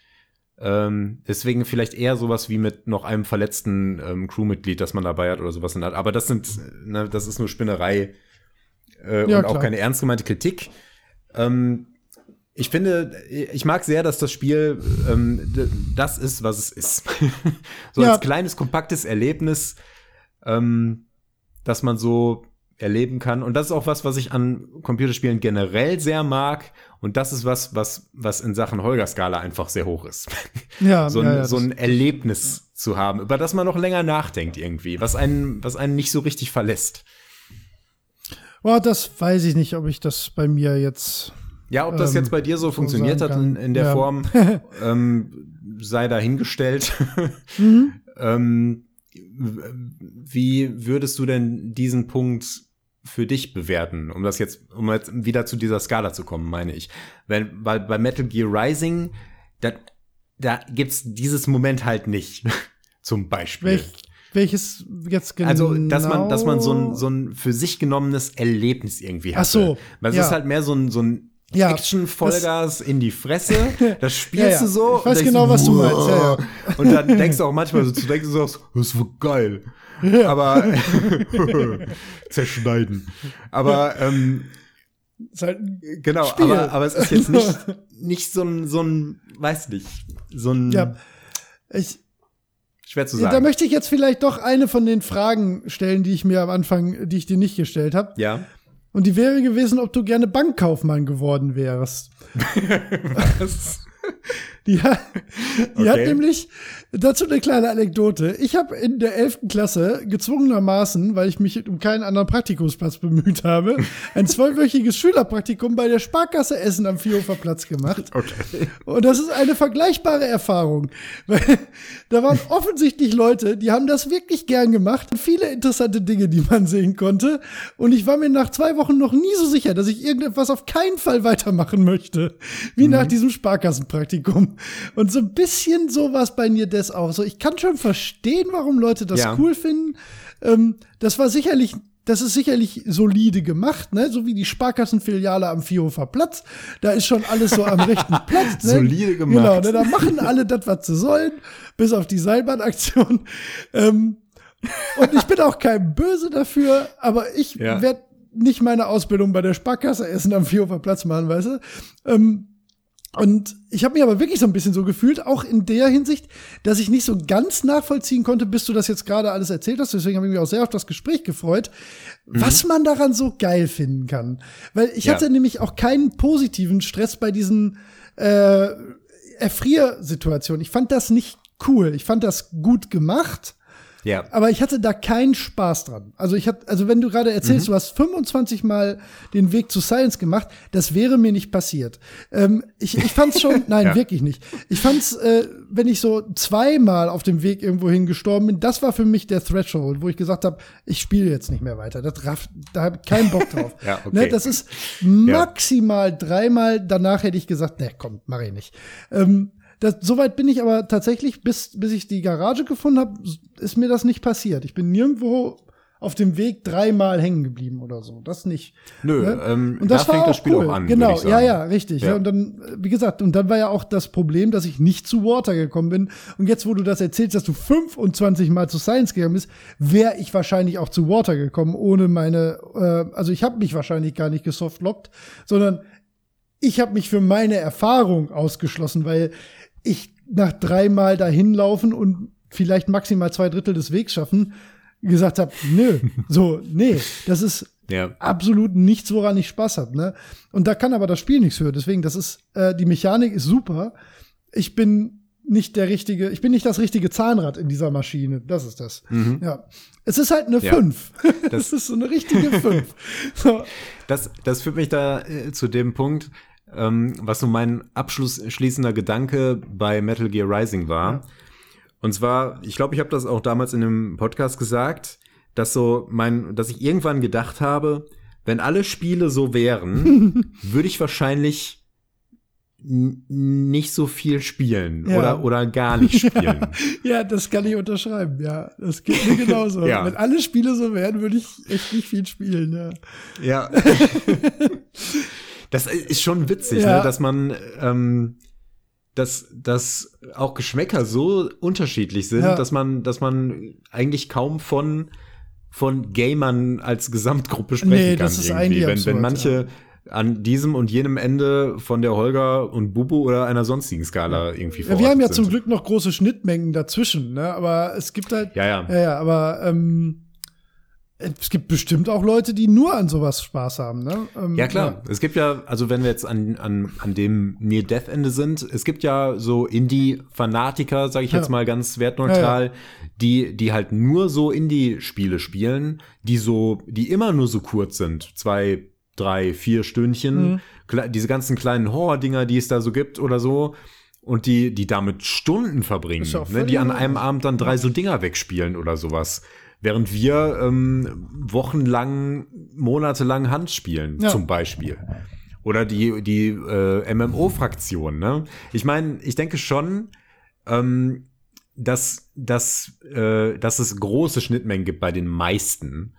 Ähm, deswegen vielleicht eher sowas wie mit noch einem verletzten ähm, Crewmitglied, das man dabei hat oder sowas in der Art. Aber das sind, ne, das ist nur Spinnerei äh, ja, und auch keine ernst gemeinte Kritik. Ähm, ich finde, ich mag sehr, dass das Spiel ähm, das ist, was es ist. [laughs] so ja. als kleines, kompaktes Erlebnis, ähm, dass man so erleben kann. Und das ist auch was, was ich an Computerspielen generell sehr mag. Und das ist was, was, was in Sachen Holger-Skala einfach sehr hoch ist. [laughs] Ja, so ein, ja, ja, so ein Erlebnis ja. zu haben, über das man noch länger nachdenkt irgendwie, was einen, was einen nicht so richtig verlässt. Boah, das weiß ich nicht, ob ich das bei mir jetzt. Ja, ob das ähm, jetzt bei dir so, so funktioniert hat in, in der Form, [laughs] ähm, sei dahingestellt. mhm. [laughs] ähm, wie würdest du denn diesen Punkt für dich bewerten, um das jetzt, um jetzt wieder zu dieser Skala zu kommen, meine ich. Wenn, weil bei Metal Gear Rising, da, da gibt's dieses Moment halt nicht. [laughs] Zum Beispiel. Welch, welches jetzt genau? Also, dass man, dass man so ein, so ein für sich genommenes Erlebnis irgendwie hat. Ach so. Weil es ja. ist halt mehr so ein, so ein ja, Action-Vollgas in die Fresse. [laughs] Das spielst ja, du so. Ich weiß genau, was du meinst. Und dann denkst du auch manchmal so zu denken, so, das war geil. Aber [laughs] zerschneiden. Aber ähm, halt genau, aber, aber es ist jetzt nicht, [laughs] nicht so ein, so ein, weiß nicht, so ein. Ja, ich, Schwer zu sagen. Da möchte ich jetzt vielleicht doch eine von den Fragen stellen, die ich mir am Anfang, die ich dir nicht gestellt habe. Ja. Und die wäre gewesen, ob du gerne Bankkaufmann geworden wärst. [laughs] Was? Die, hat, die okay. hat nämlich dazu eine kleine Anekdote. Ich habe in der 11. Klasse gezwungenermaßen, weil ich mich um keinen anderen Praktikumsplatz bemüht habe, ein zwölfwöchiges Schülerpraktikum bei der Sparkasse Essen am Vierhofer Platz gemacht. Okay. Und das ist eine vergleichbare Erfahrung. Weil da waren offensichtlich Leute, die haben das wirklich gern gemacht. Viele interessante Dinge, die man sehen konnte. Und ich war mir nach zwei Wochen noch nie so sicher, dass ich irgendetwas auf keinen Fall weitermachen möchte, wie mhm. nach diesem Sparkassenpraktikum. Und so ein bisschen so war es bei Nirdes auch. So, ich kann schon verstehen, warum Leute das ja. cool finden. Ähm, das war sicherlich das ist sicherlich solide gemacht, ne? So wie die Sparkassenfiliale am Vierhofer Platz. Da ist schon alles so am rechten [laughs] Platz. Ne? solide gemacht. Genau, ne? da machen alle das, was sie sollen, bis auf die Seilbahnaktion. Ähm, und ich bin auch kein Böse dafür, aber ich ja. werde nicht meine Ausbildung bei der Sparkasse Essen am Vierhofer Platz machen, weißt du? Ähm, und ich habe mich aber wirklich so ein bisschen so gefühlt, auch in der Hinsicht, dass ich nicht so ganz nachvollziehen konnte, bis du das jetzt gerade alles erzählt hast. Deswegen habe ich mich auch sehr auf das Gespräch gefreut, mhm. was man daran so geil finden kann. Weil ich ja. hatte nämlich auch keinen positiven Stress bei diesen äh, Erfriersituationen. Ich fand das nicht cool. Ich fand das gut gemacht. Ja. Aber ich hatte da keinen Spaß dran. Also ich hatte, also wenn du gerade erzählst, mhm. du hast 25 Mal den Weg zu Science gemacht, das wäre mir nicht passiert. Ähm, ich, ich fand's schon, [laughs] nein, ja. wirklich nicht. Ich fand's, äh, wenn ich so zweimal auf dem Weg irgendwohin gestorben bin, das war für mich der Threshold, wo ich gesagt habe, ich spiele jetzt nicht mehr weiter. Das raff, da habe ich keinen Bock drauf. [laughs] ja, okay. ne, das ist maximal ja. dreimal. Danach hätte ich gesagt, ne, komm, mach ich nicht. Ähm, das, soweit bin ich aber tatsächlich, bis, bis ich die Garage gefunden habe, ist mir das nicht passiert. Ich bin nirgendwo auf dem Weg dreimal hängen geblieben oder so. Das nicht. Nö, ne? ähm, und das da fängt das Spiel cool. auch an. Genau, ja, ja, richtig. Ja. ja. und dann, wie gesagt, und dann war ja auch das Problem, dass ich nicht zu Water gekommen bin. Und jetzt, wo du das erzählst, dass du 25 Mal zu Science gegangen bist, wäre ich wahrscheinlich auch zu Water gekommen, ohne meine, äh, also ich habe mich wahrscheinlich gar nicht gesoftlockt, sondern ich habe mich für meine Erfahrung ausgeschlossen, weil ich nach dreimal dahin laufen und vielleicht maximal zwei Drittel des Wegs schaffen, gesagt habe, nö, so, nee, das ist ja. absolut nichts, woran ich Spaß habe. Ne? Und da kann aber das Spiel nichts für. Deswegen, das ist, äh, die Mechanik ist super. Ich bin nicht der richtige, ich bin nicht das richtige Zahnrad in dieser Maschine. Das ist das. Mhm. Ja. Es ist halt eine ja. 5. [laughs] Das, das ist so eine richtige 5. So. Das, das führt mich da äh, zu dem Punkt, ähm, was so mein abschließender Gedanke bei Metal Gear Rising war. Ja. Und zwar, ich glaube, ich habe das auch damals in einem Podcast gesagt, dass so mein, dass ich irgendwann gedacht habe, wenn alle Spiele so wären, [laughs] würde ich wahrscheinlich nicht so viel spielen ja. oder, oder gar nicht spielen. [laughs] ja, das kann ich unterschreiben, ja. Das geht mir genauso. [laughs] ja. Wenn alle Spiele so wären, würde ich echt nicht viel spielen, ja. Ja. Das ist schon witzig, ne, ja. ne, dass man, ähm, dass, dass auch Geschmäcker so unterschiedlich sind, ja. dass man, dass man eigentlich kaum von, von Gamern als Gesamtgruppe sprechen nee, kann. Das ist irgendwie. Wenn, wenn manche ja. an diesem und jenem Ende von der Holger und Bubu oder einer sonstigen Skala irgendwie ja, Wir haben ja sind. zum Glück noch große Schnittmengen dazwischen, ne? Aber es gibt halt. Ja, ja. Ja, ja aber ähm, es gibt bestimmt auch Leute, die nur an sowas Spaß haben, ne? Ähm, ja, klar. Ja. Es gibt ja, also wenn wir jetzt an, an, an dem Near-Death-Ende sind, es gibt ja so Indie-Fanatiker, sage ich jetzt ja. mal ganz wertneutral, ja, die, die halt nur so Indie-Spiele spielen, die so, die immer nur so kurz sind. Zwei, drei, vier Stündchen. Mhm. Diese ganzen kleinen Horror-Dinger, die es da so gibt oder so. Und die, die damit Stunden verbringen, ne? die an einem Abend dann drei so Dinger wegspielen oder sowas. Während wir ähm, wochenlang, monatelang Hand spielen, ja. zum Beispiel. Oder die, die äh, MMO-Fraktion, ne? Ich meine, ich denke schon, ähm, dass, dass, äh, dass es große Schnittmengen gibt bei den meisten.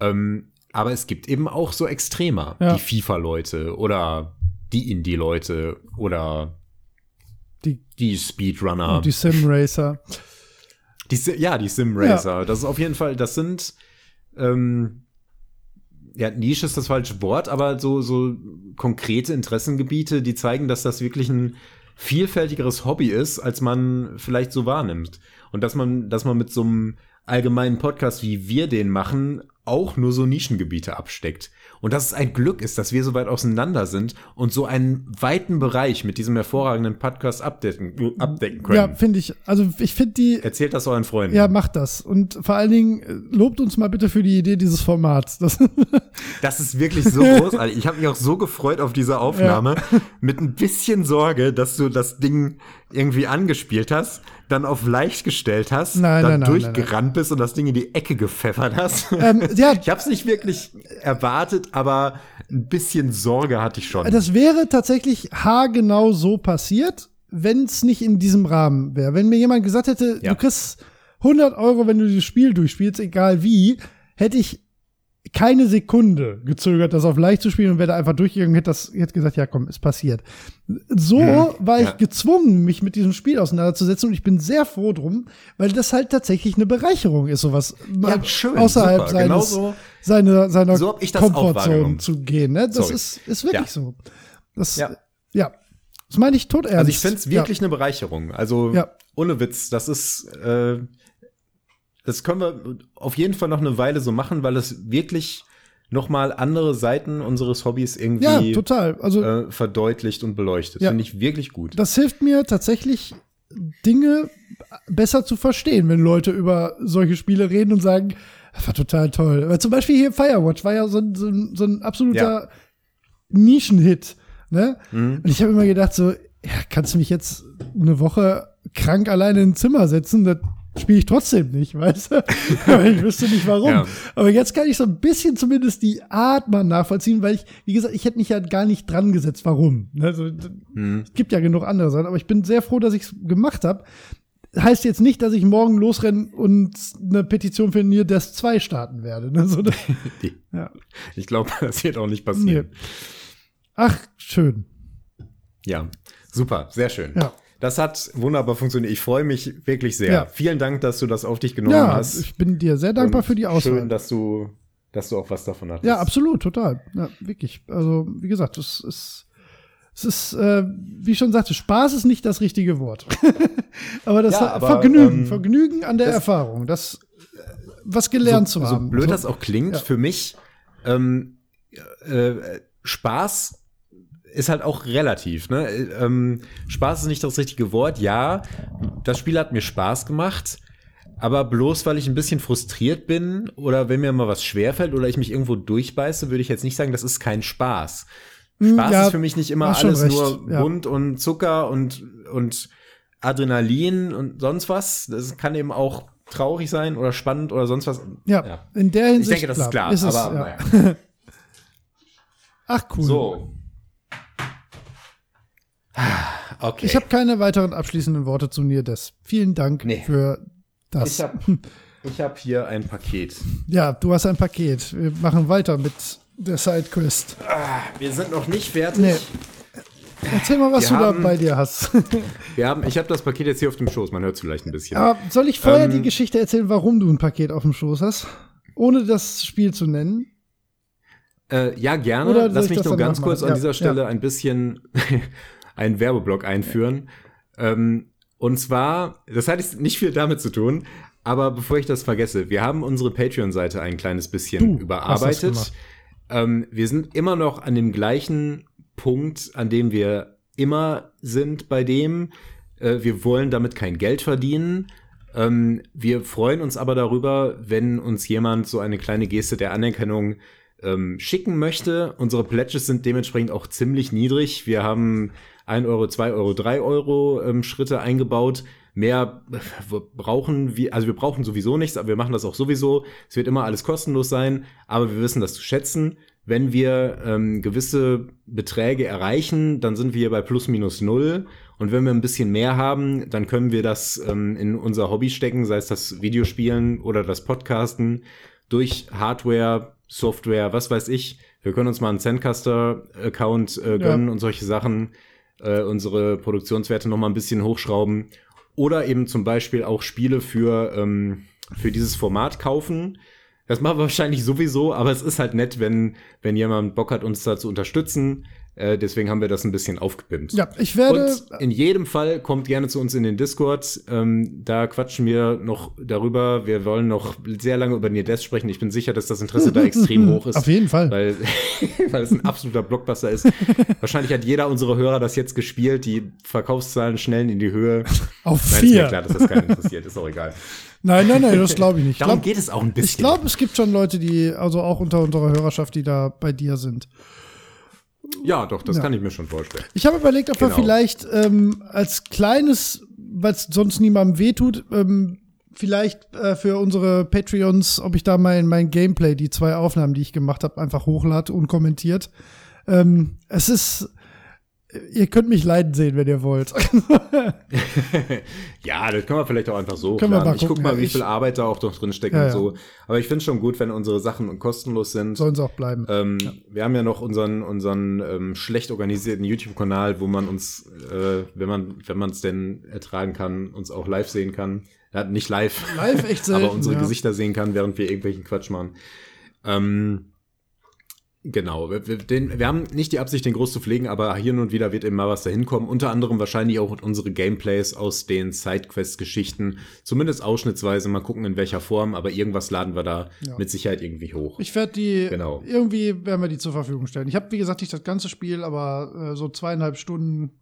Ähm, aber es gibt eben auch so Extremer, ja. die FIFA-Leute oder die Indie-Leute oder die, die Speedrunner. Und die Sim-Racer. Die, ja, die Sim Racer. Ja. Das ist auf jeden Fall, das sind, ähm, ja, Nische ist das falsche Wort, aber so, so konkrete Interessengebiete, die zeigen, dass das wirklich ein vielfältigeres Hobby ist, als man vielleicht so wahrnimmt. Und dass man, dass man mit so einem allgemeinen Podcast, wie wir den machen, auch nur so Nischengebiete absteckt. Und dass es ein Glück ist, dass wir so weit auseinander sind und so einen weiten Bereich mit diesem hervorragenden Podcast abdecken, abdecken können. Ja, finde ich. Also ich finde die. Erzählt das euren Freunden. Ja, macht das. Und vor allen Dingen äh, lobt uns mal bitte für die Idee dieses Formats. Das, [laughs] das ist wirklich so großartig. Ich habe mich auch so gefreut auf diese Aufnahme. Ja. Mit ein bisschen Sorge, dass du das Ding irgendwie angespielt hast, dann auf leicht gestellt hast, nein, dann nein, durchgerannt nein, bist und das Ding in die Ecke gepfeffert hast. Ähm, ja. [laughs] Ich habe es nicht wirklich erwartet, aber ein bisschen Sorge hatte ich schon. Das wäre tatsächlich haargenau so passiert, wenn es nicht in diesem Rahmen wäre. Wenn mir jemand gesagt hätte, ja. du kriegst 100 Euro, wenn du dieses Spiel durchspielst, egal wie, hätte ich keine Sekunde gezögert, das auf leicht zu spielen und wäre da einfach durchgegangen hätte das hätte gesagt, ja komm, ist passiert. So hm, war ich ja. gezwungen, mich mit diesem Spiel auseinanderzusetzen und ich bin sehr froh drum, weil das halt tatsächlich eine Bereicherung ist, sowas ja, schön, außerhalb super. seines, genau so, seiner, seiner so Komfortzone zu gehen. Ne? Das ist, ist wirklich ja. so. Das, ja. ja. Das meine ich tot ernst. Also ich finde es wirklich eine Bereicherung. Also ohne Witz, das ist äh, das können wir auf jeden Fall noch eine Weile so machen, weil es wirklich noch mal andere Seiten unseres Hobbys irgendwie ja, total. Also, äh, verdeutlicht und beleuchtet. Ja, Finde ich wirklich gut. Das hilft mir tatsächlich, Dinge besser zu verstehen, wenn Leute über solche Spiele reden und sagen, das war total toll. Weil zum Beispiel hier Firewatch war ja so, so, so ein absoluter ja. Nischenhit. Ne? Mhm. Und ich habe immer gedacht, so, ja, kannst du mich jetzt eine Woche krank alleine in ein Zimmer setzen? Das spiele ich trotzdem nicht, weißt du? [laughs] ich wüsste nicht warum. Ja. Aber jetzt kann ich so ein bisschen zumindest die Art mal nachvollziehen, weil ich, wie gesagt, ich hätte mich ja gar nicht dran gesetzt, warum. Also, hm. Es gibt ja genug andere Sachen, aber ich bin sehr froh, dass ich es gemacht habe. Heißt jetzt nicht, dass ich morgen losrennen und eine Petition für Nier Death 2 starten werde. Ne? So, [laughs] ja. Ich glaube, [laughs] das wird auch nicht passieren. Nee. Ach, schön. Ja, super, sehr schön. Ja. Das hat wunderbar funktioniert. Ich freue mich wirklich sehr. Ja. Vielen Dank, dass du das auf dich genommen ja, hast. Ich bin dir sehr dankbar Und für die Auswahl. Schön, dass du, dass du auch was davon hattest. Ja, absolut, total. Ja, wirklich. Also, wie gesagt, es ist, es ist, äh, wie ich schon sagte, Spaß ist nicht das richtige Wort. [laughs] aber das ja, aber, Vergnügen, ähm, Vergnügen an der das, Erfahrung, das, was gelernt so, zu haben. So blöd so, das auch klingt, für mich, ähm, äh, Spaß ist halt auch relativ. Ne? Ähm, Spaß ist nicht das richtige Wort. Ja, das Spiel hat mir Spaß gemacht. Aber bloß weil ich ein bisschen frustriert bin oder wenn mir mal was schwerfällt oder ich mich irgendwo durchbeiße, würde ich jetzt nicht sagen, das ist kein Spaß. Hm, Spaß ja, ist für mich nicht immer alles nur ja. bunt und Zucker und, und Adrenalin und sonst was. Das kann eben auch traurig sein oder spannend oder sonst was. Ja, ja. in der Hinsicht. Ich denke, das klar, ist klar. Ist aber es, naja. [laughs] Ach cool. So, Okay. Ich habe keine weiteren abschließenden Worte zu Nirdes. Vielen Dank nee. für das. Ich habe ich hab hier ein Paket. Ja, du hast ein Paket. Wir machen weiter mit der Sidequest. Ah, wir sind noch nicht fertig. Nee. Erzähl mal, was wir du haben, da bei dir hast. [laughs] wir haben, ich habe das Paket jetzt hier auf dem Schoß, man hört es vielleicht ein bisschen. Aber soll ich vorher ähm, die Geschichte erzählen, warum du ein Paket auf dem Schoß hast? Ohne das Spiel zu nennen? Äh, ja, gerne. Oder Lass mich nur ganz kurz an ja, dieser Stelle ja. ein bisschen einen Werbeblock einführen. Ähm, und zwar, das hat nicht viel damit zu tun, aber bevor ich das vergesse, wir haben unsere Patreon-Seite ein kleines bisschen du, überarbeitet. Ähm, wir sind immer noch an dem gleichen Punkt, an dem wir immer sind bei dem. Äh, wir wollen damit kein Geld verdienen. Ähm, wir freuen uns aber darüber, wenn uns jemand so eine kleine Geste der Anerkennung ähm, schicken möchte. Unsere Pledges sind dementsprechend auch ziemlich niedrig. Wir haben 1 Euro, 2 Euro, 3 Euro ähm, Schritte eingebaut. Mehr brauchen wir, also wir brauchen sowieso nichts, aber wir machen das auch sowieso. Es wird immer alles kostenlos sein, aber wir wissen das zu schätzen. Wenn wir ähm, gewisse Beträge erreichen, dann sind wir hier bei plus minus null. Und wenn wir ein bisschen mehr haben, dann können wir das ähm, in unser Hobby stecken, sei es das Videospielen oder das Podcasten, durch Hardware, Software, was weiß ich. Wir können uns mal einen Zencaster-Account äh, gönnen ja. und solche Sachen äh, unsere Produktionswerte noch mal ein bisschen hochschrauben oder eben zum Beispiel auch Spiele für, ähm, für dieses Format kaufen. Das machen wir wahrscheinlich sowieso, aber es ist halt nett, wenn, wenn jemand Bock hat, uns da zu unterstützen. Äh, deswegen haben wir das ein bisschen aufgepimpt. Ja, ich werde. Und in jedem Fall kommt gerne zu uns in den Discord. Ähm, da quatschen wir noch darüber. Wir wollen noch sehr lange über Near Death sprechen. Ich bin sicher, dass das Interesse da extrem [laughs] hoch ist. Auf jeden Fall. Weil, [laughs] weil es ein absoluter Blockbuster ist. [laughs] Wahrscheinlich hat jeder unserer Hörer das jetzt gespielt. Die Verkaufszahlen schnellen in die Höhe. Auf Nein, vier. ist mir klar, dass das keinen interessiert. Ist auch egal. Nein, nein, nein, das glaube ich nicht. Darum glaub, geht es auch ein bisschen. ich glaube, es gibt schon Leute, die, also auch unter unserer Hörerschaft, die da bei dir sind. Ja, doch, das Ja. kann ich mir schon vorstellen. Ich habe überlegt, ob wir Genau. vielleicht ähm, als kleines, weil es sonst niemandem wehtut, ähm, vielleicht äh, für unsere Patreons, ob ich da mein, mein Gameplay, die zwei Aufnahmen, die ich gemacht habe, einfach hochlade und kommentiert. Ähm, es ist, ihr könnt mich leiden sehen, wenn ihr wollt. [laughs] Ja, das können wir vielleicht auch einfach so Können wir hochladen. mal Ich guck mal, ja, wie ich- viel Arbeit da auch noch drin steckt Ja, und ja. so. Aber ich finde schon gut, wenn unsere Sachen kostenlos sind. Sollen sie auch bleiben. Ähm, Wir haben ja noch unseren, unseren ähm, schlecht organisierten YouTube-Kanal, wo man uns, äh, wenn man wenn man es denn ertragen kann, uns auch live sehen kann. Ja, nicht live, Live echt [laughs] selten. aber unsere. Gesichter sehen kann, während wir irgendwelchen Quatsch machen. Ähm, genau, wir, wir, den, wir haben nicht die Absicht, den groß zu pflegen, aber hier und wieder wird eben mal was dahin kommen. Unter anderem wahrscheinlich auch unsere Gameplays aus den Sidequest-Geschichten. Zumindest ausschnittsweise, mal gucken in welcher Form, aber irgendwas laden wir da Ja. mit Sicherheit irgendwie hoch. Ich werde die, Genau. irgendwie werden wir die zur Verfügung stellen. Ich habe, wie gesagt, nicht das ganze Spiel, aber äh, so zweieinhalb Stunden,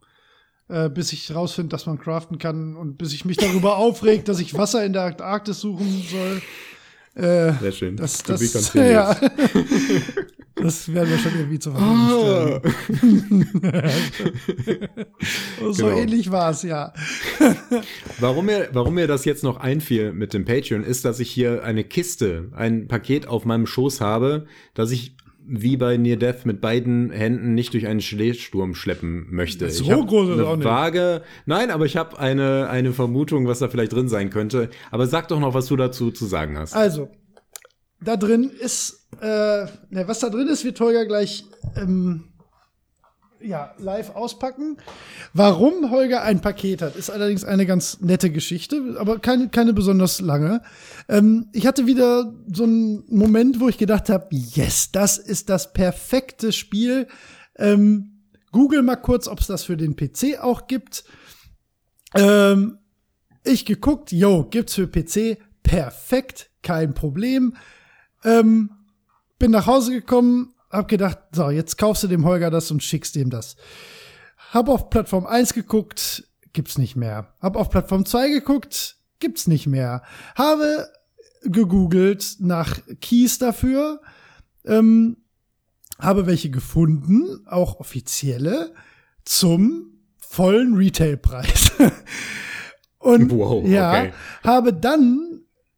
äh, bis ich rausfinde, dass man craften kann und bis ich mich darüber [laughs] aufreg, dass ich Wasser in der Arktis suchen soll. Äh, Sehr schön. das, das, [laughs] ja. Das werden wir schon irgendwie zur Verfügung stellen. [laughs] so Genau. ähnlich war es, ja. Warum mir, warum mir das jetzt noch einfiel mit dem Patreon, ist, dass ich hier eine Kiste, ein Paket auf meinem Schoß habe, das ich wie bei Near Death mit beiden Händen nicht durch einen Schneesturm schleppen möchte. So ich groß ist eine auch nicht. Vage, nein, aber ich habe eine, eine Vermutung, was da vielleicht drin sein könnte. Aber sag doch noch, was du dazu zu sagen hast. Also, da drin ist, äh, ne, was da drin ist, wird Holger gleich ähm, ja, live auspacken. Warum Holger ein Paket hat, ist allerdings eine ganz nette Geschichte, aber keine, keine besonders lange. Ähm, ich hatte wieder so einen Moment, wo ich gedacht habe, yes, das ist das perfekte Spiel. Ähm, Google mal kurz, ob es das für den PC auch gibt. Ähm, ich geguckt, yo, gibt's für PC, perfekt, kein Problem. Ähm, bin nach Hause gekommen, hab gedacht, so, jetzt kaufst du dem Holger das und schickst dem das. Hab auf Plattform 1 geguckt, gibt's nicht mehr. Hab auf Plattform 2 geguckt, gibt's nicht mehr. Habe gegoogelt nach Keys dafür, ähm, habe welche gefunden, auch offizielle, zum vollen Retailpreis. [laughs] Und Wow, ja, okay. habe dann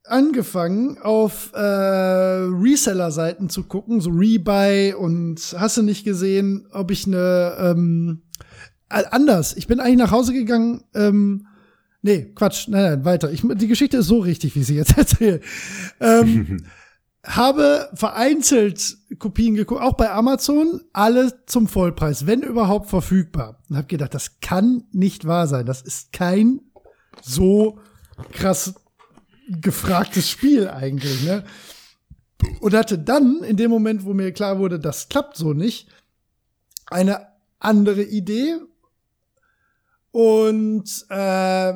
angefangen, auf äh, Reseller-Seiten zu gucken, so Rebuy und hast du nicht gesehen, ob ich eine ähm, äh, anders. Ich bin eigentlich nach Hause gegangen. Ähm, nee, Quatsch, nein, nein, weiter. Ich, die Geschichte ist so richtig, wie sie jetzt [laughs] erzählt. Ähm, [laughs] habe vereinzelt Kopien geguckt, auch bei Amazon, alle zum Vollpreis, wenn überhaupt verfügbar. Und habe gedacht, das kann nicht wahr sein. Das ist kein so krass gefragtes Spiel eigentlich, ne? Und hatte dann, in dem Moment, wo mir klar wurde, das klappt so nicht, eine andere Idee. Und äh,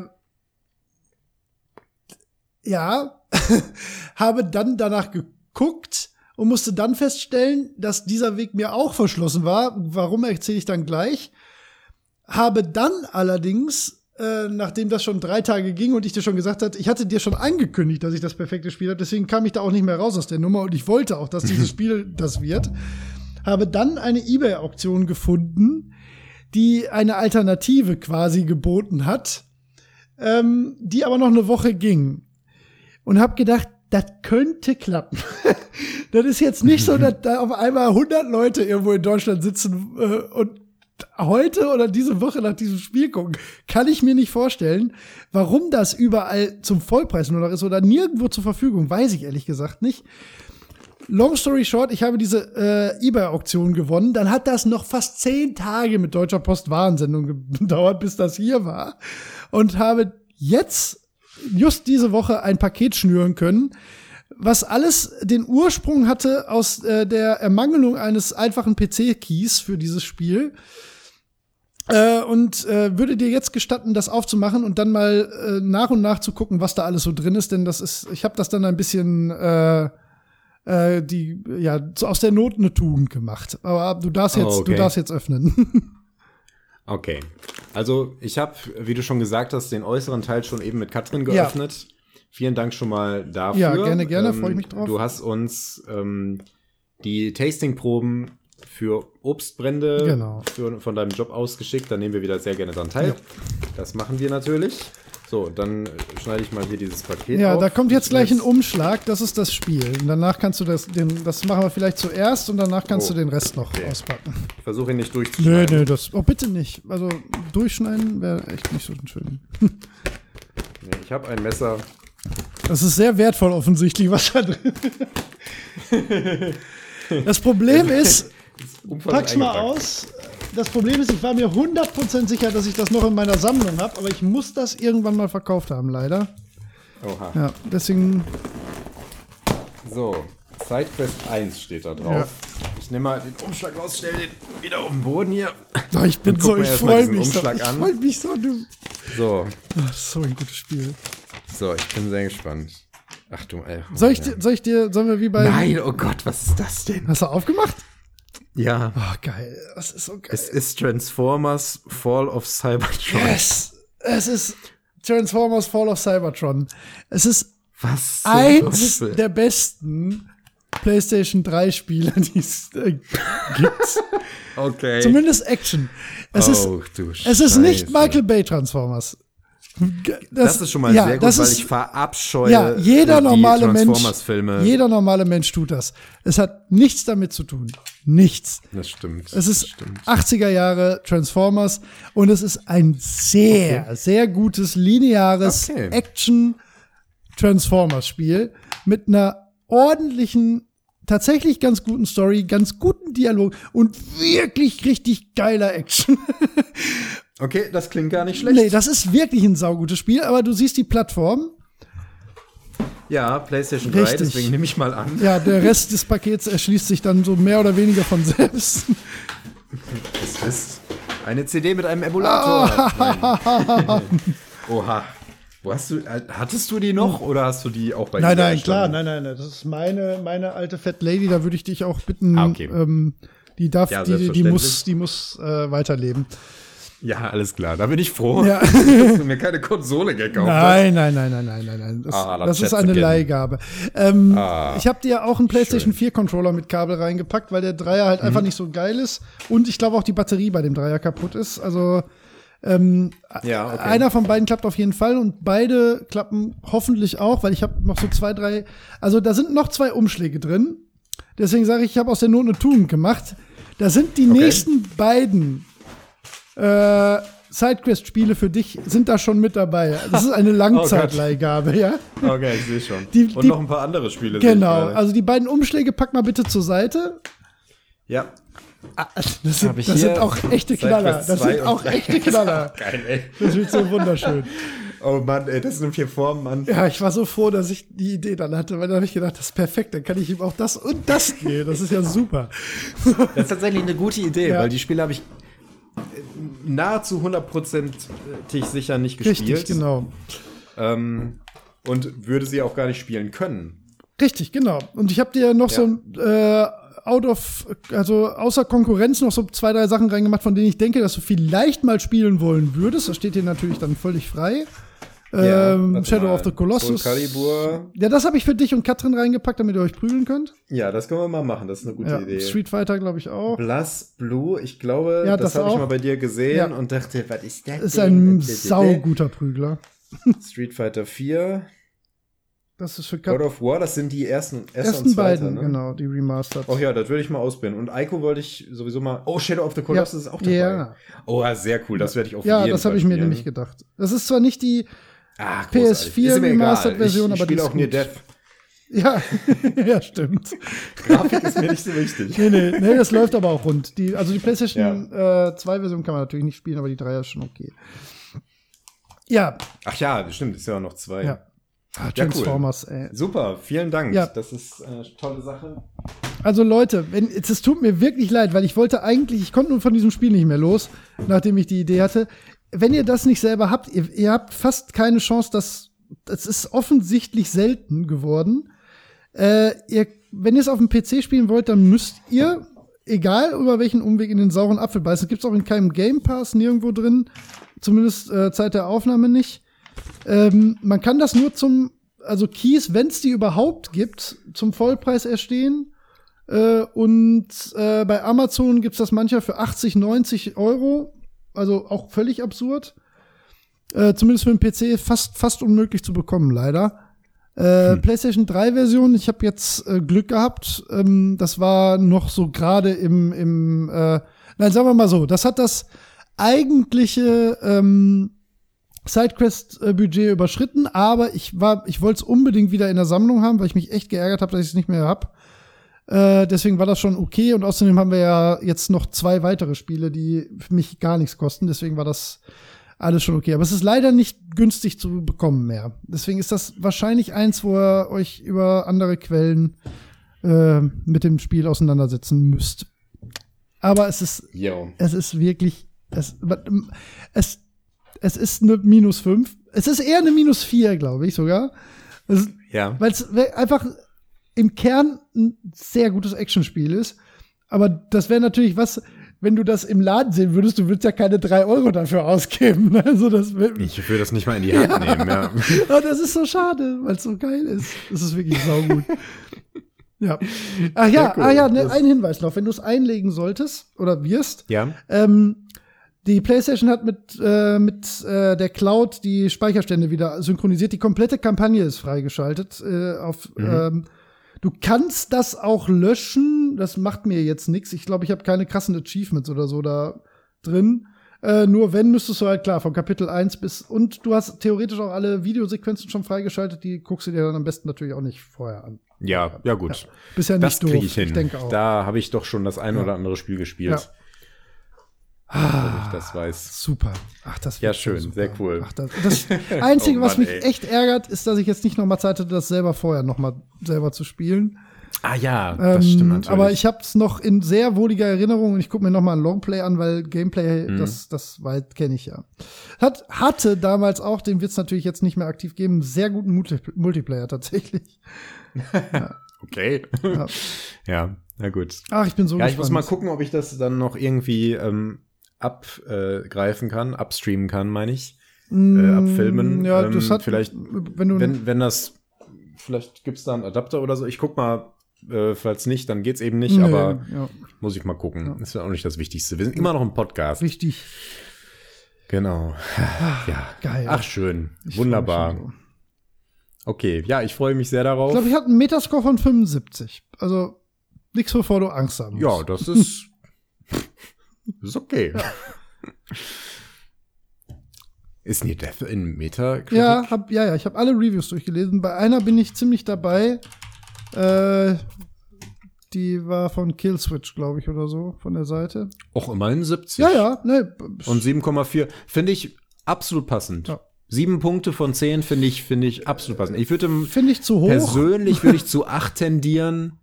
ja, [laughs] habe dann danach geguckt und musste dann feststellen, dass dieser Weg mir auch verschlossen war. Warum erzähle ich dann gleich? Habe dann allerdings, äh, nachdem das schon drei Tage ging und ich dir schon gesagt hatte, ich hatte dir schon angekündigt, dass ich das perfekte Spiel habe, deswegen kam ich da auch nicht mehr raus aus der Nummer und ich wollte auch, dass dieses [laughs] Spiel das wird. Habe dann eine eBay-Auktion gefunden, die eine Alternative quasi geboten hat, ähm, die aber noch eine Woche ging. Und habe gedacht, das könnte klappen. [laughs] das ist jetzt nicht so, dass da auf einmal 100 Leute irgendwo in Deutschland sitzen äh, und heute oder diese Woche nach diesem Spiel gucken. Kann ich mir nicht vorstellen. Warum das überall zum Vollpreis nur noch ist oder nirgendwo zur Verfügung, weiß ich ehrlich gesagt nicht. Long story short, ich habe diese äh, eBay-Auktion gewonnen. Dann hat das noch fast zehn Tage mit Deutscher Post Warensendung [laughs] gedauert, bis das hier war. Und habe jetzt just diese Woche ein Paket schnüren können, was alles den Ursprung hatte aus äh, der Ermangelung eines einfachen PC-Keys für dieses Spiel. Äh, und äh, würde dir jetzt gestatten, das aufzumachen und dann mal äh, nach und nach zu gucken, was da alles so drin ist, denn das ist, ich habe das dann ein bisschen äh, äh, die ja so aus der Not eine Tugend gemacht. Aber du darfst jetzt, Oh, okay. du darfst jetzt öffnen. [laughs] Okay. Also, ich habe, wie du schon gesagt hast, den äußeren Teil schon eben mit Katrin geöffnet. Vielen Dank schon mal dafür. Ja, gerne, gerne, freu ich mich drauf. Du hast uns ähm, die Tastingproben für Obstbrände Genau. für, von deinem Job ausgeschickt. Da nehmen wir wieder sehr gerne dran teil. Ja. Das machen wir natürlich. So, dann schneide ich mal hier dieses Paket ja, auf. da kommt jetzt gleich ein Umschlag. Das ist das Spiel. Und danach kannst du das, den, das machen wir vielleicht zuerst und danach kannst Oh, du den Rest noch okay. auspacken. Ich versuche ihn nicht Nö, durchzuschneiden. nö, das. Oh, bitte nicht. Also durchschneiden wäre echt nicht so schön. [laughs] Nee, ich habe ein Messer. Das ist sehr wertvoll offensichtlich, was da drin Das Problem ist, Umfangreich pack's mal aus. Das Problem ist, ich war mir 100% sicher, dass ich das noch in meiner Sammlung habe, aber ich muss das irgendwann mal verkauft haben, leider. Oha. Ja, deswegen. So, SideQuest 1 steht da drauf. Ich nehme mal den Umschlag raus, stell den wieder auf den Boden hier. Oh, ich bin so, ich freue mich so. Umschlag Ich freue mich so, du. So, ist so ein gutes Spiel. So, ich bin sehr gespannt. Ach du, ey. Soll ich, dir- soll ich dir, sollen wir wie bei. Nein, oh Gott, was ist das denn? Hast du aufgemacht? Ja, Oh, geil. Das ist so geil. es ist Transformers Fall of Cybertron. Yes! Es ist Transformers Fall of Cybertron. Es ist Was? eins Teufel? der besten PlayStation 3 Spiele, die es äh, gibt. [laughs] Okay. Zumindest Action. Es ist, oh, du es ist nicht. Michael Bay Transformers. Das ist schon mal ja, sehr gut, das weil ist- ich verabscheue Ja, jeder die normale Mensch, Transformers-Filme. jeder normale Mensch tut das. Es hat nichts damit zu tun. Nichts. Das stimmt. Es das ist stimmt. 80er Jahre Transformers und es ist ein sehr, sehr gutes lineares Okay. Action-Transformers-Spiel mit einer ordentlichen, tatsächlich ganz guten Story, ganz guten Dialog und wirklich richtig geiler Action. [laughs] Okay, das klingt gar nicht schlecht. nee, das ist wirklich ein saugutes Spiel, aber du siehst die Plattform. ja, PlayStation 3, Richtig. deswegen nehme ich mal an. Ja, der Rest des Pakets erschließt sich dann so mehr oder weniger von selbst. Es ist eine CD mit einem Emulator. Nein. Oha. Wo hast du, äh, hattest du die noch oder hast du die auch bei Nein, nein, klar, nein, nein, nein. Das ist meine, meine alte Fat Lady, da würde ich dich auch bitten. Ah, okay. ähm, die darf, Ja, die, die muss, die muss äh, weiterleben. Ja, alles klar. Da bin ich froh, Ja. [laughs] dass du mir keine Konsole gekauft hast. Nein, nein, nein, nein, nein, nein, nein. Das, Ah, das ist eine gern. Leihgabe. Ähm, Ah, ich habe dir auch einen PlayStation 4 Controller mit Kabel reingepackt, weil der Dreier halt Mhm. einfach nicht so geil ist und ich glaube auch die Batterie bei dem Dreier kaputt ist. Also ähm, Ja, okay. einer von beiden klappt auf jeden Fall und beide klappen hoffentlich auch, weil ich habe noch so zwei, drei. Also da sind noch zwei Umschläge drin. Deswegen sage ich, ich habe aus der Not eine Tugend gemacht. Da sind die Okay. nächsten beiden äh, Sidequest-Spiele für dich sind da schon mit dabei. Das ist eine [laughs] Langzeitleihgabe, ja? Okay, ich sehe schon. Die- Und die- noch ein paar andere Spiele. Genau. Also die beiden Umschläge pack mal bitte zur Seite. ja. Das sind, das sind auch echte Knaller. Das 2 sind auch echte [laughs] Knaller. [laughs] Geil, ey. Das wird so wunderschön. Oh Mann, ey, das sind vier Formen, Mann. Ja, ich war so froh, dass ich die Idee dann hatte, weil dann habe ich gedacht, das ist perfekt, dann kann ich ihm auch das und das geben. Das ist ja super. Das ist tatsächlich eine gute Idee, Ja. weil die Spiele habe ich nahezu hundertprozentig sicher nicht gespielt. Richtig, genau. Ähm, und würde sie auch gar nicht spielen können. Richtig, genau. Und ich habe dir noch so ein äh, out of, also außer Konkurrenz noch so zwei, drei Sachen reingemacht, von denen ich denke, dass du vielleicht mal spielen wollen würdest. Das steht dir natürlich dann völlig frei. Ähm, warte Shadow mal. of the Colossus. Soul Calibur. Ja, das habe ich für dich und Katrin reingepackt, damit ihr euch prügeln könnt. Ja, das können wir mal machen. Das ist eine gute Ja, Idee. Street Fighter, glaube ich, auch. Blast Blue, ich glaube, Ja, das, das habe ich auch. mal bei dir gesehen Ja. und dachte, was ist das? Ist denn? ein sauguter Prügler. [laughs] Street Fighter 4, Das ist für God Kat of War, das sind die ersten, erste ersten und zweite, beiden, ne? genau, die Remastered. Oh ja, das würde ich mal ausprobieren. Und Ico wollte ich sowieso mal. Oh, Shadow of the Colossus ist auch dabei. Ja. Oh, ja, sehr cool. Das werde ich auf Ja, das habe ich mir nämlich gedacht. Das ist zwar nicht die, Ah, großartig. PS4 Ist mir egal. Remastered-Version, aber die ist auch Near. Death. ja, [laughs] ja, stimmt. Grafik ist mir nicht so wichtig. Nee, nee, nee, das läuft aber auch rund. Die, also die PlayStation äh, 2 Version kann man natürlich nicht spielen, aber die 3 ist schon okay. Ja, Ach ja, das stimmt. Ist ja auch noch zwei. Ja. Ah, Transformers, ja, cool. ey. Super, vielen Dank. Ja. Das ist eine tolle Sache. Also Leute, wenn, es tut mir wirklich leid, weil ich wollte eigentlich, ich konnte nun von diesem Spiel nicht mehr los, nachdem ich die Idee hatte. Wenn ihr das nicht selber habt, ihr, ihr habt fast keine Chance, dass das ist offensichtlich selten geworden. Äh, ihr, wenn ihr es auf dem PC spielen wollt, dann müsst ihr, egal über welchen Umweg, in den sauren Apfel beißen. Gibt es auch in keinem Game Pass nirgendwo drin, zumindest äh, Zeit der Aufnahme nicht. Ähm, man kann das nur zum, also Keys, wenn es die überhaupt gibt, zum Vollpreis erstehen. Äh, und äh, bei Amazon gibt's das mancher für 80, 90 Euro. Also auch völlig absurd. Äh, zumindest für den PC fast, fast unmöglich zu bekommen, leider. Äh, hm. PlayStation 3 Version, ich habe jetzt äh, Glück gehabt. Ähm, das war noch so gerade im, im äh, nein, sagen wir mal so, das hat das eigentliche ähm, Sidequest-Budget überschritten, aber ich war, ich wollte es unbedingt wieder in der Sammlung haben, weil ich mich echt geärgert habe, dass ich es nicht mehr hab. Äh, deswegen war das schon okay und außerdem haben wir ja jetzt noch zwei weitere Spiele, die für mich gar nichts kosten. Deswegen war das alles schon okay. Aber es ist leider nicht günstig zu bekommen mehr. Deswegen ist das wahrscheinlich eins, wo ihr euch über andere Quellen äh, mit dem Spiel auseinandersetzen müsst. Aber es ist, Yo. es ist wirklich, es, es es ist eine minus 5. Es ist eher eine minus 4, glaube ich sogar. Es, ja. Weil es einfach im Kern ein sehr gutes Actionspiel ist. Aber das wäre natürlich was, wenn du das im Laden sehen würdest, du würdest ja keine 3 Euro dafür ausgeben. [laughs] Also das ich will das nicht mal in die Hand ja. nehmen, ja. [laughs] Aber das ist so schade, weil es so geil ist. Das ist wirklich saugut. [laughs] ja. Ach ja, cool. ah ja, ne, ein Hinweis noch. Wenn du es einlegen solltest oder wirst, ja. ähm, die PlayStation hat mit, äh, mit äh, der Cloud die Speicherstände wieder synchronisiert. Die komplette Kampagne ist freigeschaltet. Äh, auf, mhm. ähm, du kannst das auch löschen. Das macht mir jetzt nichts. Ich glaube, ich habe keine krassen Achievements oder so da drin. Äh, nur wenn, müsstest du halt klar von Kapitel 1 bis. Und du hast theoretisch auch alle Videosequenzen schon freigeschaltet. Die guckst du dir dann am besten natürlich auch nicht vorher an. Ja, ja, gut. Ja, bisher nicht das kriege ich hin. Ich denke auch. Da habe ich doch schon das ein oder andere Spiel gespielt. Ja. Ah, ich das weiß. Super. Ach, das Ja, schön, super. sehr cool. Ach, das, das [laughs] Einzige, oh Mann, was mich ey. echt ärgert, ist, dass ich jetzt nicht noch mal Zeit hatte, das selber vorher noch mal selber zu spielen. Ah ja, das ähm, stimmt natürlich. Aber ich habe es noch in sehr wohliger Erinnerung und ich gucke mir noch mal ein Longplay an, weil Gameplay, mhm. das, das weit kenne ich ja. Hat, hatte damals auch, den wird es natürlich jetzt nicht mehr aktiv geben, sehr guten Multi Multiplayer tatsächlich. [laughs] ja. Okay. Ja. ja, na gut. Ach, ich bin so Ja, gespannt. ich muss mal gucken, ob ich das dann noch irgendwie ähm, abgreifen kann, upstreamen kann, meine ich. Mm, äh, abfilmen. Ja, ähm, das hat, vielleicht, wenn, du wenn, wenn das, vielleicht gibt es da einen Adapter oder so. Ich guck mal, äh, falls nicht, dann geht's eben nicht, nee, aber ja. muss ich mal gucken. Ja. Ist ja auch nicht das Wichtigste. Wir sind immer noch im Podcast. Wichtig. Genau. Ja. Geil. Ach, schön. Ich Wunderbar. So. Okay, ja, ich freue mich sehr darauf. Ich glaube, ich hatte einen Metascore von 75. Also nichts, wovor du Angst haben musst. Ja, das ist [laughs] ist okay. Ist Near Death in meta Ja, hab, ja, ja, ich habe alle Reviews durchgelesen. Bei einer bin ich ziemlich dabei. Äh, die war von Killswitch, glaube ich, oder so, von der Seite. Auch immerhin 70. Ja, ja. Ne. Und 7,4 finde ich absolut passend. Ja. Sieben Punkte von zehn finde ich, finde ich absolut passend. Ich würde finde ich zu hoch. Persönlich würde ich zu acht tendieren,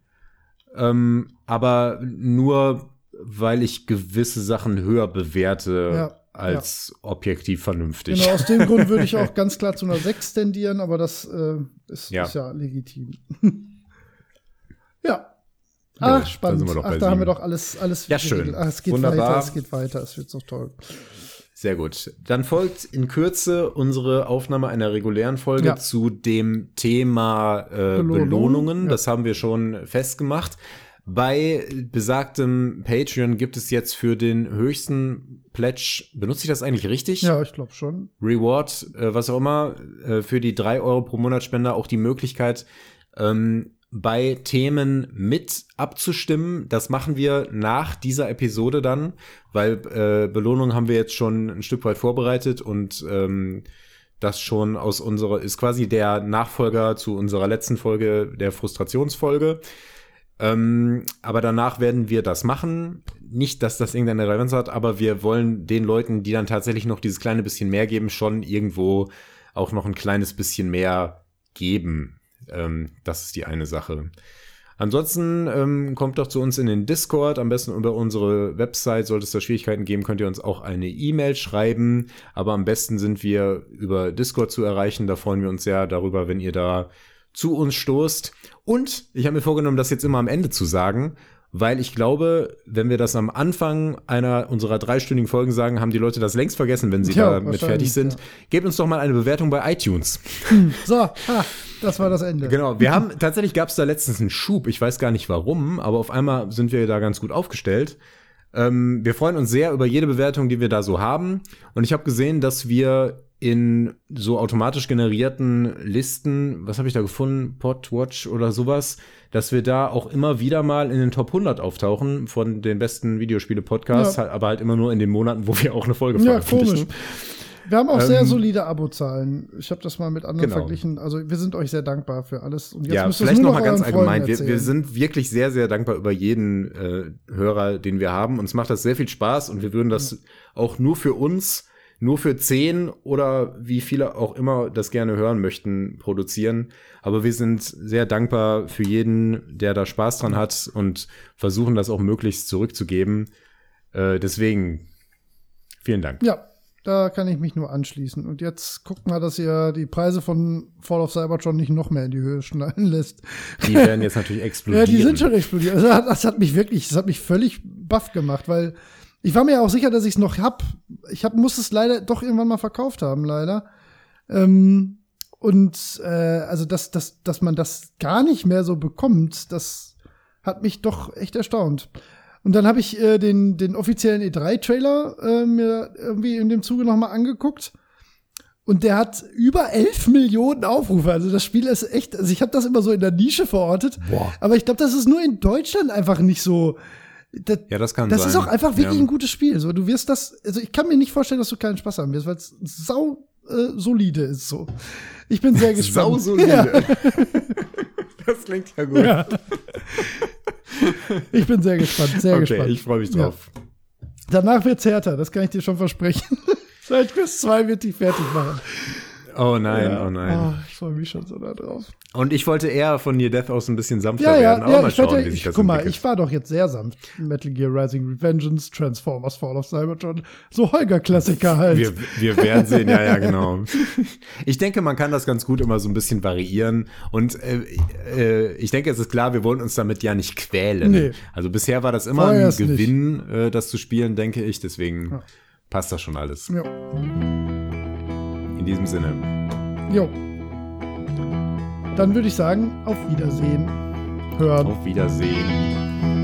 ähm, aber nur weil ich gewisse Sachen höher bewerte ja, als ja. objektiv vernünftig. Genau, aus dem Grund würde ich auch [laughs] ganz klar zu einer 6 tendieren, aber das äh, ist, ja. ist ja legitim. [laughs] ja. Ach, spannend. Da Ach, da sieben. haben wir doch alles, alles Ja, schön. Ach, es geht Wunderbar. weiter, es geht weiter, es wird so toll. Sehr gut. Dann folgt in Kürze unsere Aufnahme einer regulären Folge ja. zu dem Thema äh, Belohnung. Belohnungen. Das haben wir schon festgemacht. Bei besagtem Patreon gibt es jetzt für den höchsten Pledge, benutze ich das eigentlich richtig? Ja, ich glaube schon. Reward, äh, was auch immer, äh, für die drei Euro pro Monatsspender auch die Möglichkeit, ähm, bei Themen mit abzustimmen. Das machen wir nach dieser Episode dann, weil äh, Belohnung haben wir jetzt schon ein Stück weit vorbereitet und ähm, das schon aus unserer, ist quasi der Nachfolger zu unserer letzten Folge, der Frustrationsfolge. Ähm, aber danach werden wir das machen. Nicht, dass das irgendeine Relevanz hat, aber wir wollen den Leuten, die dann tatsächlich noch dieses kleine bisschen mehr geben, schon irgendwo auch noch ein kleines bisschen mehr geben. Ähm, das ist die eine Sache. Ansonsten ähm, kommt doch zu uns in den Discord, am besten über unsere Website. Sollte es da Schwierigkeiten geben, könnt ihr uns auch eine E-Mail schreiben. Aber am besten sind wir über Discord zu erreichen. Da freuen wir uns sehr darüber, wenn ihr da zu uns stoßt. Und ich habe mir vorgenommen, das jetzt immer am Ende zu sagen, weil ich glaube, wenn wir das am Anfang einer unserer dreistündigen Folgen sagen, haben die Leute das längst vergessen, wenn sie Ja, damit fertig sind. wahrscheinlich, Gebt uns doch mal eine Bewertung bei iTunes. So, ha, das war das Ende. Genau, wir haben tatsächlich gab es da letztens einen Schub. Ich weiß gar nicht warum, aber auf einmal sind wir da ganz gut aufgestellt. Ähm, wir freuen uns sehr über jede Bewertung, die wir da so haben. Und ich habe gesehen, dass wir in so automatisch generierten Listen, was habe ich da gefunden, Podwatch oder sowas, dass wir da auch immer wieder mal in den Top 100 auftauchen von den besten Videospiele-Podcasts, Ja. halt, aber halt immer nur in den Monaten, wo wir auch eine Folge Ja, veröffentlichen. komisch. Wir haben auch sehr Ähm, solide Abozahlen. Ich habe das mal mit anderen Genau. verglichen. Also wir sind euch sehr dankbar für alles. Und jetzt Ja, vielleicht noch mal ganz allgemein. Wir, wir sind wirklich sehr, sehr dankbar über jeden äh, Hörer, den wir haben. Uns macht das sehr viel Spaß und wir würden das auch nur für uns, nur für zehn oder wie viele auch immer das gerne hören möchten, produzieren. Aber wir sind sehr dankbar für jeden, der da Spaß dran hat und versuchen das auch möglichst zurückzugeben. Äh, deswegen vielen Dank. Ja, da kann ich mich nur anschließen. Und jetzt guckt mal, dass ihr die Preise von Fall of Cybertron nicht noch mehr in die Höhe schnallen [laughs] lässt. Die werden jetzt natürlich [laughs] Ja, explodieren. die sind schon explodiert. Also, das, das hat mich wirklich, das hat mich völlig baff gemacht, weil ich war mir ja auch sicher, dass ich es noch hab. Ich hab, muss es leider doch irgendwann mal verkauft haben, leider. Ähm, und äh, also, dass, dass, dass man das gar nicht mehr so bekommt, das hat mich doch echt erstaunt. Und dann habe ich äh, den, den offiziellen E3-Trailer äh, mir irgendwie in dem Zuge noch mal angeguckt. Und der hat über 11 Millionen Aufrufe. Also das Spiel ist echt, also ich habe das immer so in der Nische verortet. Boah. Aber ich glaube, das ist nur in Deutschland einfach nicht so. Das, Ja, das kann das sein. ist auch einfach wirklich Ja. ein gutes Spiel. So, du wirst das, also ich kann mir nicht vorstellen, dass du keinen Spaß haben wirst, weil es sau äh, solide ist so. Ich bin sehr [laughs] gespannt. Sau solide. Ja, [laughs] Das klingt ja gut. ja. Ich bin sehr gespannt, sehr okay, gespannt. ich freue mich drauf. Danach wird's härter, das kann ich dir schon versprechen. [laughs] Seit Quest 2 wird die fertig machen. Oh nein, Ja. oh nein. Oh, ich freue mich schon so da drauf. Und ich wollte eher von Near Death aus ein bisschen sanfter Ja, ja, werden. Ja, mal schauen, ja wie sich ich, das guck mal, entwickelt. ich war doch jetzt sehr sanft. Metal Gear Rising Revengeance, Transformers Fall of Cybertron, so Holger-Klassiker halt. wir, wir werden sehen, ja, ja, [laughs] genau. Ich denke, man kann das ganz gut immer so ein bisschen variieren. Und äh, äh, ich denke, es ist klar, wir wollen uns damit ja nicht quälen. Nee. Also bisher war das immer Vorerst ein. Gewinn, äh, das zu spielen, denke ich. Deswegen Ja. passt das schon alles. ja. In diesem Sinne. Jo. Dann würde ich sagen, auf Wiedersehen. Hören. Auf Wiedersehen.